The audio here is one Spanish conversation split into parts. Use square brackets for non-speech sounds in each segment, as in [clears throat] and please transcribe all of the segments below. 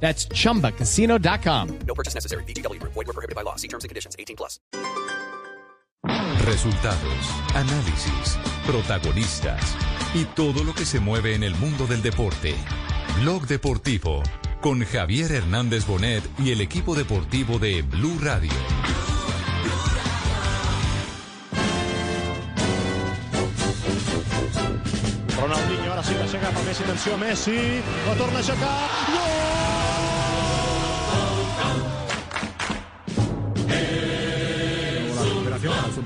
That's chumbacasino.com. No purchase necessary. BGW. Void were prohibited by law. See terms and conditions. 18 plus. Resultados, análisis, protagonistas y todo lo que se mueve en el mundo del deporte. Blog Deportivo con Javier Hernández Bonet y el equipo deportivo de Blue Radio. Ronaldinho ara sí que aixeca per Messi, atenció Messi, la torna a aixecar, La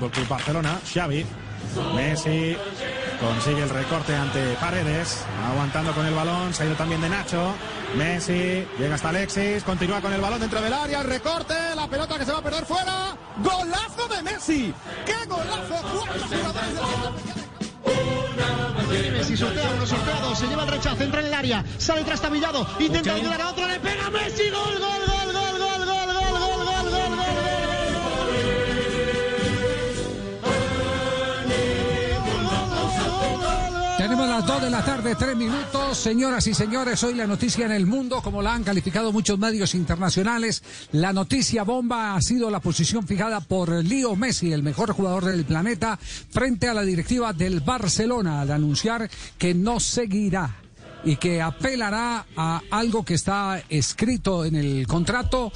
Fútbol Club Barcelona, Xavi, Messi consigue el recorte ante Paredes, aguantando con el balón, se ha ido también de Nacho, Messi llega hasta Alexis, continúa con el balón dentro del área, el recorte, la pelota que se va a perder fuera, golazo de Messi, qué golazo, jugadores de Messi sortea uno, sortea dos, se lleva el rechazo, entra en el área, sale trastabillado, intenta ayudar a otro, le pega Messi, gol, gol, Tenemos las 2 de la tarde, 3 minutos. Señoras y señores, hoy la noticia en el mundo, como la han calificado muchos medios internacionales, la noticia bomba ha sido la posición fijada por Leo Messi, el mejor jugador del planeta, frente a la directiva del Barcelona, al anunciar que no seguirá y que apelará a algo que está escrito en el contrato.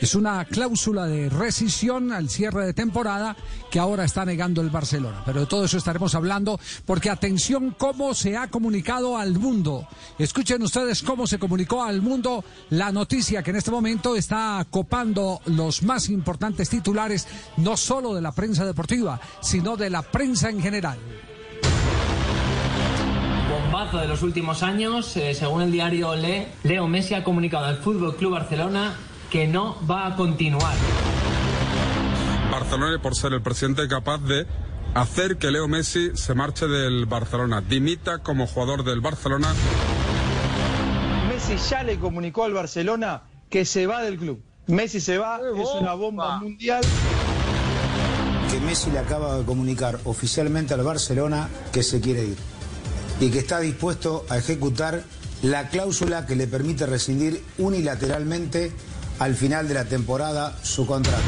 Es una cláusula de rescisión al cierre de temporada que ahora está negando el Barcelona. Pero de todo eso estaremos hablando porque atención cómo se ha comunicado al mundo. Escuchen ustedes cómo se comunicó al mundo la noticia que en este momento está copando los más importantes titulares, no solo de la prensa deportiva, sino de la prensa en general. bombazo de los últimos años. Eh, según el diario Le, Leo Messi ha comunicado al Fútbol Club Barcelona que no va a continuar. Barcelona por ser el presidente capaz de hacer que Leo Messi se marche del Barcelona, dimita como jugador del Barcelona. Messi ya le comunicó al Barcelona que se va del club. Messi se va, es una bomba mundial. que Messi le acaba de comunicar oficialmente al Barcelona que se quiere ir y que está dispuesto a ejecutar la cláusula que le permite rescindir unilateralmente al final de la temporada su contrato.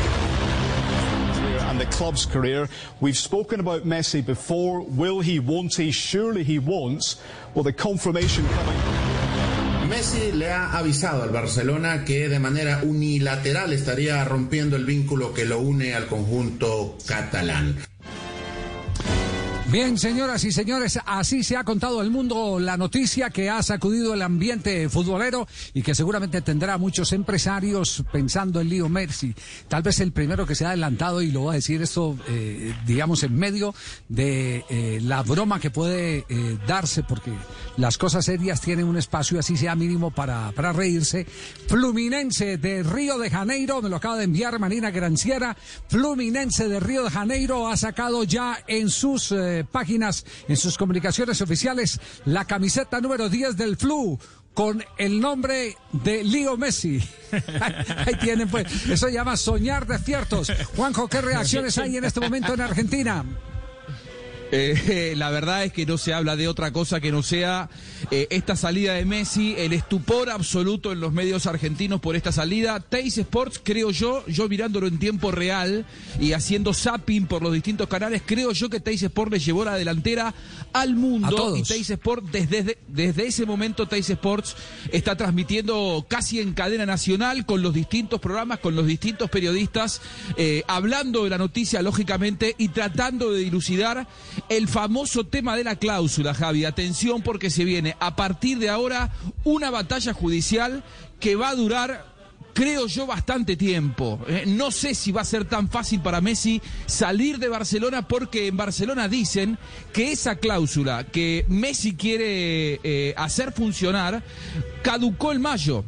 and the club's career. We've spoken about Messi before. Will he, won't he? Surely he won't. Well, the confirmation coming. Messi le ha avisado al Barcelona que de manera unilateral estaría rompiendo el vínculo que lo une al conjunto catalán. Bien, señoras y señores, así se ha contado al mundo la noticia que ha sacudido el ambiente futbolero y que seguramente tendrá muchos empresarios pensando en Leo Messi. Tal vez el primero que se ha adelantado, y lo va a decir esto, eh, digamos, en medio de eh, la broma que puede eh, darse, porque las cosas serias tienen un espacio, así sea mínimo, para, para reírse. Fluminense de Río de Janeiro, me lo acaba de enviar Marina Granciera. Fluminense de Río de Janeiro ha sacado ya en sus páginas, en sus comunicaciones oficiales, la camiseta número 10 del Flu con el nombre de Leo Messi. [laughs] Ahí tienen, pues. Eso se llama soñar despiertos. Juanjo, ¿qué reacciones hay en este momento en Argentina? Eh, [laughs] la verdad es que no se habla de otra cosa que no sea eh, esta salida de Messi, el estupor absoluto en los medios argentinos por esta salida. Teis Sports, creo yo, yo mirándolo en tiempo real y haciendo zapping por los distintos canales, creo yo que Teis Sports le llevó la delantera al mundo. Y Teis Sports, desde, desde ese momento, Teis Sports está transmitiendo casi en cadena nacional con los distintos programas, con los distintos periodistas, eh, hablando de la noticia, lógicamente, y tratando de dilucidar el famoso tema de la cláusula, Javi. Atención porque se viene a partir de ahora una batalla judicial que va a durar creo yo, bastante tiempo. Eh, no sé si va a ser tan fácil para Messi salir de Barcelona porque en Barcelona dicen que esa cláusula que Messi quiere eh, hacer funcionar caducó en mayo.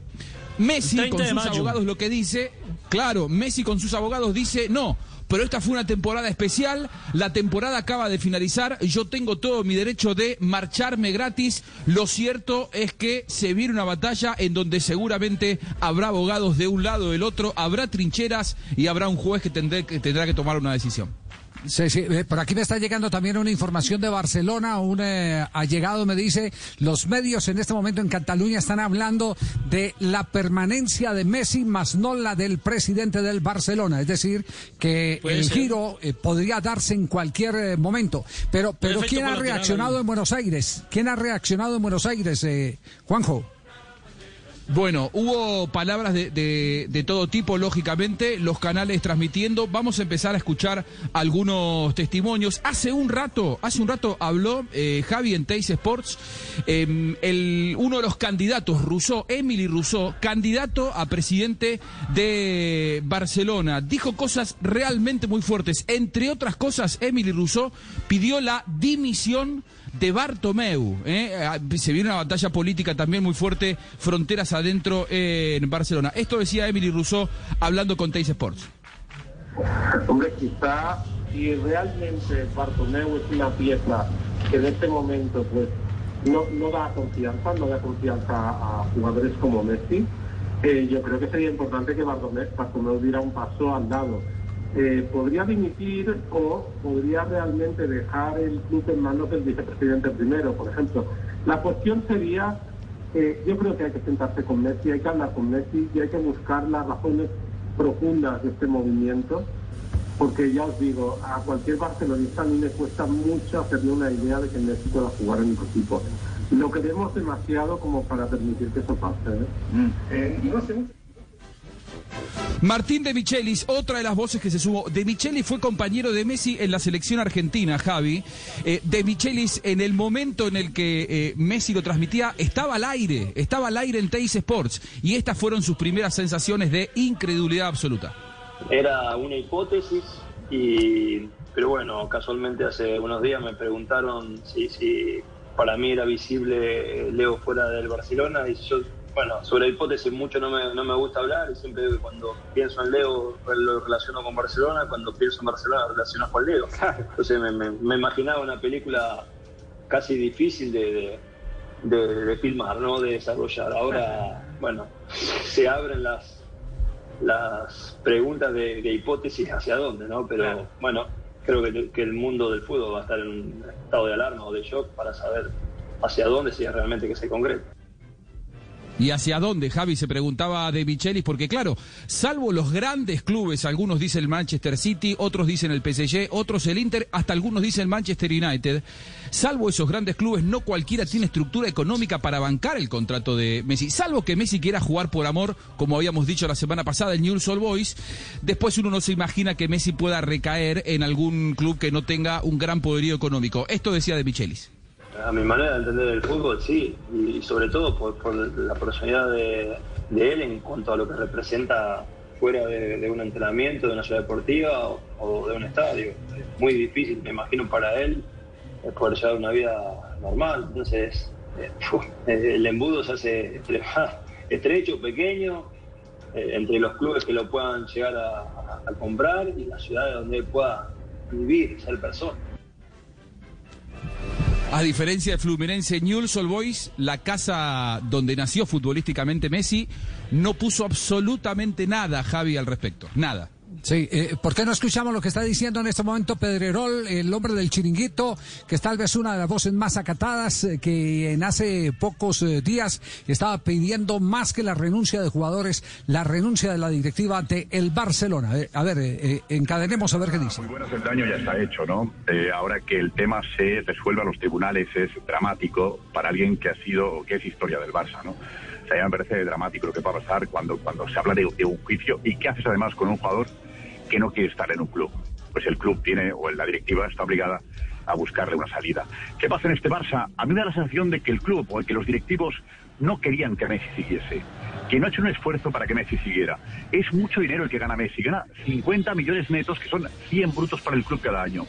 Messi, 30 con sus abogados, lo que dice, Claro, Messi con sus abogados dice, no, pero esta fue una temporada especial, la temporada acaba de finalizar, yo tengo todo mi derecho de marcharme gratis, lo cierto es que se viene una batalla en donde seguramente habrá abogados de un lado o del otro, habrá trincheras y habrá un juez que que, tendrá que tomar una decisión. Sí, sí. eh, Por aquí me está llegando también una información de Barcelona. Un eh, allegado me dice, los medios en este momento en Cataluña están hablando de la permanencia de Messi, más no la del presidente del Barcelona. Es decir, que el ser. giro eh, podría darse en cualquier eh, momento. Pero, pero ¿quién ha reaccionado en Buenos Aires? ¿Quién ha reaccionado en Buenos Aires, eh, Juanjo? Bueno, hubo palabras de, de- todo tipo, lógicamente, los canales transmitiendo. Vamos a empezar a escuchar algunos testimonios. Hace un rato, hace un rato habló eh, Javi en Teis Sports, eh, el, uno de los candidatos, Rousseau, Emily Rousseau, candidato a presidente de Barcelona. Dijo cosas realmente muy fuertes. Entre otras cosas, Emily Rousseau pidió la dimisión de Bartomeu. ¿eh? Ah, Se viene una batalla política también muy fuerte, fronteras adentro en Barcelona. Esto decía Emily Rousseau hablando con Teis Sports. Hombre, quizá si realmente Bartomeu es una pieza que en este momento pues no, no da confianza, no da confianza a jugadores como Messi, eh, yo creo que sería importante que Bartomeu, Bartomeu diera un paso al lado. Eh, podría dimitir o podría realmente dejar el club en manos del vicepresidente primero, por ejemplo. La cuestión sería, eh, yo creo que hay que sentarse con Messi, hay que hablar con Messi y hay que buscar las razones profundas de este movimiento, porque ya os digo, a cualquier barcelonista a mí me cuesta mucho hacerme una idea de que Messi pueda jugar en nuestro equipo. Lo queremos demasiado como para permitir que eso pase. ¿eh? Eh, no sé. Martín de Michelis, otra de las voces que se sumó. De Michelis fue compañero de Messi en la selección argentina, Javi. Eh, de Michelis, en el momento en el que eh, Messi lo transmitía, estaba al aire, estaba al aire en Teis Sports. Y estas fueron sus primeras sensaciones de incredulidad absoluta. Era una hipótesis, y, pero bueno, casualmente hace unos días me preguntaron si, si para mí era visible Leo fuera del Barcelona y yo, bueno, sobre hipótesis mucho no me, no me gusta hablar y siempre cuando pienso en Leo lo relaciono con Barcelona, cuando pienso en Barcelona lo relaciono con Leo. Entonces me, me- me imaginaba una película casi difícil de, de, de- de filmar, ¿no? de desarrollar. Ahora, bueno, se abren las, las preguntas de, de hipótesis hacia dónde, ¿no? Pero bueno, creo que, que el mundo del fútbol va a estar en un estado de alarma o de shock para saber hacia dónde si es realmente que se concreta. ¿Y hacia dónde, Javi? Se preguntaba de Michelis, porque claro, salvo los grandes clubes, algunos dicen el Manchester City, otros dicen el PSG, otros el Inter, hasta algunos dicen Manchester United, salvo esos grandes clubes, no cualquiera tiene estructura económica para bancar el contrato de Messi, salvo que Messi quiera jugar por amor, como habíamos dicho la semana pasada, el Newell's Old Boys, después uno no se imagina que Messi pueda recaer en algún club que no tenga un gran poderío económico. Esto decía de Michelis. A mi manera de entender el fútbol, sí, y sobre todo por, la personalidad de, él en cuanto a lo que representa fuera de, un entrenamiento, de una ciudad deportiva o, de un estadio. Es muy difícil, me imagino, para él eh, poder llevar una vida normal. Entonces, eh, [laughs] el embudo se hace estrecho, pequeño, eh, entre los clubes que lo puedan llegar a, a- a comprar y las ciudades donde él pueda vivir, ser persona. A diferencia de Fluminense, Newell's Old Boys, la casa donde nació futbolísticamente Messi, no puso absolutamente nada, Javi, al respecto. Nada. Sí, eh, ¿por qué no escuchamos lo que está diciendo en este momento Pedrerol, el hombre del chiringuito, que es tal vez una de las voces más acatadas, eh, que en hace pocos eh, días estaba pidiendo más que la renuncia de jugadores, la renuncia de la directiva de el Barcelona? Eh, a ver, encadenemos a ver qué dice. Bueno, el daño ya está hecho, ¿no? Ahora que el tema se resuelva en los tribunales es dramático para alguien que ha sido, que es historia del Barça, ¿no? O sea, ya me parece dramático lo que va a pasar cuando, cuando se habla de un juicio y qué haces además con un jugador que no quiere estar en un club. Pues el club tiene, o la directiva está obligada a buscarle una salida. ¿Qué pasa en este Barça? A mí me da la sensación de que el club o que los directivos no querían que Messi siguiese, que no ha hecho un esfuerzo para que Messi siguiera. Es mucho dinero el que gana Messi, gana 50 millones netos, que son 100 brutos para el club cada año.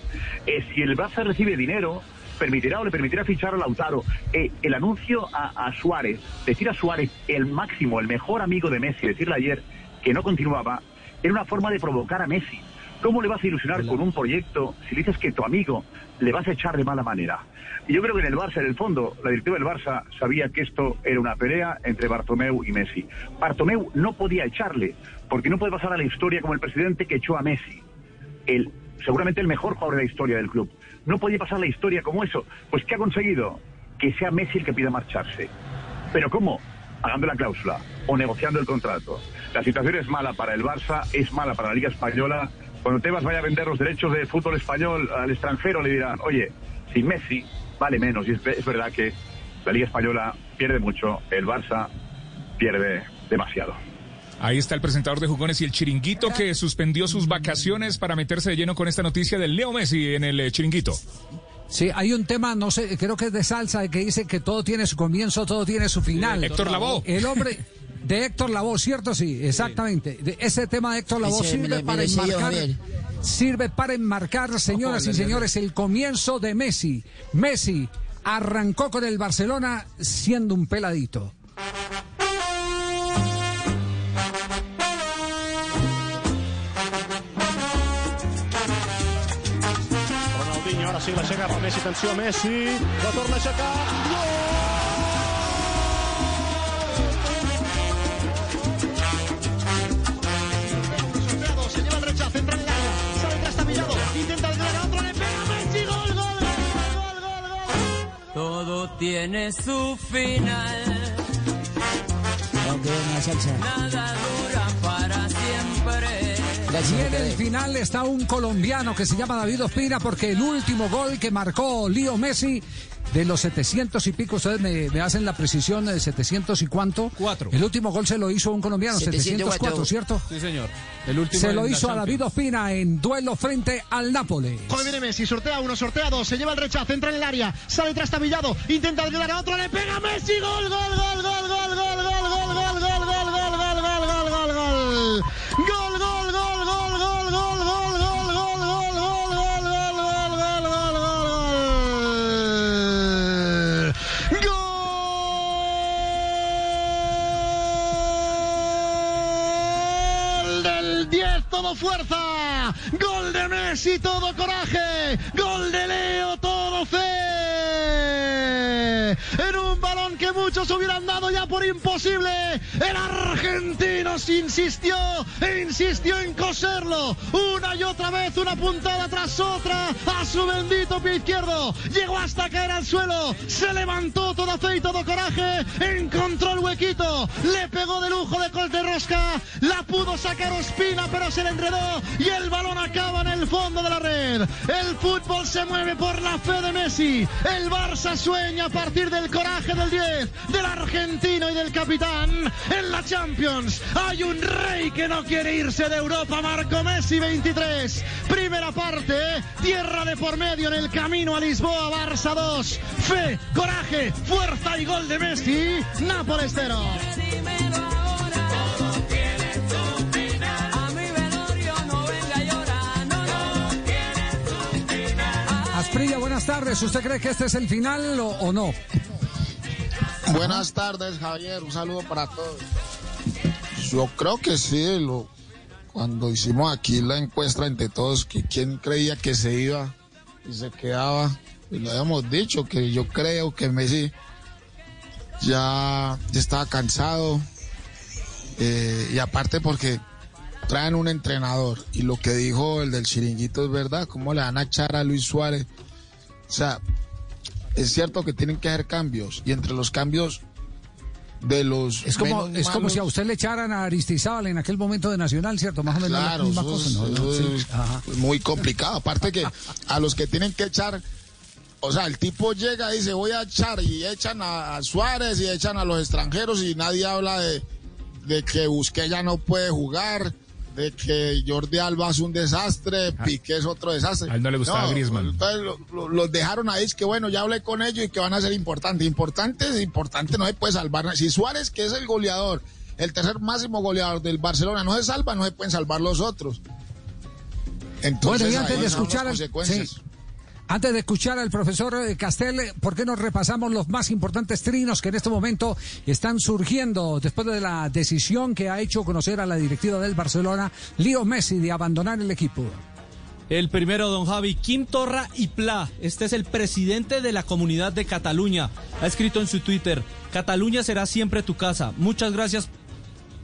Eh, si el Barça recibe dinero, permitirá o le permitirá fichar a Lautaro. Eh, el anuncio a, a Suárez, decir a Suárez, el máximo, el mejor amigo de Messi, decirle ayer que no continuaba, era una forma de provocar a Messi. ¿Cómo le vas a ilusionar con un proyecto si le dices que tu amigo le vas a echar de mala manera? Y yo creo que en el Barça, en el fondo, la directiva del Barça sabía que esto era una pelea entre Bartomeu y Messi. Bartomeu no podía echarle, porque no puede pasar a la historia como el presidente que echó a Messi. El, seguramente el mejor jugador de la historia del club. No podía pasar la historia como eso. Pues ¿qué ha conseguido? Que sea Messi el que pida marcharse. ¿Pero cómo? Pagando la cláusula o negociando el contrato. La situación es mala para el Barça, es mala para la Liga Española. Cuando Tebas vaya a vender los derechos de fútbol español al extranjero, le dirán, oye, sin Messi vale menos. Y es, es verdad que la Liga Española pierde mucho, el Barça pierde demasiado. Ahí está el presentador de Jugones y el Chiringuito que suspendió sus vacaciones para meterse de lleno con esta noticia del Leo Messi en el eh, Chiringuito. Sí, hay un tema, no sé, creo que es de salsa, que dice que todo tiene su comienzo, todo tiene su final. Héctor Lavoe. El hombre de Héctor Lavoe, ¿cierto? Sí, exactamente. De ese tema de Héctor Lavoe me sirve lo- para me lo sé yo, enmarcar, sirve para enmarcar, señoras y señores, el comienzo de Messi. Messi arrancó con el Barcelona siendo un peladito. Ronaldinho ara sí l'aixeca per Messi, atenció a Messi, la torna a aixecar, Sorteado, Todo tiene su final. Nada dura para siempre. Y en el final está un colombiano que se llama David Ospina porque el último gol que marcó Lío Messi de los 700 y pico, ustedes me, hacen la precisión de 700 y cuánto. Cuatro. El último gol se lo hizo un colombiano, 704, 704 ¿cierto? Sí, señor. El último se lo hizo a David Ospina en duelo frente al Nápoles. Joder, viene Messi, sortea uno, sortea dos, se lleva el rechazo, entra en el área, sale tras Tabillado, intenta ayudar a otro, le pega Messi, gol, gol, gol, gol, gol, gol. Todo fuerza. Gol de Messi, todo coraje. Gol de Leo, todo fe. En un balón que muchos hubieran dado ya por imposible. El argentino se insistió e insistió en coserlo. Una y otra vez, una puntada tras otra a su bendito pie izquierdo. Llegó hasta caer al suelo. Se levantó todo fe y todo coraje. Encontró el huequito. Le pegó de lujo de col de rosca. La pudo sacar Ospina, pero se le enredó. Y el balón acaba en el fondo de la red. El fútbol se mueve por la fe de Messi. El Barça sueña a partir del coraje del 10, del argentino y del capitán. En la Champions hay un rey que no quiere irse de Europa, Marco Messi 23. Primera parte, tierra de por medio en el camino a Lisboa, Barça 2. Fe, coraje, fuerza y gol de Messi. Nápoles 0. A mi velorio no venga a llorar, no, no. Asprilla, buenas tardes. ¿Usted cree que este es el final o no? Buenas tardes, Javier. Un saludo para todos. Yo creo que sí. Lo, cuando hicimos aquí la encuesta entre todos, que quién creía que se iba y se quedaba, y lo habíamos dicho, que yo creo que Messi ya, estaba cansado. eh, y aparte porque traen un entrenador. Y lo que dijo el del chiringuito es verdad. ¿Cómo le van a echar a Luis Suárez? O sea, es cierto que tienen que hacer cambios y entre los cambios de los Es como, es como si a usted le echaran a Aristizábal en aquel momento de Nacional, ¿cierto? Más o menos Claro, la misma eso cosa. ¿no? eso Sí, es muy complicado. Aparte que a los que tienen que echar, o sea, el tipo llega y dice voy a echar y echan a, a Suárez y echan a los extranjeros y nadie habla de, de que Busquets ya no puede jugar, de que Jordi Alba es un desastre, Piqué es otro desastre. A él no le gustaba Griezmann. entonces lo- lo- los dejaron ahí, es que bueno, ya hablé con ellos y que van a ser importantes. Importantes, importante no se puede salvar. Si Suárez, que es el goleador, el tercer máximo goleador del Barcelona, no se salva, no se pueden salvar los otros. Entonces, Bueno, y antes ahí de escuchar sí. Antes de escuchar al profesor eh, Castel, ¿por qué no repasamos los más importantes trinos que en este momento están surgiendo después de la decisión que ha hecho conocer a la directiva del Barcelona, Leo Messi, de abandonar el equipo? El primero, don Javi, Kim Torra y Pla. Este es el presidente de la comunidad de Cataluña. Ha escrito en su Twitter, Cataluña será siempre tu casa. Muchas gracias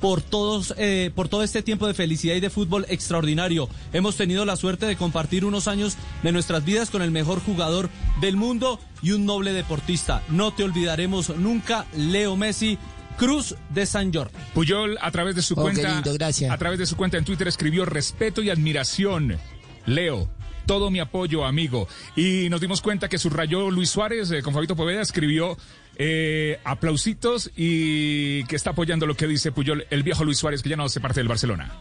por todos, eh, por todo este tiempo de felicidad y de fútbol extraordinario. Hemos tenido la suerte de compartir unos años de nuestras vidas con el mejor jugador del mundo y un noble deportista. No te olvidaremos nunca, Leo Messi. Cruz de San Jordi. Puyol a través de su Oh, cuenta lindo, gracias. a través de su cuenta en Twitter escribió respeto y admiración. Leo, todo mi apoyo, amigo. Y nos dimos cuenta que subrayó Luis Suárez eh, con Fabito Poveda escribió eh, aplausitos y que está apoyando lo que dice Puyol, el viejo Luis Suárez que ya no hace parte del Barcelona.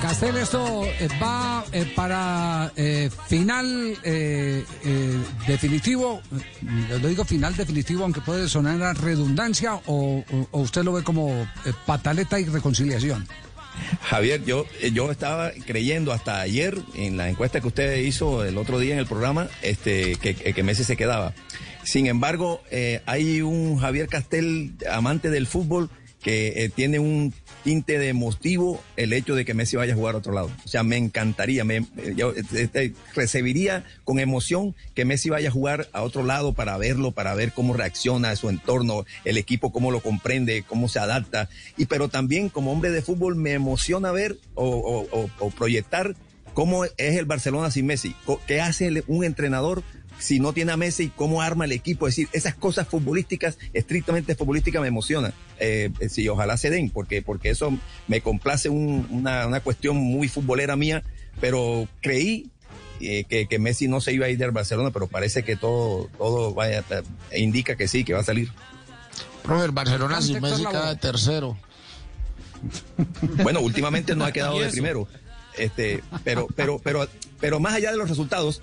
Castel, esto eh, va eh, para eh, final definitivo, lo digo final definitivo, aunque puede sonar a redundancia, o, usted lo ve como pataleta y reconciliación. Javier, yo, yo estaba creyendo hasta ayer en la encuesta que usted hizo el otro día en el programa este, que, que Messi se quedaba. Sin embargo, eh, hay un Javier Castel, amante del fútbol, que eh, tiene un tinte de motivo el hecho de que Messi vaya a jugar a otro lado. O sea, me encantaría, me, eh, yo este, recibiría con emoción que Messi vaya a jugar a otro lado para verlo, para ver cómo reacciona su entorno, el equipo cómo lo comprende, cómo se adapta. Y pero también como hombre de fútbol me emociona ver o, o- o- o proyectar cómo es el Barcelona sin Messi, qué hace un entrenador si no tiene a Messi, cómo arma el equipo. Es decir, esas cosas futbolísticas, estrictamente futbolísticas, me emocionan. Eh, eh, sí, ojalá se den, porque, porque eso me complace un- una, una cuestión muy futbolera mía, pero creí eh, que, que Messi no se iba a ir del Barcelona, pero parece que todo, todo vaya, eh, indica que sí, que va a salir. Profe, el Barcelona sin Messi de tercero. Bueno, últimamente no ha [laughs] quedado ¿Y de primero. Este, pero, pero, pero, pero más allá de los resultados,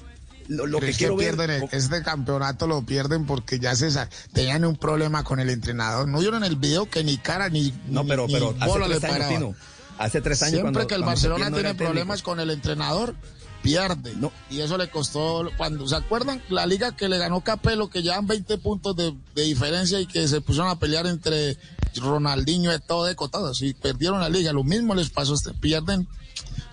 lo, que quiero pierden el- este campeonato lo pierden porque ya se tenían un problema con el entrenador. No vieron el video que ni cara ni No, pero, ni pero hace bola tres años. Tino. Hace tres años Siempre cuando- que el Barcelona no tiene problemas con el entrenador, pierde. Y eso le costó, cuando ¿se acuerdan? La liga que le ganó Capello, que llevan 20 puntos de, de diferencia y que se pusieron a pelear entre Ronaldinho y todo de cotados y perdieron la liga. Lo mismo les pasó, este, pierden.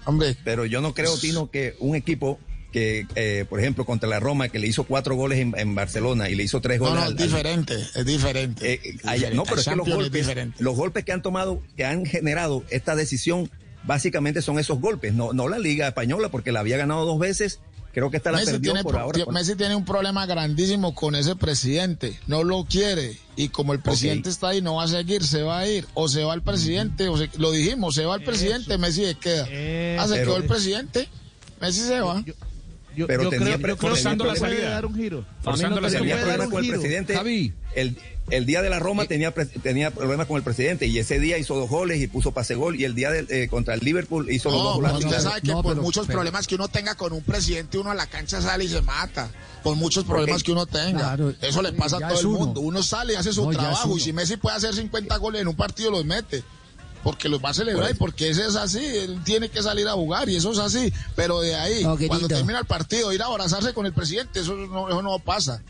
Hombre. Pero yo no creo, Tino, que un equipo que, eh, por ejemplo, contra la Roma, que le hizo cuatro goles en, en Barcelona y le hizo tres No, goles no, al- es al- diferente, es diferente. Eh, allá- no, pero es que los es golpes, diferente. los golpes que han tomado, que han generado esta decisión, básicamente son esos golpes, no, no la Liga Española, porque la había ganado dos veces, creo que esta la Messi perdió tiene, por ahora. Messi tiene un problema grandísimo con ese presidente. No lo quiere. Y como el presidente está ahí, no va a seguir, se va a ir. O se va el presidente, o se- lo dijimos, se va el presidente, Messi se queda. Ah, se quedó el presidente, Messi se va. Yo- Pero yo tenía creo- la salida. dar un giro. Forzando la tenía problemas con el presidente. El, el día de la Roma tenía, tenía problemas con el presidente y ese día hizo dos goles y puso pase gol y el día del, eh, contra el Liverpool hizo los dos No, goles. usted sabe que No, por pero- muchos pero- problemas que uno tenga con un presidente, uno a la cancha sale y se mata. Por muchos problemas que uno tenga. Claro, Eso le pasa a todo el uno. mundo. Uno sale y hace su No, trabajo. Y si Messi puede hacer 50 goles en un partido, los mete. Porque los va a celebrar y porque ese es así. Él tiene que salir a jugar y eso es así. Pero de ahí, cuando termina el partido, ir a abrazarse con el presidente, eso no, eso no pasa.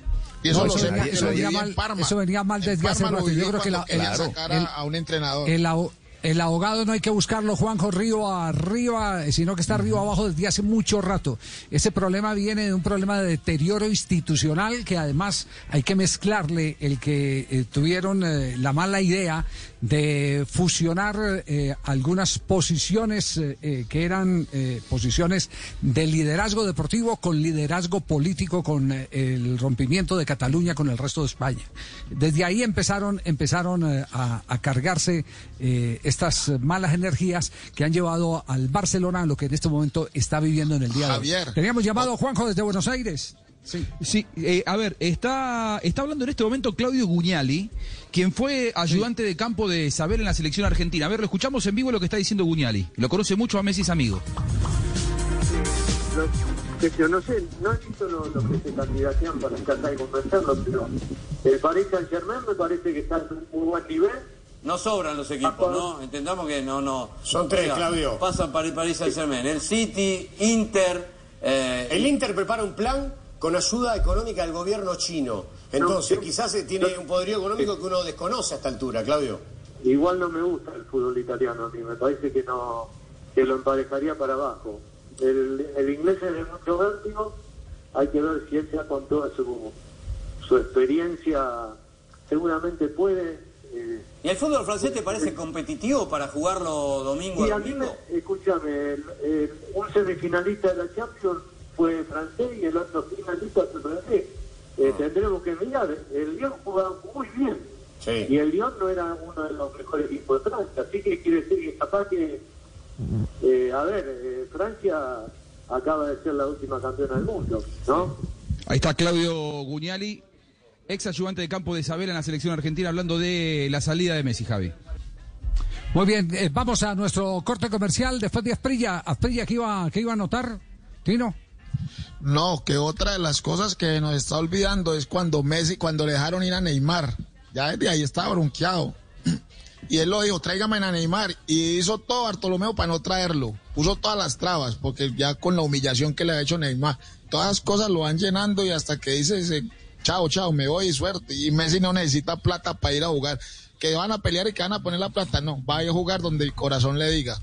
Y eso No, eso venía- eso mal- eso venía mal desde hace rato. Yo creo que la- el- sacar a, el- a un entrenador. El, aho- el abogado no hay que buscarlo, Juanjo Río, arriba, sino que está arriba abajo desde hace mucho rato. Ese problema viene de un problema de deterioro institucional que además hay que mezclarle el que eh, tuvieron eh, la mala idea de fusionar eh, algunas posiciones eh, eh, que eran eh, posiciones de liderazgo deportivo con liderazgo político, con eh, el rompimiento de Cataluña con el resto de España. Desde ahí empezaron, empezaron eh, a, a cargarse eh, estas malas energías que han llevado al Barcelona a lo que en este momento está viviendo en el día de hoy. Teníamos llamado a Juanjo desde Buenos Aires. Sí. Sí, eh, a ver, está, está hablando en este momento Claudio Guñali, quien fue ayudante de campo de Saber en la selección argentina. A ver, lo escuchamos en vivo lo que está diciendo Guñali. Lo conoce mucho a Messi, es amigo. no, que yo no sé, no he visto lo, lo que se candidatean para tratar de convencerlo, pero el Paris Saint Germain me parece que está en un muy buen nivel no sobran los equipos, ¿no? Entendamos que no, no. Son tres, Claudio. Pasan para el Paris Saint Germain. El City, Inter. eh, El Inter prepara un plan con ayuda económica del gobierno chino. Entonces, No, quizás tiene un poderío económico que uno desconoce a esta altura, Claudio. Igual no me gusta el fútbol italiano a mí, me parece que no que lo emparejaría para abajo. El, el inglés es de mucho vértigo, hay que ver si él ya con toda su, su experiencia seguramente puede. eh, ¿Y el fútbol francés te parece competitivo para jugarlo domingo y a a mí, me- escúchame, el- el- un semifinalista de la Champions fue francés y el otro finalista fue francés. Eh, Tendremos que mirar, el Lyon jugaba muy bien. Y el Lyon no era uno de los mejores equipos de Francia, así que quiere decir que capaz que, eh, a ver, eh, Francia acaba de ser la última campeona del mundo, ¿no? Ahí está Claudio Guñali, ex ayudante de campo de Isabela en la selección argentina, hablando de la salida de Messi, Javi. Muy bien, eh, vamos a nuestro corte comercial después de Asprilla. Asprilla, ¿qué iba, qué iba a anotar? Tino. No, que otra de las cosas que nos está olvidando es cuando Messi, cuando le dejaron ir a Neymar. Ya desde ahí estaba bronqueado. [clears throat] Y él lo dijo, tráigame a Neymar. Y hizo todo Bartolomeo para no traerlo. Puso todas las trabas, porque ya con la humillación que le ha hecho Neymar, todas las cosas lo van llenando y hasta que dice, ese, chao, chao, me voy y suerte. Y Messi no necesita plata para ir a jugar. Que van a pelear y que van a poner la plata, no. Va a ir a jugar donde el corazón le diga.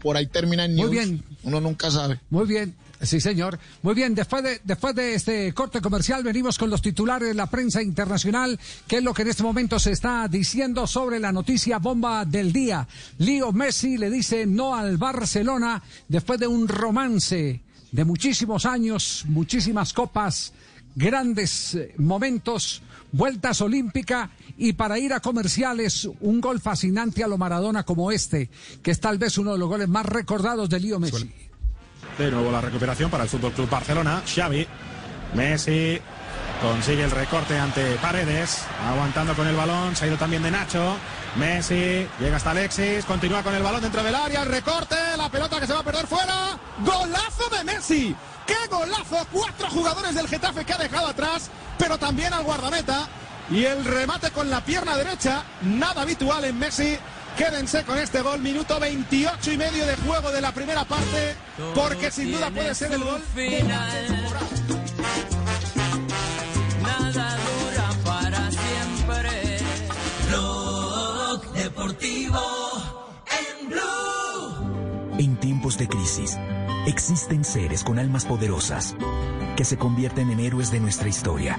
Por ahí termina Muy news. bien. Uno nunca sabe. Muy bien, sí señor. Muy bien, después de, después de este corte comercial venimos con los titulares de la prensa internacional, que es lo que en este momento se está diciendo sobre la noticia bomba del día. Leo Messi le dice no al Barcelona después de un romance de muchísimos años, muchísimas copas, grandes eh, momentos, vueltas olímpica y para ir a comerciales un gol fascinante a lo Maradona como este, que es tal vez uno de los goles más recordados de Leo Messi. De nuevo la recuperación para el Fútbol Club Barcelona. Xavi, Messi consigue el recorte ante Paredes, aguantando con el balón. Se ha ido también de Nacho. Messi llega hasta Alexis, continúa con el balón dentro del área. Recorte, la pelota que se va a perder fuera. ¡Golazo de Messi! ¡Qué golazo! Cuatro jugadores del Getafe que ha dejado atrás, pero también al guardameta. Y el remate con la pierna derecha, nada habitual en Messi. Quédense con este gol, minuto 28 y medio de juego de la primera parte, porque sin duda puede ser el gol. Nada dura para siempre. Deportivo en Blue. En tiempos de crisis, existen seres con almas poderosas que se convierten en héroes de nuestra historia.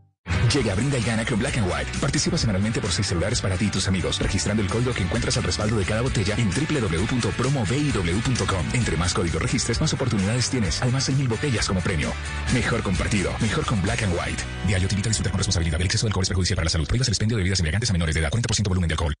Llega, brinda y gana con Black and White. Participa semanalmente por seis celulares para ti y tus amigos, registrando el código que encuentras al respaldo de cada botella en www.promoviw.com. Entre más códigos registres, más oportunidades tienes. Además, hay mil botellas como premio. Mejor compartido, mejor con Black and White. Diario te invita a disfrutar con responsabilidad. El exceso de alcohol es perjudicial para la salud. Prohíbas el expendio de bebidas embriagantes menores de edad. 40% volumen de alcohol.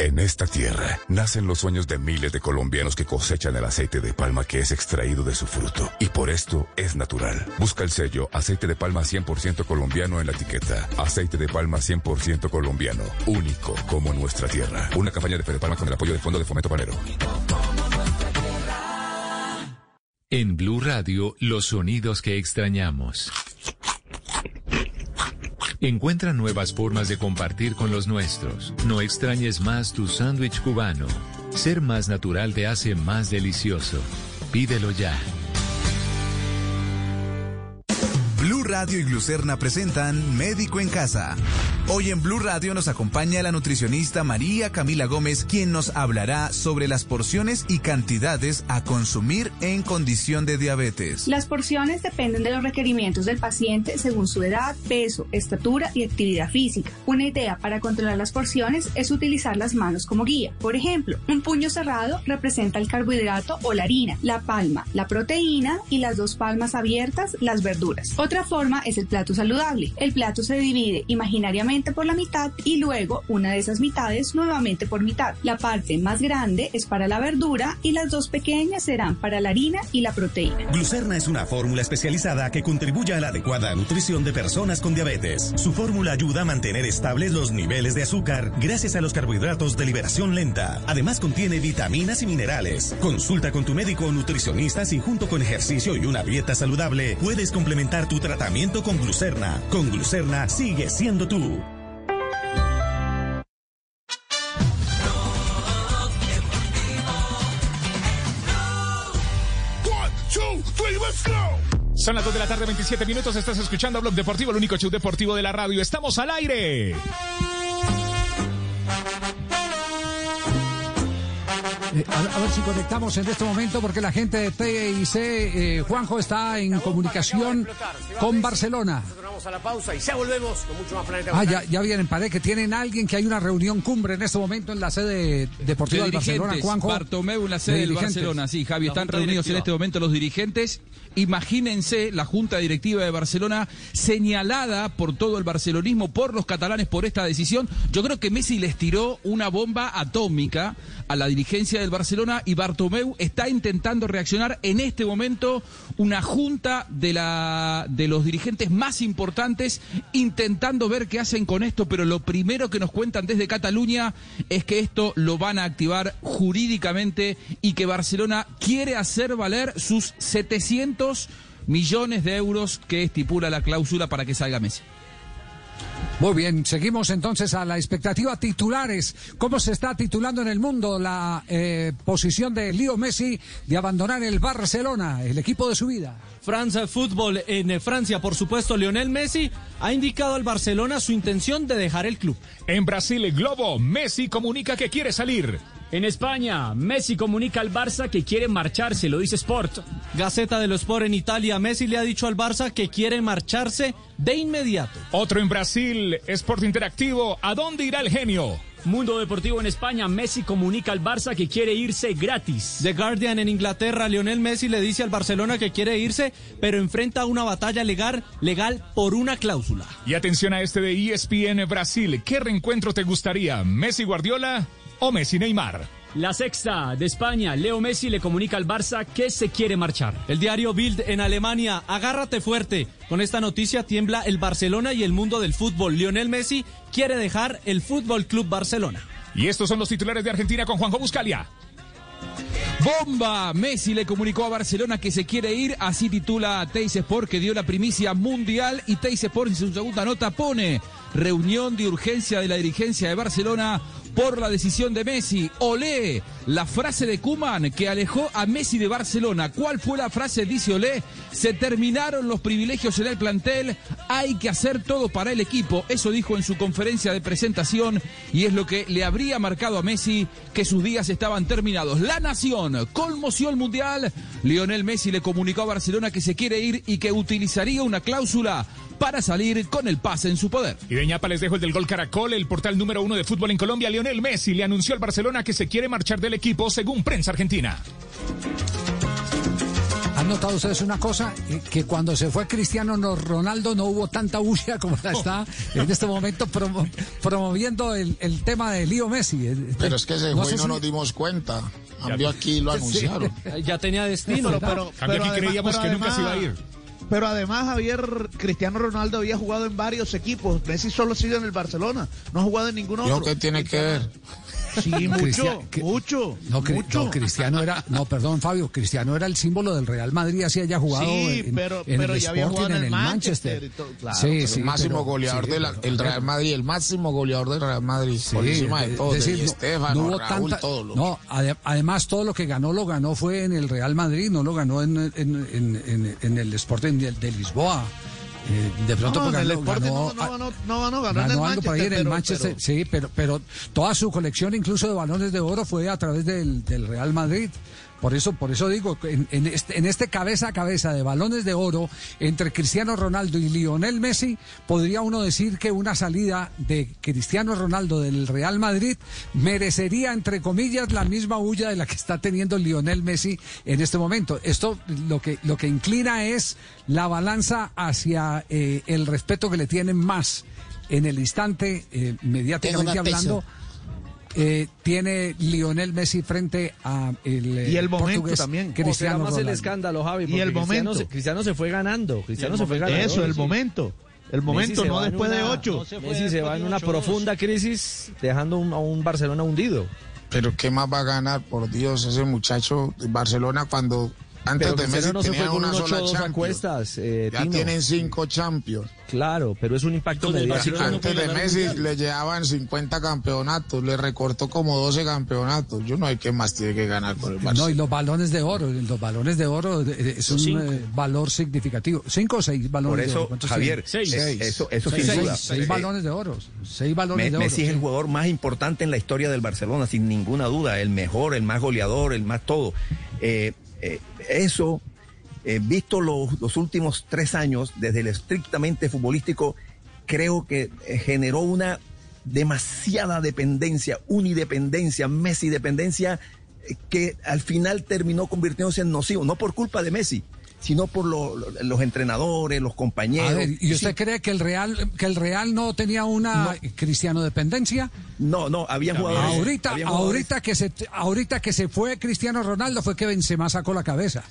En esta tierra nacen los sueños de miles de colombianos que cosechan el aceite de palma que es extraído de su fruto. Y por esto es natural. Busca el sello aceite de palma 100% colombiano en la etiqueta. Aceite de palma 100% colombiano. Único como nuestra tierra. Una campaña de Fede Palma con el apoyo del Fondo de Fomento Panero. En Blue Radio, los sonidos que extrañamos. Encuentra nuevas formas de compartir con los nuestros. No extrañes más tu sándwich cubano. Ser más natural te hace más delicioso. Pídelo ya. Radio y Glucerna presentan Médico en Casa. Hoy en Blue Radio nos acompaña la nutricionista María Camila Gómez, quien nos hablará sobre las porciones y cantidades a consumir en condición de diabetes. Las porciones dependen de los requerimientos del paciente según su edad, peso, estatura y actividad física. Una idea para controlar las porciones es utilizar las manos como guía. Por ejemplo, un puño cerrado representa el carbohidrato o la harina, la palma, la proteína y las dos palmas abiertas, las verduras. Otra forma es el plato saludable. El plato se divide imaginariamente por la mitad y luego una de esas mitades nuevamente por mitad. La parte más grande es para la verdura y las dos pequeñas serán para la harina y la proteína. Glucerna es una fórmula especializada que contribuye a la adecuada nutrición de personas con diabetes. Su fórmula ayuda a mantener estables los niveles de azúcar gracias a los carbohidratos de liberación lenta. Además contiene vitaminas y minerales. Consulta con tu médico o nutricionista si junto con ejercicio y una dieta saludable puedes complementar tu tratamiento con glucerna. Con glucerna sigue siendo tú. Son las 2 de la tarde, 27 minutos. Estás escuchando a Blog Deportivo, el único show deportivo de la radio. Estamos al aire. Eh, a, a ver si conectamos en este momento porque la gente de TIC, eh, Juanjo, está en comunicación con Barcelona. Vamos a la pausa y ya volvemos con mucho más Planeta Ah, ya, ya vienen, parece que tienen alguien que hay una reunión cumbre en este momento en la sede deportiva de de Barcelona, Juanjo. Bartomeu en la sede De del. Barcelona. Sí, Javi, están reunidos en este momento los dirigentes. Imagínense la junta directiva de Barcelona señalada por todo el barcelonismo, por los catalanes, por esta decisión. Yo creo que Messi les tiró una bomba atómica a la dirigencia del Barcelona y Bartomeu está intentando reaccionar en este momento una junta de la de los dirigentes más importantes intentando ver qué hacen con esto, pero lo primero que nos cuentan desde Cataluña es que esto lo van a activar jurídicamente y que Barcelona quiere hacer valer sus 700 millones de euros que estipula la cláusula para que salga Messi. Muy bien, seguimos entonces a la expectativa titulares. ¿Cómo se está titulando en el mundo la eh, posición de Leo Messi de abandonar el Barcelona, el equipo de su vida? France Football en eh, Francia, por supuesto, Lionel Messi ha indicado al Barcelona su intención de dejar el club. En Brasil, el Globo, Messi comunica que quiere salir. En España, Messi comunica al Barça que quiere marcharse, lo dice Sport. Gaceta de los Sport en Italia, Messi le ha dicho al Barça que quiere marcharse de inmediato. Otro en Brasil, Sport Interactivo, ¿a dónde irá el genio? Mundo Deportivo en España, Messi comunica al Barça que quiere irse gratis. The Guardian en Inglaterra, Lionel Messi le dice al Barcelona que quiere irse, pero enfrenta una batalla legal, legal por una cláusula. Y atención a este de ESPN Brasil, ¿qué reencuentro te gustaría? ¿Messi Guardiola o Messi Neymar? La sexta de España, Leo Messi le comunica al Barça que se quiere marchar. El diario Bild en Alemania, agárrate fuerte. Con esta noticia tiembla el Barcelona y el mundo del fútbol. Lionel Messi quiere dejar el Fútbol Club Barcelona. Y estos son los titulares de Argentina con Juanjo Buscalia. Bomba, Messi le comunicó a Barcelona que se quiere ir, así titula Teis Sport que dio la primicia mundial y Teis Sport en su segunda nota pone reunión de urgencia de la dirigencia de Barcelona por la decisión de Messi. Olé, la frase de Kuman que alejó a Messi de Barcelona. ¿Cuál fue la frase? Dice Olé, se terminaron los privilegios en el plantel, hay que hacer todo para el equipo. Eso dijo en su conferencia de presentación y es lo que le habría marcado a Messi que sus días estaban terminados. La Nación conmoción mundial. Lionel Messi le comunicó a Barcelona que se quiere ir y que utilizaría una cláusula para salir con el pase en su poder. Y de ñapa les dejo el del Gol Caracol, el portal número uno de fútbol en Colombia. Lionel Messi le anunció al Barcelona que se quiere marchar del equipo según prensa argentina. ¿Han notado ustedes una cosa? Eh, Que cuando se fue Cristiano no- Ronaldo no hubo tanta bulla como la está en este momento promo- promoviendo el, el tema de Leo Messi. Eh, Pero es que se no fue sé y no si- nos dimos cuenta. Cambio aquí lo Sí. anunciaron. Ya tenía destino. Pero- pero- aquí además- creíamos pero que nunca se iba a ir. Pero además, Javier, Cristiano Ronaldo había jugado en varios equipos. Messi solo ha sido en el Barcelona. No ha jugado en ningún otro. ¿Yo qué tiene que ver? Sí, No, mucho, que- mucho. No, Cri- mucho. no, Cristiano era, no, perdón, Fabio, Cristiano era el símbolo del Real Madrid, así haya jugado Sí, en, pero- en pero el ya había Sporting, jugado en el Manchester Manchester. y todo, claro, sí, sí, el máximo pero- goleador sí, del Real Madrid, el máximo goleador del Real Madrid, por Sí, encima de es todo, decir, de no- Estefano, no hubo Raúl, tanta- todo lo no, ade- además todo lo que ganó lo ganó fue en el Real Madrid, no lo ganó en, en- en- en- en el Sporting de, de Lisboa. Eh, de pronto No, ganó- ganó- no, no, ganó- no ganó, ganó en el ganó algo por ahí en el Manchester, Manchester, pero- sí, pero, pero toda su colección, incluso de balones de oro, fue a través del, del Real Madrid. Por eso, por eso digo, en, en este, en este cabeza a cabeza de balones de oro entre Cristiano Ronaldo y Lionel Messi, podría uno decir que una salida de Cristiano Ronaldo del Real Madrid merecería, entre comillas, la misma huella de la que está teniendo Lionel Messi en este momento. Esto lo que, lo que inclina es la balanza hacia eh, el respeto que le tienen más en el instante, eh, mediáticamente hablando. Eh, tiene Lionel Messi frente a el, eh, Y el momento portugués también. Cristiano O más el escándalo, Javi. Y el Cristiano momento. se- Cristiano se fue ganando. Cristiano se fue ganando. Eso, el momento. El momento, no después de ocho. Messi se va en una profunda crisis, dejando un- a un Barcelona hundido. Pero ¿qué más va a ganar? Por Dios, ese muchacho de Barcelona cuando antes Pero de Cristiano Messi no se fue con una un sola 8-2 a Champions. cuestas, eh, ya Tino. tienen cinco Champions. Claro, pero es un impacto mediático. Antes de Messi le llevaban 50 campeonatos, le recortó como 12 campeonatos. Yo no hay que más tiene que ganar con el No, Barcelona. y los balones de oro, los balones de oro eh, es un Cinco. eh, valor significativo. ¿Cinco o seis balones Por de eso, oro? ¿Cuántos Javier, es- eso- eso Seis, sin seis, duda. Seis Eh, balones de oro. Seis balones Me- de oro. Messi es el jugador más importante en la historia del Barcelona, sin ninguna duda, el mejor, el más goleador, el más todo. Eh, eh, eso, eh, visto los, los últimos tres años, desde el estrictamente futbolístico, creo que eh, generó una demasiada dependencia, unidependencia, Messi dependencia, que al final terminó convirtiéndose en nocivo, no por culpa de Messi, sino por lo- lo- los entrenadores, los compañeros. A ver, ¿y usted Sí, cree que el Real que el Real no tenía una cristiano dependencia? No, no, había jugadores. Ahorita, había jugadores- ahorita que se ahorita que se fue Cristiano Ronaldo fue que Benzema sacó la cabeza.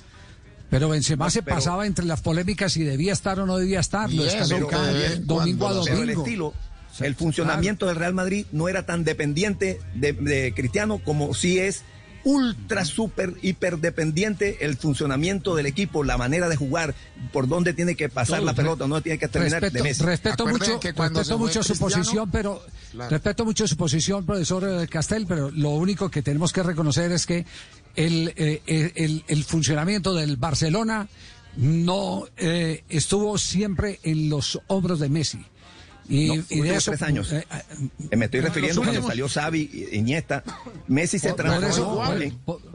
Pero Benzema No, se pero- pasaba entre las polémicas si debía estar o no debía estar, lo descalificaban domingo a Pero el domingo. estilo, el funcionamiento del Real Madrid no era tan dependiente de, de Cristiano como sí es ultra, super, hiper dependiente el funcionamiento del equipo, la manera de jugar, por dónde tiene que pasar Todo. la pelota, no tiene que terminar respeto, de Messi. respeto mucho, respeto mucho su posición, pero Claro. respeto mucho su posición, profesor eh, Castel, pero lo único que tenemos que reconocer es que el, eh, el, el- el funcionamiento del Barcelona no eh, estuvo siempre en los hombros de Messi. Y, No, y de eso tres años. eh, Eh, Me estoy los refiriendo cuando últimos- salió Xavi, Iniesta, Messi se transformó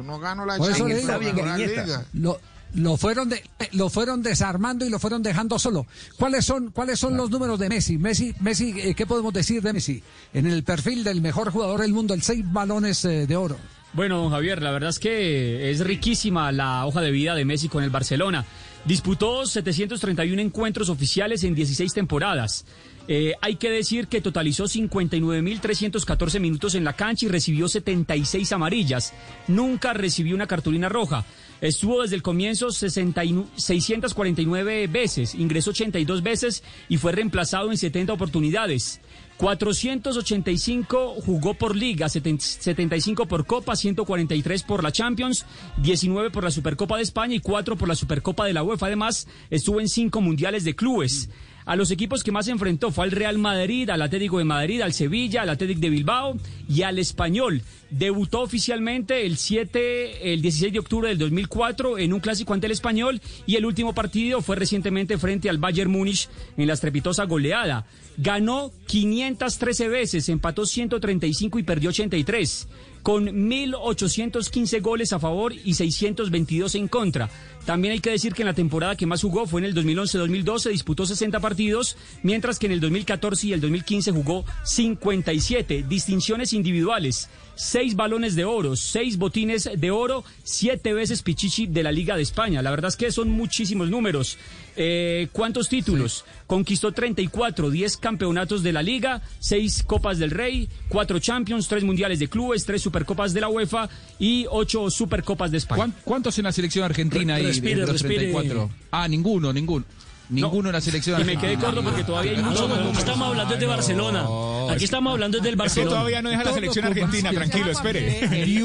No gano la Por eso le Champions, digo, no ganó la Liga. lo, lo fueron de, lo fueron desarmando y lo fueron dejando solo. ¿Cuáles son cuáles son los números de Messi? Messi, Messi, eh, ¿qué podemos decir de Messi? En el perfil del mejor jugador del mundo, el seis balones eh, de oro. Bueno, don Javier, la verdad es que es riquísima la hoja de vida de Messi con el Barcelona. Disputó 731 encuentros oficiales en 16 temporadas. Eh, hay que decir que totalizó 59.314 minutos en la cancha y recibió 76 amarillas. Nunca recibió una cartulina roja. Estuvo desde el comienzo 60 y- 649 veces, ingresó 82 veces y fue reemplazado en 70 oportunidades. 485 jugó por liga, 70 75 por Copa, 143 por la Champions, 19 por la Supercopa de España y 4 por la Supercopa de la UEFA. Además, estuvo en 5 mundiales de clubes. A los equipos que más se enfrentó fue al Real Madrid, al Atlético de Madrid, al Sevilla, al Atlético de Bilbao y al Español. Debutó oficialmente el 7, el 16 de octubre del 2004 en un clásico ante el Español y el último partido fue recientemente frente al Bayern Múnich en la estrepitosa goleada. Ganó 513 veces, empató 135 y perdió 83 con 1.815 goles a favor y 622 en contra. También hay que decir que en la temporada que más jugó fue en el 2011-2012, disputó 60 partidos, mientras que en el 2014 y el 2015 jugó 57 distinciones individuales, 6 balones de oro, 6 botines de oro, 7 veces Pichichi de la Liga de España. La verdad es que son muchísimos números. Eh, ¿Cuántos títulos? Conquistó 34, 10 campeonatos de la Liga, 6 Copas del Rey, 4 Champions, 3 Mundiales de Clubes, 3 Supercopas de la UEFA y 8 Supercopas de España. ¿Cuán- ¿Cuántos en la selección argentina Re- hay respire, de los respire. 34? Ah, ninguno, ninguno. Ninguno en la selección Y me quedé argentina. corto porque todavía hay mucho No, no, estamos hablando de Barcelona. Aquí estamos hablando del Es que Barcelona. todavía no deja la selección argentina, tranquilo, espere.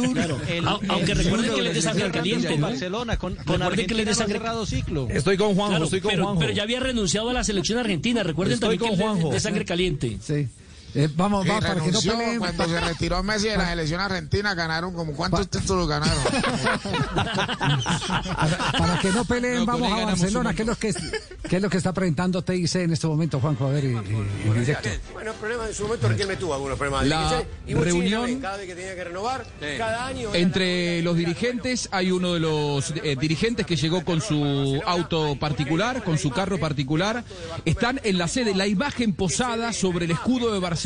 [laughs] Claro, Au- aunque recuerden que él es de sangre caliente, ¿no? Barcelona, con, con Recuerden que él es de no sangre cerrado ciclo. Estoy con Juanjo, Claro, estoy con pero, Juanjo. pero ya había renunciado a la selección argentina. Recuerden Estoy también que Juanjo. de sangre caliente. Sí. Eh, vamos, vamos, para que no peleen. cuando se retiró Messi de la selección argentina ganaron como cuántos títulos ganaron. [laughs] Para que no peleen, No, vamos a Barcelona. ¿Qué es, lo que, qué es lo que está presentando TIC en este momento, Juanjo? A ver, y- y- en directo. Bueno, problemas en su momento Riquelme tuvo algunos problemas. de La y reunión- también, cada vez que tenía que renovar, cada año. era Entre los dirigentes hay uno de los eh, dirigentes que llegó con su auto particular, con su carro particular. Están en la sede, la imagen posada sobre el escudo de Barcelona,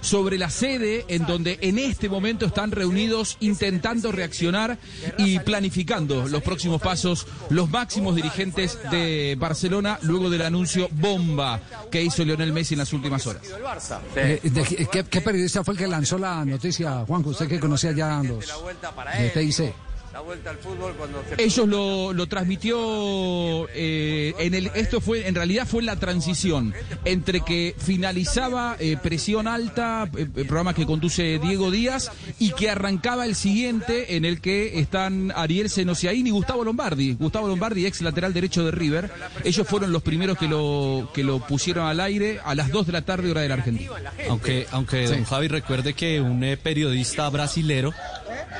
sobre la sede en donde en este momento están reunidos intentando reaccionar y planificando los próximos pasos los máximos dirigentes de Barcelona luego del anuncio bomba que hizo Lionel Messi en las últimas horas. Eh, de- ¿qué, qué periodista fue el que lanzó la noticia, Juanjo? Usted que conocía ya a los de TIC. La vuelta al fútbol cuando se Ellos lo, lo transmitió eh, en el esto fue en realidad fue la transición entre que finalizaba eh, presión alta eh, el programa que conduce Diego Díaz y que arrancaba el siguiente en el que están Ariel Senosiaín y Gustavo Lombardi. Gustavo Lombardi ex lateral derecho de River. Ellos fueron los primeros que lo que lo pusieron al aire a las 2 de la tarde hora de la Argentina. Aunque, aunque Sí. don Javi recuerde que un eh, periodista brasilero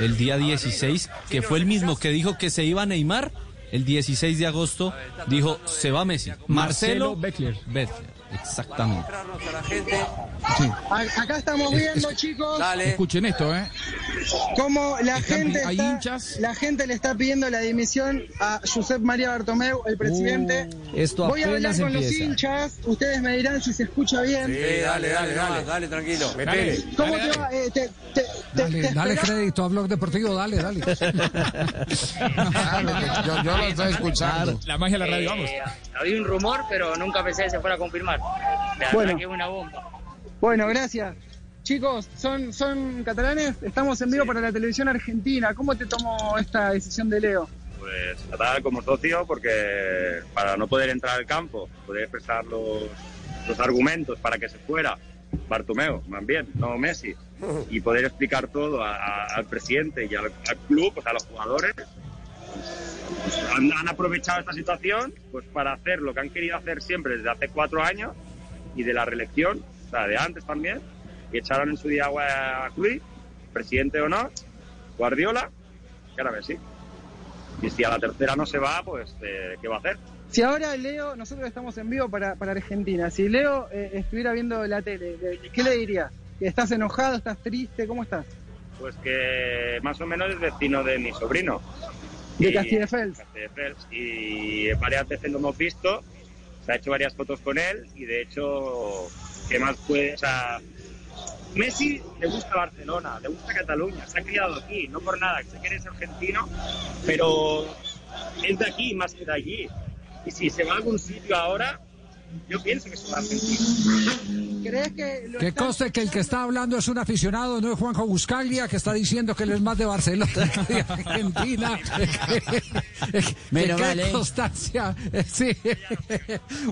el día 16, que fue el mismo que dijo que se iba a Neymar, el 16 de agosto dijo se va Messi. Marcelo Beckler. Beckler, exactamente. A- Acá estamos viendo, chicos, escuchen esto eh cómo la Están- gente, hay está- hinchas. la gente le está pidiendo la dimisión a Josep María Bartomeu, el presidente. Uh, esto Voy a hablar con los hinchas, ustedes me dirán si se escucha bien. Sí, dale, dale, dale, dale, tranquilo. Metele. ¿Cómo te va? Eh, te- te- te- Dale, te dale espera- crédito a Blog Deportivo, dale, dale. [laughs] yo, yo lo estoy escuchando. La magia de la radio, vamos. Eh, había un rumor, pero nunca pensé que se fuera a confirmar. La Bueno. que es una bomba. Bueno, gracias. Chicos, ¿son, ¿son catalanes? Estamos en vivo para la televisión argentina. ¿Cómo te tomó esta decisión de Leo? Pues fatal como socio porque para no poder entrar al campo, poder expresar los, los argumentos para que se fuera Bartomeu, más bien, no Messi, y poder explicar todo a- a- al presidente y al, al club, pues a los jugadores, pues, han, han aprovechado esta situación pues para hacer lo que han querido hacer siempre desde hace cuatro años y de la reelección, o sea, de antes también, y echaron en su día a Cruyff, presidente o no, Guardiola, y ahora Messi. Y si a la tercera no se va, pues eh, ¿qué va a hacer? Si ahora Leo, nosotros estamos en vivo para, para Argentina, si Leo eh, estuviera viendo la tele, le- ¿qué le diría? ¿Estás enojado? ¿Estás triste? ¿Cómo estás? Pues que más o menos es vecino de mi sobrino. De. Castelldefels. Y varias veces lo hemos visto, se ha hecho varias fotos con él y de hecho, ¿qué más puede? O sea, Messi le gusta Barcelona, le gusta Cataluña, se ha criado aquí, no por nada, sé que eres argentino, pero es de aquí más que de allí. Y si se va a algún sitio ahora, yo pienso que se va a. ¿Crees que lo Que conste que el que está hablando es un aficionado, no es Juanjo Buscaglia, que está diciendo que él es más de Barcelona [laughs] que de Argentina. [laughs] Menos qué mal, ¿eh? constancia. [laughs] Sí.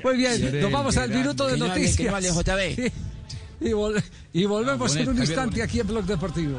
Muy bien, nos vamos al minuto de noticias. que no hable JB. Y, vol- y volvemos Ah, en un instante aquí en Blog Deportivo.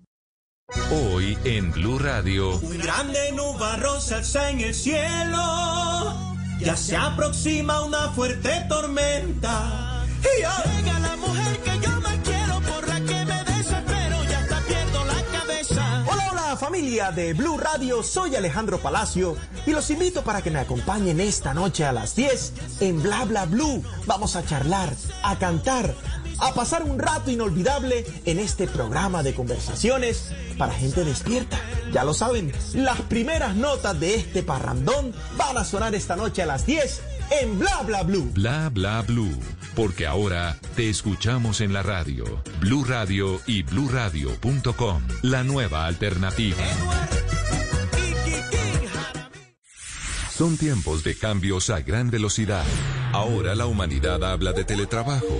Hoy en Blue Radio. Un grande nubarrosa está en el cielo. Ya se aproxima una fuerte tormenta. Y llega la mujer que yo más quiero, por la que me desespero, ya está pierdo la cabeza. Hola, hola familia de Blue Radio, soy Alejandro Palacio y los invito para que me acompañen esta noche a las 10 en Bla Bla Blue. Vamos a charlar, a cantar, a pasar un rato inolvidable en este programa de conversaciones para gente despierta. Ya lo saben, las primeras notas de este parrandón van a sonar esta noche a las 10 en Bla Bla Blue. Bla Bla Blue. Porque ahora te escuchamos en la radio. Blue Radio y bluradio.com. La nueva alternativa. Son tiempos de cambios a gran velocidad. Ahora la humanidad habla de teletrabajo,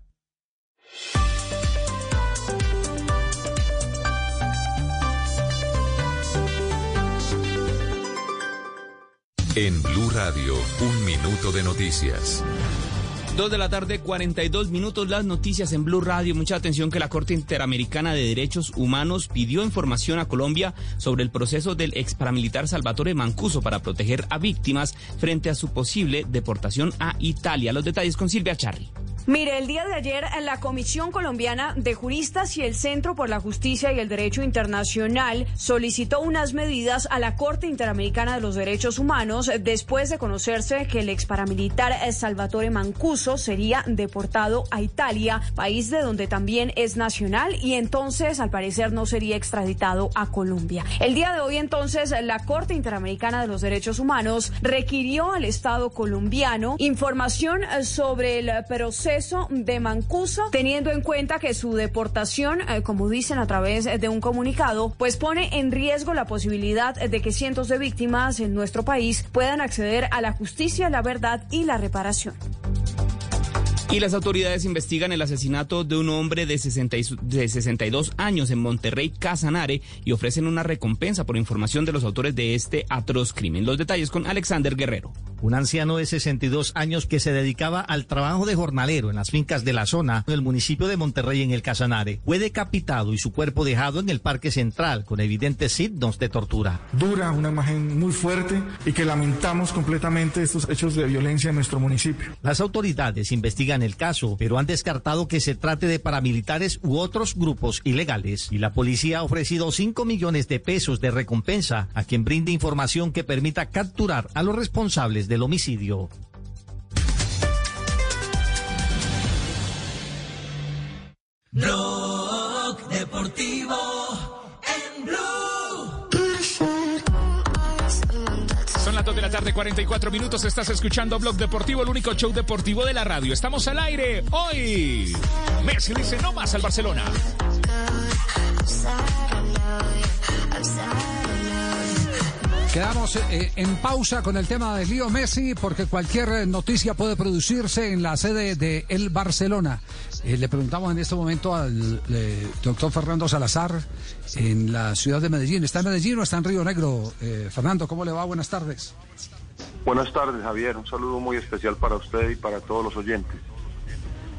En Blue Radio, un minuto de noticias. Dos de la tarde, 42 minutos, las noticias en Blue Radio. Mucha atención que la Corte Interamericana de Derechos Humanos pidió información a Colombia sobre el proceso del ex paramilitar Salvatore Mancuso para proteger a víctimas frente a su posible deportación a Italia. Los detalles con Silvia Charri. Mire, el día de ayer la Comisión Colombiana de Juristas y el Centro por la Justicia y el Derecho Internacional solicitó unas medidas a la Corte Interamericana de los Derechos Humanos después de conocerse que el ex paramilitar Salvatore Mancuso sería deportado a Italia, país de donde también es nacional y entonces al parecer no sería extraditado a Colombia. El día de hoy entonces la Corte Interamericana de los Derechos Humanos requirió al Estado colombiano información sobre el proceso de Mancuso, teniendo en cuenta que su deportación, eh, como dicen a través de un comunicado, pues pone en riesgo la posibilidad de que cientos de víctimas en nuestro país puedan acceder a la justicia, la verdad y la reparación. Y las autoridades investigan el asesinato de un hombre de, 60 y- de 62 años en Monterrey, Casanare, y ofrecen una recompensa por información de los autores de este atroz crimen. Los detalles con Alexander Guerrero. Un anciano de 62 años que se dedicaba al trabajo de jornalero en las fincas de la zona del municipio de Monterrey en el Casanare fue decapitado y su cuerpo dejado en el Parque Central con evidentes signos de tortura. dura, una imagen muy fuerte y que lamentamos completamente estos hechos de violencia en nuestro municipio. Las autoridades investigan el caso, pero han descartado que se trate de paramilitares u otros grupos ilegales. Y la policía ha ofrecido 5 millones de pesos de recompensa a quien brinde información que permita capturar a los responsables del homicidio. Tarde, 44 minutos. Estás escuchando Blog Deportivo, el único show deportivo de la radio. Estamos al aire hoy. Messi dice no más al Barcelona. Quedamos eh, en pausa con el tema de Lío Messi porque cualquier noticia puede producirse en la sede de el Barcelona. Eh, le preguntamos en este momento al eh, doctor Fernando Salazar en la ciudad de Medellín. ¿Está en Medellín o está en Río Negro? Eh, Fernando, ¿cómo le va? Buenas tardes. Buenas tardes, Javier. Un saludo muy especial para usted y para todos los oyentes.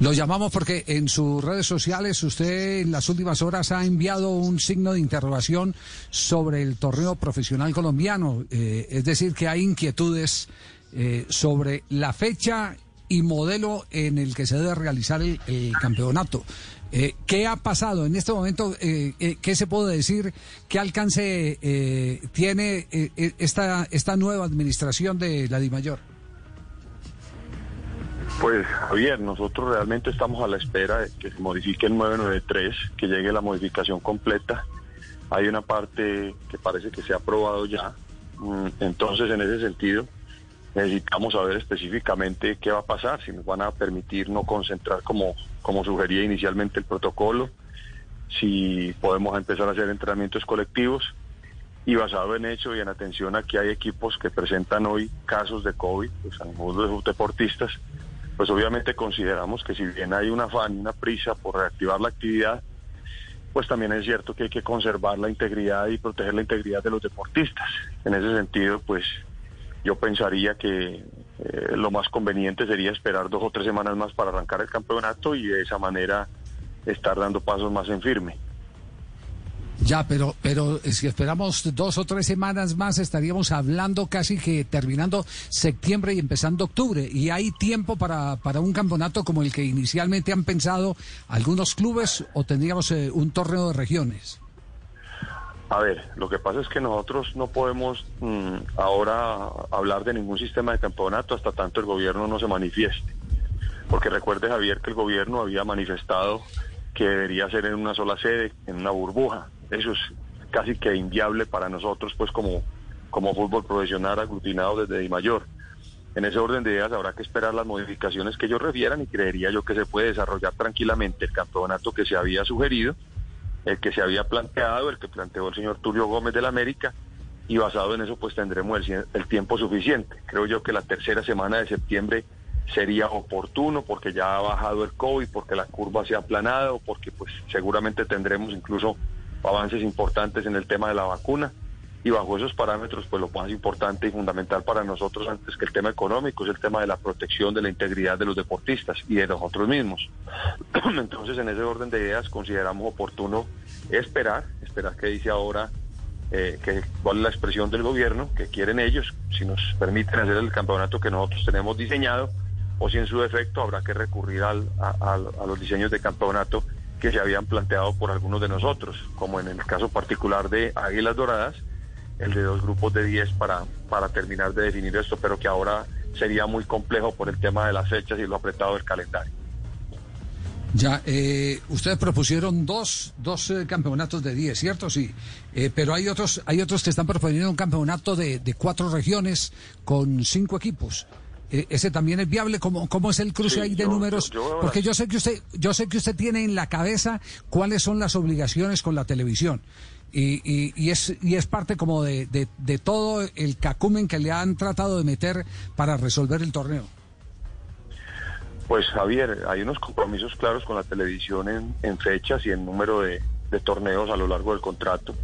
Lo llamamos porque en sus redes sociales usted en las últimas horas ha enviado un signo de interrogación sobre el torneo profesional colombiano. Eh, es decir, que hay inquietudes eh, sobre la fecha y modelo en el que se debe realizar el, campeonato. Eh, ¿Qué ha pasado en este momento? Eh, eh, ¿Qué se puede decir? ¿Qué alcance tiene eh, esta, esta nueva administración de la DIMAYOR? Pues Javier, nosotros realmente estamos a la espera de que se modifique el 993, que llegue la modificación completa. Hay una parte que parece que se ha aprobado ya. Mm, Entonces, en ese sentido, necesitamos saber específicamente qué va a pasar, si nos van a permitir no concentrar como, como sugería inicialmente el protocolo, si podemos empezar a hacer entrenamientos colectivos y basado en hecho y en atención a que hay equipos que presentan hoy casos de COVID, pues algunos de sus deportistas, pues obviamente consideramos que si bien hay un afán una prisa por reactivar la actividad, pues también es cierto que hay que conservar la integridad y proteger la integridad de los deportistas. En ese sentido, pues yo pensaría que eh, lo más conveniente sería esperar dos o tres semanas más para arrancar el campeonato y de esa manera estar dando pasos más en firme. Ya, pero, pero si esperamos dos o tres semanas más, estaríamos hablando casi que terminando septiembre y empezando octubre. Y hay tiempo para, para un campeonato como el que inicialmente han pensado algunos clubes o tendríamos eh, un torneo de regiones. A ver, lo que pasa es que nosotros no podemos mm, ahora hablar de ningún sistema de campeonato hasta tanto el gobierno no se manifieste. Porque recuerde, Javier, que el gobierno había manifestado que debería ser en una sola sede, en una burbuja. Eso es casi que inviable para nosotros, pues como, como fútbol profesional aglutinado desde Mayor. En ese orden de ideas habrá que esperar las modificaciones que ellos refieran y creería yo que se puede desarrollar tranquilamente el campeonato que se había sugerido, el que se había planteado, el que planteó el señor Tulio Gómez de la América, y basado en eso pues tendremos el, el tiempo suficiente. Creo yo que la tercera semana de septiembre sería oportuno porque ya ha bajado el COVID, porque la curva se ha aplanado, porque pues seguramente tendremos incluso avances importantes en el tema de la vacuna y bajo esos parámetros pues lo más importante y fundamental para nosotros antes que el tema económico es el tema de la protección de la integridad de los deportistas y de nosotros mismos. [clears throat] Entonces en ese orden de ideas consideramos oportuno esperar, esperar que dice ahora eh, que, cuál es la expresión del gobierno, que quieren ellos, si nos permiten hacer el campeonato que nosotros tenemos diseñado, o si en su defecto habrá que recurrir al- a, a- los diseños de campeonato que se habían planteado por algunos de nosotros, como en el caso particular de Águilas Doradas, el de dos grupos de 10 para, para terminar de definir esto, pero que ahora sería muy complejo por el tema de las fechas y lo apretado del calendario. Ya, eh, ustedes propusieron dos, dos eh, campeonatos de 10, ¿cierto? Sí. Eh, pero hay otros, hay otros que están proponiendo un campeonato de, de cuatro regiones con cinco equipos. Eh, ese también es viable. ¿Cómo, cómo es el cruce Sí, ahí de yo- números? yo- yo veo Porque yo sé que usted, yo sé que usted tiene en la cabeza cuáles son las obligaciones con la televisión. Y, y, y es, y es parte como de, de, de todo el cacumen que le han tratado de meter para resolver el torneo. Pues Javier, hay unos compromisos claros con la televisión en, fechas y en número de, de torneos a lo largo del contrato.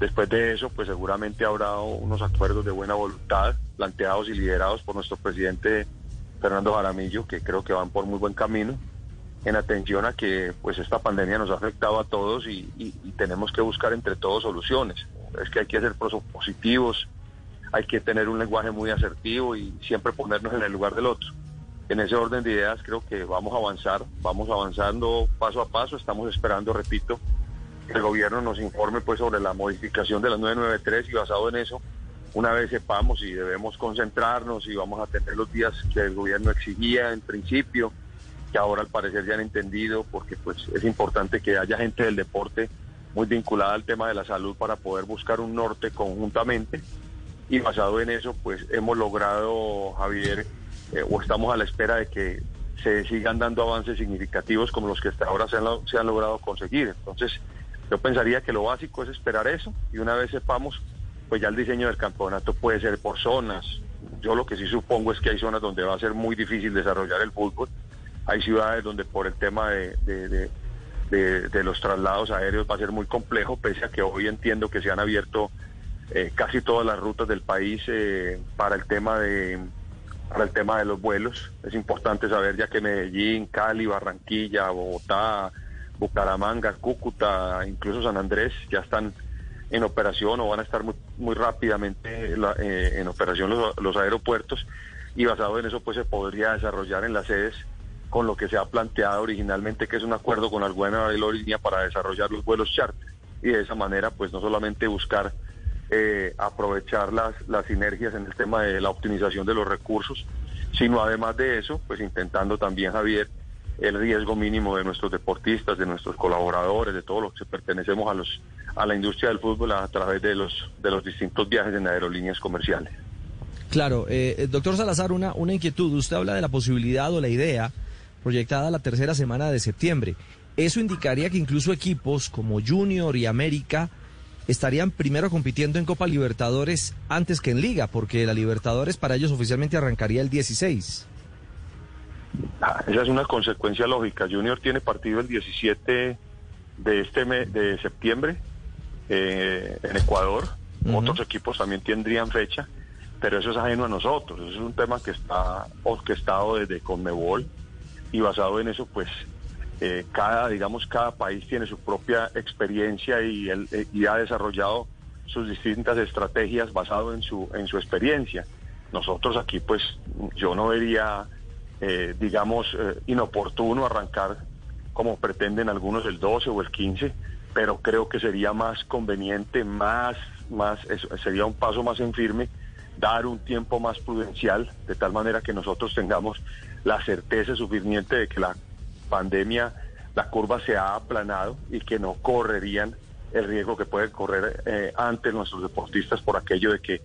Después de eso, pues seguramente habrá unos acuerdos de buena voluntad planteados y liderados por nuestro presidente Fernando Jaramillo, que creo que van por muy buen camino, en atención a que pues esta pandemia nos ha afectado a todos y, tenemos que buscar entre todos soluciones. Es que hay que ser positivos, hay que tener un lenguaje muy asertivo y siempre ponernos en el lugar del otro. En ese orden de ideas creo que vamos a avanzar, vamos avanzando paso a paso, estamos esperando, repito, que el gobierno nos informe pues sobre la modificación de la 993 y basado en eso, una vez sepamos si debemos concentrarnos y vamos a tener los días que el gobierno exigía en principio, que ahora al parecer ya han entendido, porque pues es importante que haya gente del deporte muy vinculada al tema de la salud para poder buscar un norte conjuntamente y basado en eso pues hemos logrado, Javier, eh, o estamos a la espera de que se sigan dando avances significativos como los que hasta ahora se han, se han logrado conseguir. Entonces, yo pensaría que lo básico es esperar eso y una vez sepamos, pues ya el diseño del campeonato puede ser por zonas. Yo lo que sí supongo es que hay zonas donde va a ser muy difícil desarrollar el fútbol. Hay ciudades donde por el tema de, los traslados aéreos va a ser muy complejo, pese a que hoy entiendo que se han abierto eh, casi todas las rutas del país eh, para el tema de para el tema de los vuelos. Es importante saber ya que Medellín, Cali, Barranquilla, Bogotá, Bucaramanga, Cúcuta, incluso San Andrés ya están en operación o van a estar muy, muy rápidamente la- eh, en operación los, los aeropuertos y basado en eso pues se podría desarrollar en las sedes con lo que se ha planteado originalmente que es un acuerdo con alguna aerolínea para desarrollar los vuelos charter y de esa manera pues no solamente buscar eh, aprovechar las, las sinergias en el tema de la optimización de los recursos, sino además de eso, pues intentando también, Javier, el riesgo mínimo de nuestros deportistas, de nuestros colaboradores, de todos los que pertenecemos a los a la industria del fútbol a través de los de los distintos viajes en aerolíneas comerciales. Claro, eh, doctor Salazar, una, una inquietud. Usted habla de la posibilidad o la idea proyectada la tercera semana de septiembre. Eso indicaría que incluso equipos como Junior y América estarían primero compitiendo en Copa Libertadores antes que en Liga, porque la Libertadores para ellos oficialmente arrancaría el 16. Ah, esa es una consecuencia lógica. Junior tiene partido el 17 de este mes de septiembre eh, en Ecuador. Otros equipos también tendrían fecha, pero eso es ajeno a nosotros. Eso es un tema que está orquestado desde Conmebol y basado en eso, pues eh, cada, digamos, cada país tiene su propia experiencia y, el, eh, y ha desarrollado sus distintas estrategias basado en su en su experiencia. Nosotros aquí, pues, yo no vería, eh, digamos, inoportuno arrancar como pretenden algunos el 12 o el 15, pero creo que sería más conveniente, más, más, sería un paso más en firme, dar un tiempo más prudencial, de tal manera que nosotros tengamos la certeza suficiente de que la pandemia, la curva se ha aplanado y que no correrían el riesgo que pueden correr eh, ante nuestros deportistas por aquello de que,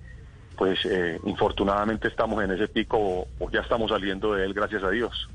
pues, eh, infortunadamente estamos en ese pico o ya estamos saliendo de él, gracias a Dios.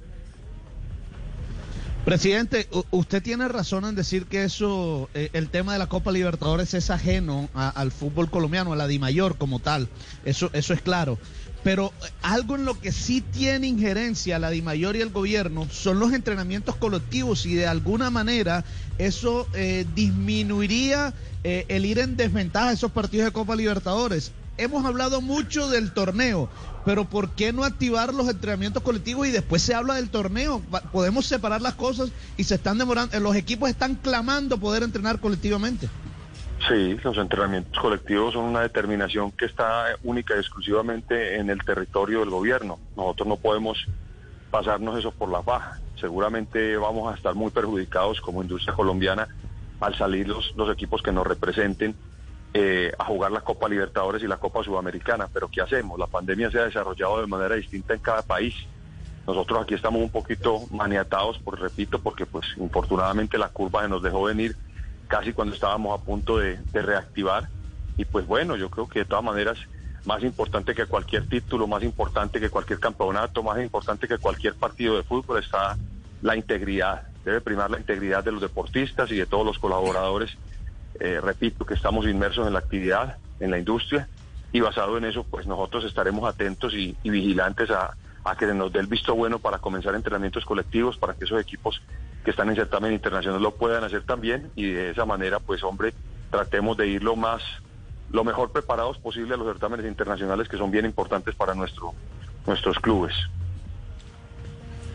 Presidente, usted tiene razón en decir que eso, eh, el tema de la Copa Libertadores es ajeno al fútbol colombiano, a la DIMAYOR como tal. Eso, eso es claro. Pero eh, algo en lo que sí tiene injerencia la DIMAYOR y el gobierno son los entrenamientos colectivos y de alguna manera eso eh, disminuiría el ir en desventaja a esos partidos de Copa Libertadores. Hemos hablado mucho del torneo, pero ¿por qué no activar los entrenamientos colectivos y después se habla del torneo? Podemos separar las cosas y se están demorando, los equipos están clamando poder entrenar colectivamente. Sí, los entrenamientos colectivos son una determinación que está única y exclusivamente en el territorio del gobierno. Nosotros no podemos pasarnos eso por la faja. Seguramente vamos a estar muy perjudicados como industria colombiana al salir los, los equipos que nos representen eh, a jugar la Copa Libertadores y la Copa Sudamericana. Pero ¿qué hacemos? La pandemia se ha desarrollado de manera distinta en cada país. Nosotros aquí estamos un poquito maniatados, por repito, porque pues infortunadamente la curva se nos dejó venir casi cuando estábamos a punto de, reactivar. Y pues bueno, yo creo que de todas maneras, más importante que cualquier título, más importante que cualquier campeonato, más importante que cualquier partido de fútbol está la integridad. Debe primar la integridad de los deportistas y de todos los colaboradores eh, repito que estamos inmersos en la actividad, en la industria, y basado en eso, pues nosotros estaremos atentos y, vigilantes a, que nos dé el visto bueno para comenzar entrenamientos colectivos, para que esos equipos que están en certamen internacional lo puedan hacer también, y de esa manera, pues hombre, tratemos de ir lo más, lo mejor preparados posible a los certámenes internacionales que son bien importantes para nuestro, nuestros clubes.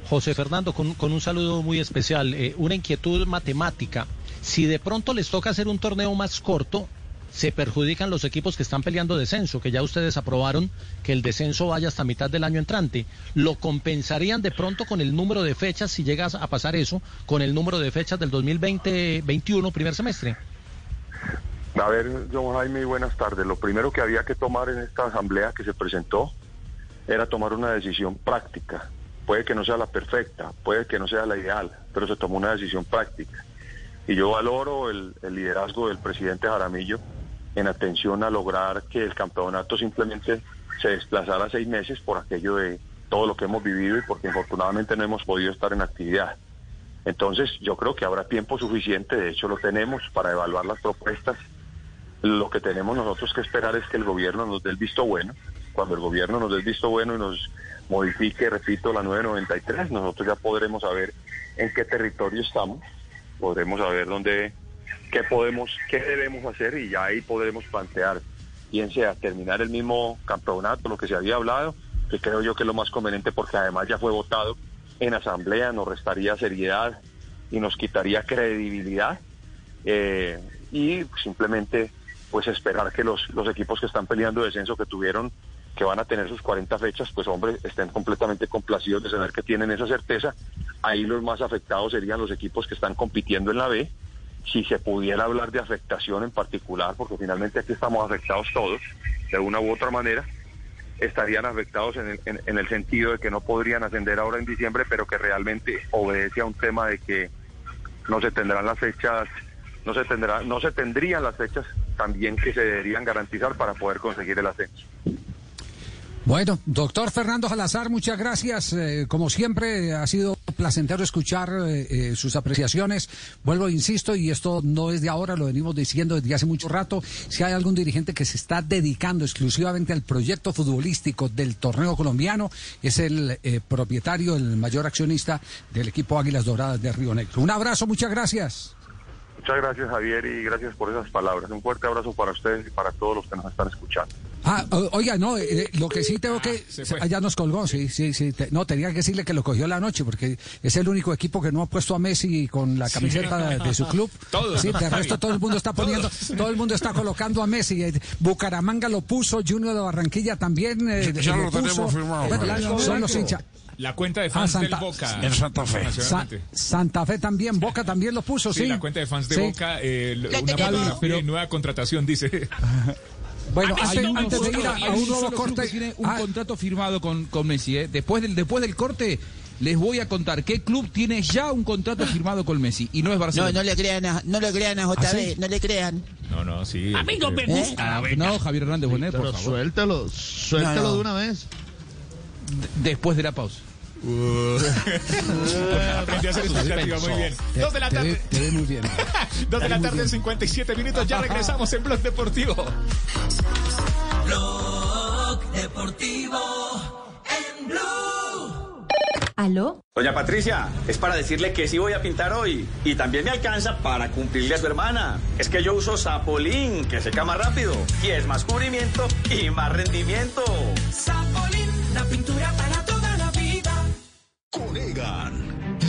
José Fernando, con, un saludo muy especial, eh, una inquietud matemática. Si de pronto les toca hacer un torneo más corto, se perjudican los equipos que están peleando descenso, que ya ustedes aprobaron que el descenso vaya hasta mitad del año entrante. ¿Lo compensarían de pronto con el número de fechas, si llegas a pasar eso, con el número de fechas del 2020-21, primer semestre? A ver, John Jaime, buenas tardes. Lo primero que había que tomar en esta asamblea que se presentó era tomar una decisión práctica. Puede que no sea la perfecta, puede que no sea la ideal, pero se tomó una decisión práctica. Y yo valoro el, liderazgo del presidente Jaramillo en atención a lograr que el campeonato simplemente se desplazara seis meses por aquello de todo lo que hemos vivido y porque infortunadamente no hemos podido estar en actividad. Entonces yo creo que habrá tiempo suficiente, de hecho lo tenemos, para evaluar las propuestas. Lo que tenemos nosotros que esperar es que el gobierno nos dé el visto bueno. Cuando el gobierno nos dé el visto bueno y nos modifique, repito, la 993, nosotros ya podremos saber en qué territorio estamos podremos saber dónde, qué podemos, qué debemos hacer y ya ahí podremos plantear, bien sea terminar el mismo campeonato, lo que se había hablado, que creo yo que es lo más conveniente porque además ya fue votado en asamblea, nos restaría seriedad y nos quitaría credibilidad eh, y simplemente pues esperar que los, los equipos que están peleando descenso que tuvieron que van a tener sus 40 fechas, pues hombre, estén completamente complacidos de saber que tienen esa certeza. Ahí los más afectados serían los equipos que están compitiendo en la B. Si se pudiera hablar de afectación en particular, porque finalmente aquí estamos afectados todos, de una u otra manera, estarían afectados en el, en- en el sentido de que no podrían ascender ahora en diciembre, pero que realmente obedece a un tema de que no se tendrán las fechas, no se tendrá, no se tendrían las fechas también que se deberían garantizar para poder conseguir el ascenso. Bueno, doctor Fernando Salazar, muchas gracias. Eh, como siempre, ha sido placentero escuchar eh, eh, sus apreciaciones. Vuelvo, insisto, y esto no es de ahora, lo venimos diciendo desde hace mucho rato. Si hay algún dirigente que se está dedicando exclusivamente al proyecto futbolístico del torneo colombiano, es el eh, propietario, el mayor accionista del equipo Águilas Doradas de Río Negro. Un abrazo, muchas gracias. Muchas gracias Javier y gracias por esas palabras. Un fuerte abrazo para ustedes y para todos los que nos están escuchando. Ah, oiga, no, eh, lo que sí tengo que... Allá nos colgó, sí, sí, sí. te- no, tenía que decirle que lo cogió la noche, porque es el único equipo que no ha puesto a Messi con la camiseta de, de su club. [laughs] Todos. Sí, de resto todo el mundo está poniendo, Todos. todo el mundo está colocando a Messi. Eh, Bucaramanga lo puso, Junior de Barranquilla también eh, Ya- lo puso. tenemos firmado, Bueno, son los hinchas. La cuenta de Ah, fans Santa- del Boca. En Santa Fe. Sa- Santa Fe también, Boca también lo puso, sí. Sí, la cuenta de fans de Sí. Boca, eh, una nueva contratación, dice. [laughs] Bueno, Hay antes, un antes de ir a, hay a un nuevo corte... que tiene un ah, contrato firmado con, con Messi. ¿eh? Después, del, después del corte, les voy a contar qué club tiene ya un contrato firmado con Messi. Y no es Barcelona. No, no le crean a, no le crean a JB, ¿Ah, sí? no le crean. No, no, sí. A mí no me ¿Eh? gusta. Ah, no, Javier Hernández Bonet, por Pero favor. suéltalo, suéltalo No, no. de una vez. D- después de la pausa. Aprendió a hacer expectativa, muy bien. Dos de la tarde. ve- te ve muy bien. [laughs] Dos de la tarde, bien. 57 minutos. Ya regresamos en Blog Deportivo. Blog Deportivo en Blue. ¿Aló? Doña Patricia, es para decirle que sí voy a pintar hoy. Y también me alcanza para cumplirle a su hermana. Es que yo uso Sapolín, que seca más rápido. Y es más cubrimiento y más rendimiento. Sapolín, la pintura para. Conegan,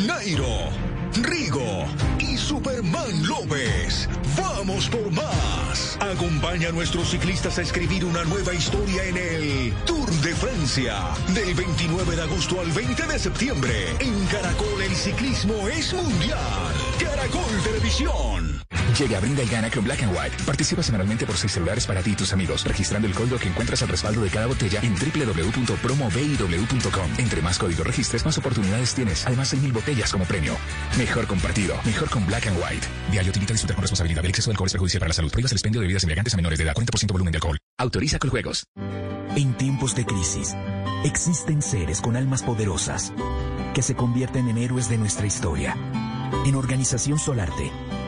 Nairo, Rigo y Superman López. ¡Vamos por más! Acompaña a nuestros ciclistas a escribir una nueva historia en el Tour de Francia. Del 29 de agosto al 20 de septiembre. En Caracol el ciclismo es mundial. Caracol Televisión. Llega a Brinda y gana con Black and White. Participa semanalmente por seis celulares para ti y tus amigos, registrando el código que encuentras al respaldo de cada botella en www.promobiw.com. Entre más código registres, más oportunidades tienes. Además, hay mil botellas como premio. Mejor compartido, mejor con Black and White. Diario te a disfrutar con responsabilidad. El exceso de alcohol es perjudicial para la salud. Prohíbas el expendio de bebidas embriagantes a menores de edad. 40% volumen de alcohol. Autoriza con juegos. En tiempos de crisis, existen seres con almas poderosas que se convierten en héroes de nuestra historia. En Organización Solarte,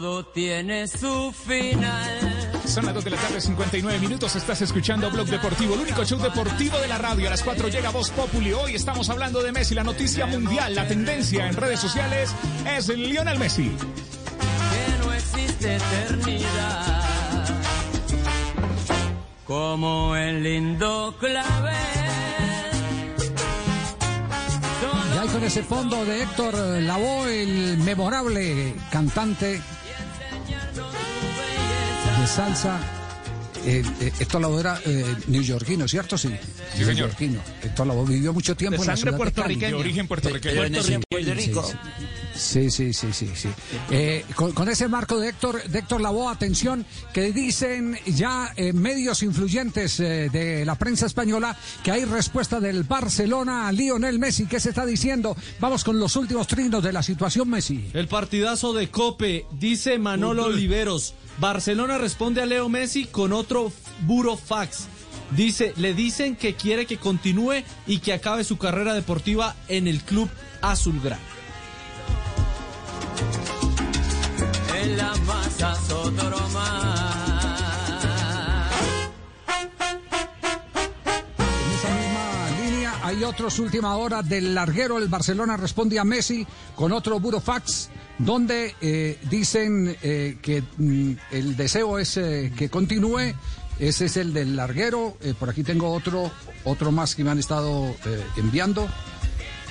Todo tiene su final. Son las 2 de la tarde, 59 minutos. Estás escuchando Blog Deportivo, el único show deportivo de la radio. A las 4 llega Voz Populi. Hoy estamos hablando de Messi. La noticia mundial, la tendencia en redes sociales es Lionel Messi. Que no existe eternidad. Como el lindo clavel. Y ahí con ese fondo de Héctor Lavoe, el memorable cantante salsa. Eh, eh, Héctor Lavoe era eh, neoyorquino, ¿cierto? Sí. Sí, señor. Neoyorquino. Héctor Lavoe vivió mucho tiempo De en la sangre ciudad de Cali. puertorriqueña. De origen puertorriqueño. De- Pero nació en Puerto Puerto Rico. Sí, sí, sí, sí, sí. Eh, con, con ese marco de Héctor, de Héctor Lavoe, atención, que dicen ya eh, medios influyentes eh, de la prensa española que hay respuesta del Barcelona a Lionel Messi. ¿Qué se está diciendo? Vamos con los últimos trinos de la situación Messi. El partidazo de Cope, dice Manolo. Oliveros. Barcelona responde a Leo Messi con otro burofax. Dice, le dicen que quiere que continúe y que acabe su carrera deportiva en el club azulgrana. En la masa Sodoroma. En esa misma línea hay otros última hora del larguero. El Barcelona responde a Messi con otro burofax donde eh, dicen eh, que mm, el deseo es eh, que continúe Ese es el del larguero. Por aquí tengo otro, otro más que me han estado enviando.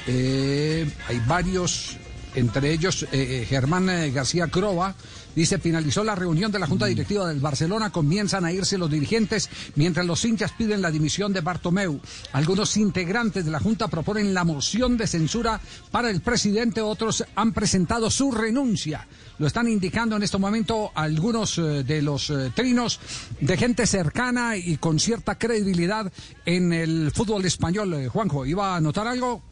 Hay varios, entre ellos Germán García Croa. Dice, finalizó la reunión de la Junta Directiva del Barcelona, comienzan a irse los dirigentes mientras los hinchas piden la dimisión de Bartomeu. Algunos integrantes de la Junta proponen la moción de censura para el presidente, otros han presentado su renuncia. Lo están indicando en este momento algunos eh, de los eh, trinos de gente cercana y con cierta credibilidad en el fútbol español. Eh, Juanjo, ¿iba a anotar algo?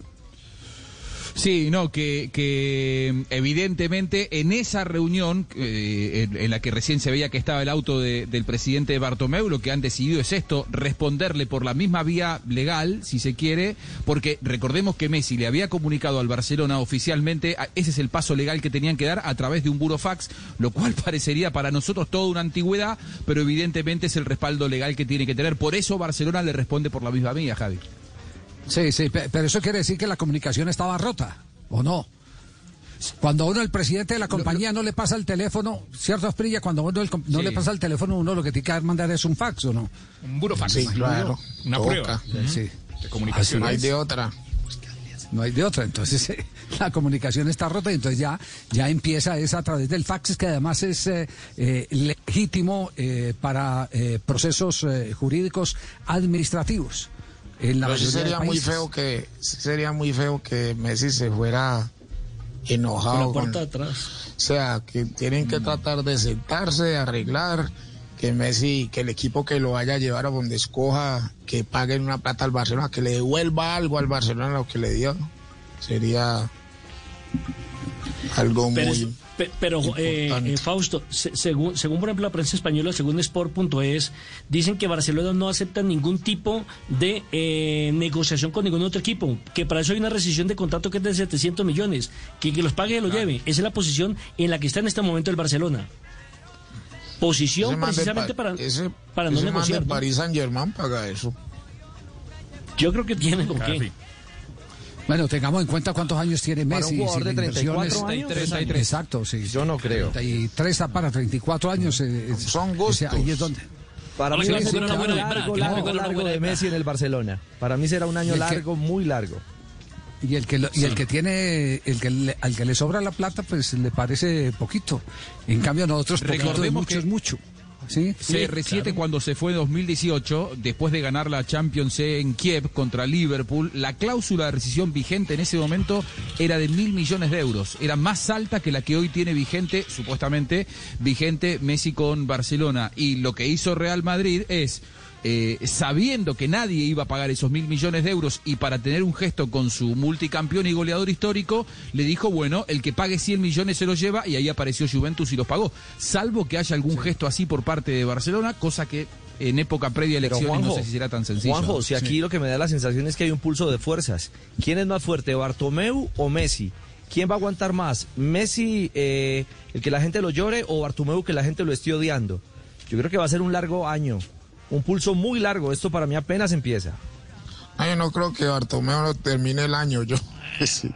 Sí, no, que, que evidentemente en esa reunión eh, en, en la que recién se veía que estaba el auto de- del presidente Bartomeu, lo que han decidido es esto, responderle por la misma vía legal, si se quiere, porque recordemos que Messi le había comunicado al Barcelona oficialmente, ese es el paso legal que tenían que dar a través de un burofax, lo cual [laughs] parecería para nosotros toda una antigüedad, pero evidentemente es el respaldo legal que tiene que tener. Por eso Barcelona le responde por la misma vía, Javi. Sí, sí, pe- pero eso quiere decir que la comunicación estaba rota, ¿o no? Cuando a uno el presidente de la compañía no le pasa el teléfono, ¿cierto, Asprilla? Cuando a uno el no Sí. le pasa el teléfono, uno lo que tiene que mandar es un fax, ¿o no? Un burofax. Sí, claro. Una Toca. prueba. Sí. De comunicación. Así Hay de otra. No hay de otra, entonces [laughs] eh, la comunicación está rota y entonces ya, ya empieza es a través del fax, que además es eh, eh, legítimo eh, para eh, procesos eh, jurídicos administrativos. En la Pero sí sería muy feo que sí sería muy feo que Messi se fuera enojado. Con la puerta con- atrás. O sea, que tienen que tratar de sentarse, de arreglar, que Messi, que el equipo que lo vaya a llevar a donde escoja, que paguen una plata al Barcelona, que le devuelva algo al Barcelona lo que le dio. Sería algo Pero, muy... es- pero eh, eh, Fausto, se- según, según por ejemplo la prensa española, según Sport.es, dicen que Barcelona no acepta ningún tipo de eh, negociación con ningún otro equipo, que para eso hay una rescisión de contrato que es de 700 millones, que, que los pague y lo lleve. Esa es la posición en la que está en este momento el Barcelona. Posición man precisamente Pa- para, ese- para no ese man negociar. del ¿no? Paris Saint Germain paga eso. Yo creo que tiene con qué. Bueno, tengamos en cuenta cuántos años tiene Para Messi. un jugador de 34 inversión es- años. 33. Exacto, sí. Yo no creo. 33 está para 34 años. eh, es- Son o sea, ahí es donde. Para mí Sí, va a sí, ser un año largo, largo, largo de Messi en el Barcelona. Para mí será un año largo, muy largo. Y el que lo- y el que tiene el que le- al que le sobra la plata pues le parece poquito. En cambio a nosotros poquito mucho que- es mucho. ¿Sí? CR7 cuando se fue en 2018, después de ganar la Champions en Kiev contra Liverpool, la cláusula de rescisión vigente en ese momento era de mil millones de euros. Era más alta que la que hoy tiene vigente, supuestamente vigente Messi con Barcelona. Y lo que hizo Real Madrid es... eh, sabiendo que nadie iba a pagar esos mil millones de euros y para tener un gesto con su multicampeón y goleador histórico, le dijo, bueno, el que pague 100 millones se los lleva y ahí apareció Juventus y los pagó. Salvo que haya algún gesto así por parte de Barcelona, cosa que en época previa a elecciones no sé si será tan sencillo. Juanjo, si aquí Sí. lo que me da la sensación es que hay un pulso de fuerzas. ¿Quién es más fuerte, Bartomeu o Messi? ¿Quién va a aguantar más? ¿Messi, eh, el que la gente lo llore, o Bartomeu, que la gente lo esté odiando? Yo creo que va a ser un largo año, un pulso muy largo. Esto para mí apenas empieza. Ay, yo no creo que Bartomeu no termine el año, yo. Sí.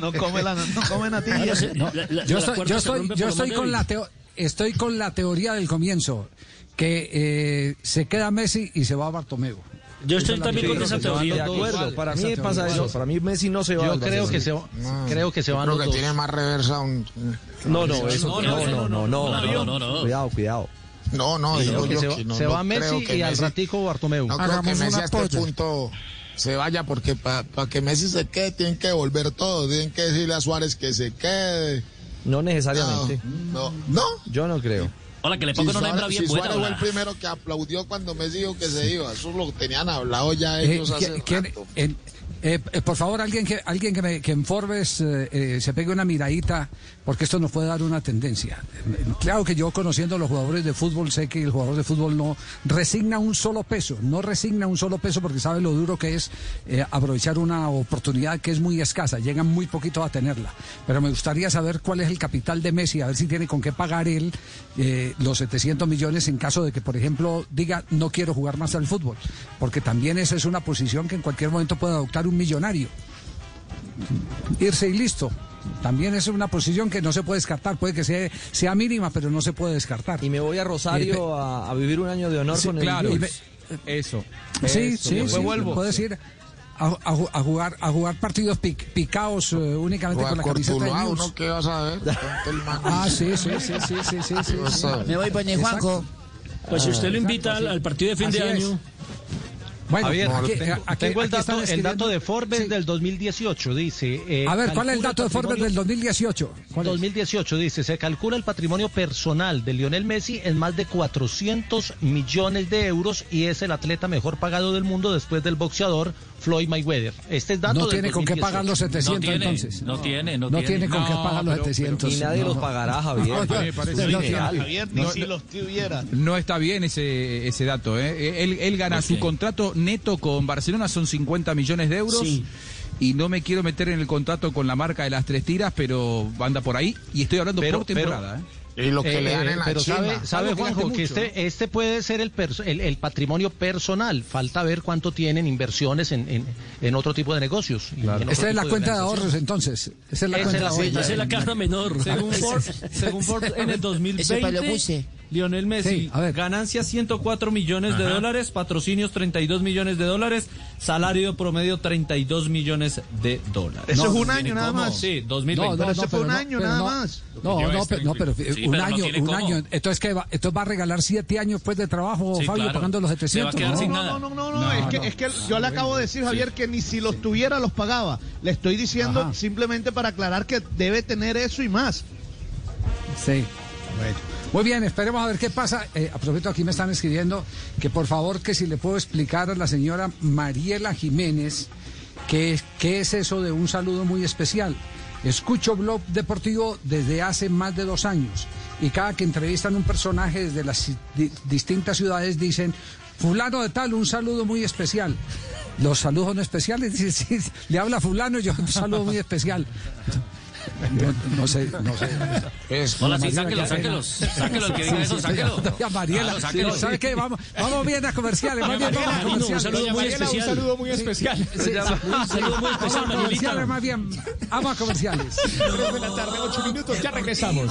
no come la, no come natilla. No, yo estoy, yo estoy, yo estoy con la teo- estoy con la teoría del comienzo que eh, se queda Messi y se va Bartomeu. Yo estoy es también con esa teoría. De acuerdo, para mí teoría. pasa eso. Para mí Messi no se va. Yo creo que se va- No, creo que se van creo que tiene más reversa un... No, no, eso No, no, no, no, no, no, no, no, no. Cuidado, cuidado. No, no, Sí, digo creo que yo se que no, se no va Messi que y al Messi- ratico Bartomeu. No creo que Messi a este polla. punto se vaya porque para que Messi se quede tienen que devolver todo, tienen que decirle a Suárez que se quede. No necesariamente. No, no. Yo no creo. Hola, que le Si pongan una hembra bien si buena. Suárez fue el primero que aplaudió cuando Messi dijo que se iba, eso lo tenían hablado ya Eh, ellos hace ¿quién- quién- rato. en- eh, eh, por favor, alguien que alguien que, me, que en Forbes eh, eh, se pegue una miradita, porque esto nos puede dar una tendencia. Claro que yo conociendo a los jugadores de fútbol sé que el jugador de fútbol no resigna un solo peso, no resigna un solo peso porque sabe lo duro que es aprovechar una oportunidad que es muy escasa, llegan muy poquito a tenerla. Pero me gustaría saber cuál es el capital de Messi, a ver si tiene con qué pagar él los 700 millones en caso de que, por ejemplo, diga no quiero jugar más al fútbol, porque también esa es una posición que en cualquier momento puede adoptar un millonario. Irse y listo. También es una posición que no se puede descartar. Puede que sea, sea mínima, pero no se puede descartar. Y me voy a Rosario a, a vivir un año de honor Sí, con el Claro, eso. Sí, Eso, sí, después sí, vuelvo. puedes ir a, a a jugar a jugar partidos pic- picaos eh, únicamente con la camiseta de News. uno qué vas a ver. Ah, sí, sí, sí, sí, sí, sí, sí, sí. Me voy por Exacto. Juanjo. Pues si usted lo Exacto, invita al, partido de fin de es. Bueno, Javier, aquí- tengo, aquí- tengo el, dato, el dato de Forbes del 2018, dice... eh, A ver, ¿cuál es el dato de Forbes del 2018? ¿Cuál es? 2018 dice, se calcula el patrimonio personal de Lionel Messi en más de 400 millones de euros y es el atleta mejor pagado del mundo después del boxeador Floyd Mayweather. Este es dato No tiene con qué 2018. pagar los 700 tiene, entonces. no tiene, no tiene. tiene. con qué No, pagar los pero- 700. Y nadie no. los pagará, Javier. No, [laughs] no, Me parece no, irreal. no. Javier, ni No, si no. los tuviera. No está bien ese, ese dato. ¿eh? Él, él gana su contrato neto con Barcelona, son 50 millones de euros. Sí. Y no me quiero meter en el contrato con la marca de las tres tiras, pero anda por ahí. Y estoy hablando Pero- por temporada. ¿eh? Y lo que Eh, le dan eh, en la pero chimba. sabe, sabe que Juanjo que este, este puede ser el, perso- el, el patrimonio personal. Falta ver cuánto tienen inversiones en, en, en otro tipo de negocios. otro Esta es la cuenta de ahorros entonces. Esa es la Esa cuenta es de ahorros. Esa es la caja menor. Según [laughs] Forbes, según Forbes, en el Eso para lo 2020, puse. Lionel Messi, Sí, a ver. ganancia 104 millones de dólares, patrocinios 32 millones de dólares, salario promedio 32 millones de dólares. Eso No, es un no año nada más. Sí, No, 2020. no, Pero no, ese fue un no, año pero nada no. más. No, no, pero, no, pero Sí, pero un no año, un cómo. año. Entonces, ¿qué va? Entonces va a regalar siete años pues de trabajo, Sí, Fabio, claro. pagando los Se va a 700. quedar ¿no? No, no, no, no, No, es, que, no. es que yo le acabo de decir, Javier, que ni si los tuviera los pagaba. Le estoy diciendo Ajá. simplemente para aclarar que debe tener eso y más. Sí. Bueno. Muy bien, esperemos a ver qué pasa. Eh, aquí me están escribiendo que por favor que si le puedo explicar a la señora Mariela Jiménez qué, es- eso de un saludo muy especial. Escucho Blog Deportivo desde hace más de dos años y cada que entrevistan un personaje desde las distintas ciudades dicen, fulano de tal, un saludo muy especial. Los saludos no especiales, [laughs] dice, sí, le habla fulano, yo un saludo muy especial. No, no sé, no sé. Es- Hola, sí, Mariela, sáquelo, ya- sáquelo. Sáquelo, el que diga eso, sí, sáquelo. ya, Mariela, Claro, sáquelo. ¿sabe qué? Vamos, vamos bien a comerciales, más bien vamos a Mariela, un comerciales. saludo muy especial. un saludo muy especial. Sí, Un saludo muy especial, Marielita. comerciales, más bien. Vamos a comerciales. 3 de la tarde, 8 minutos, ya regresamos.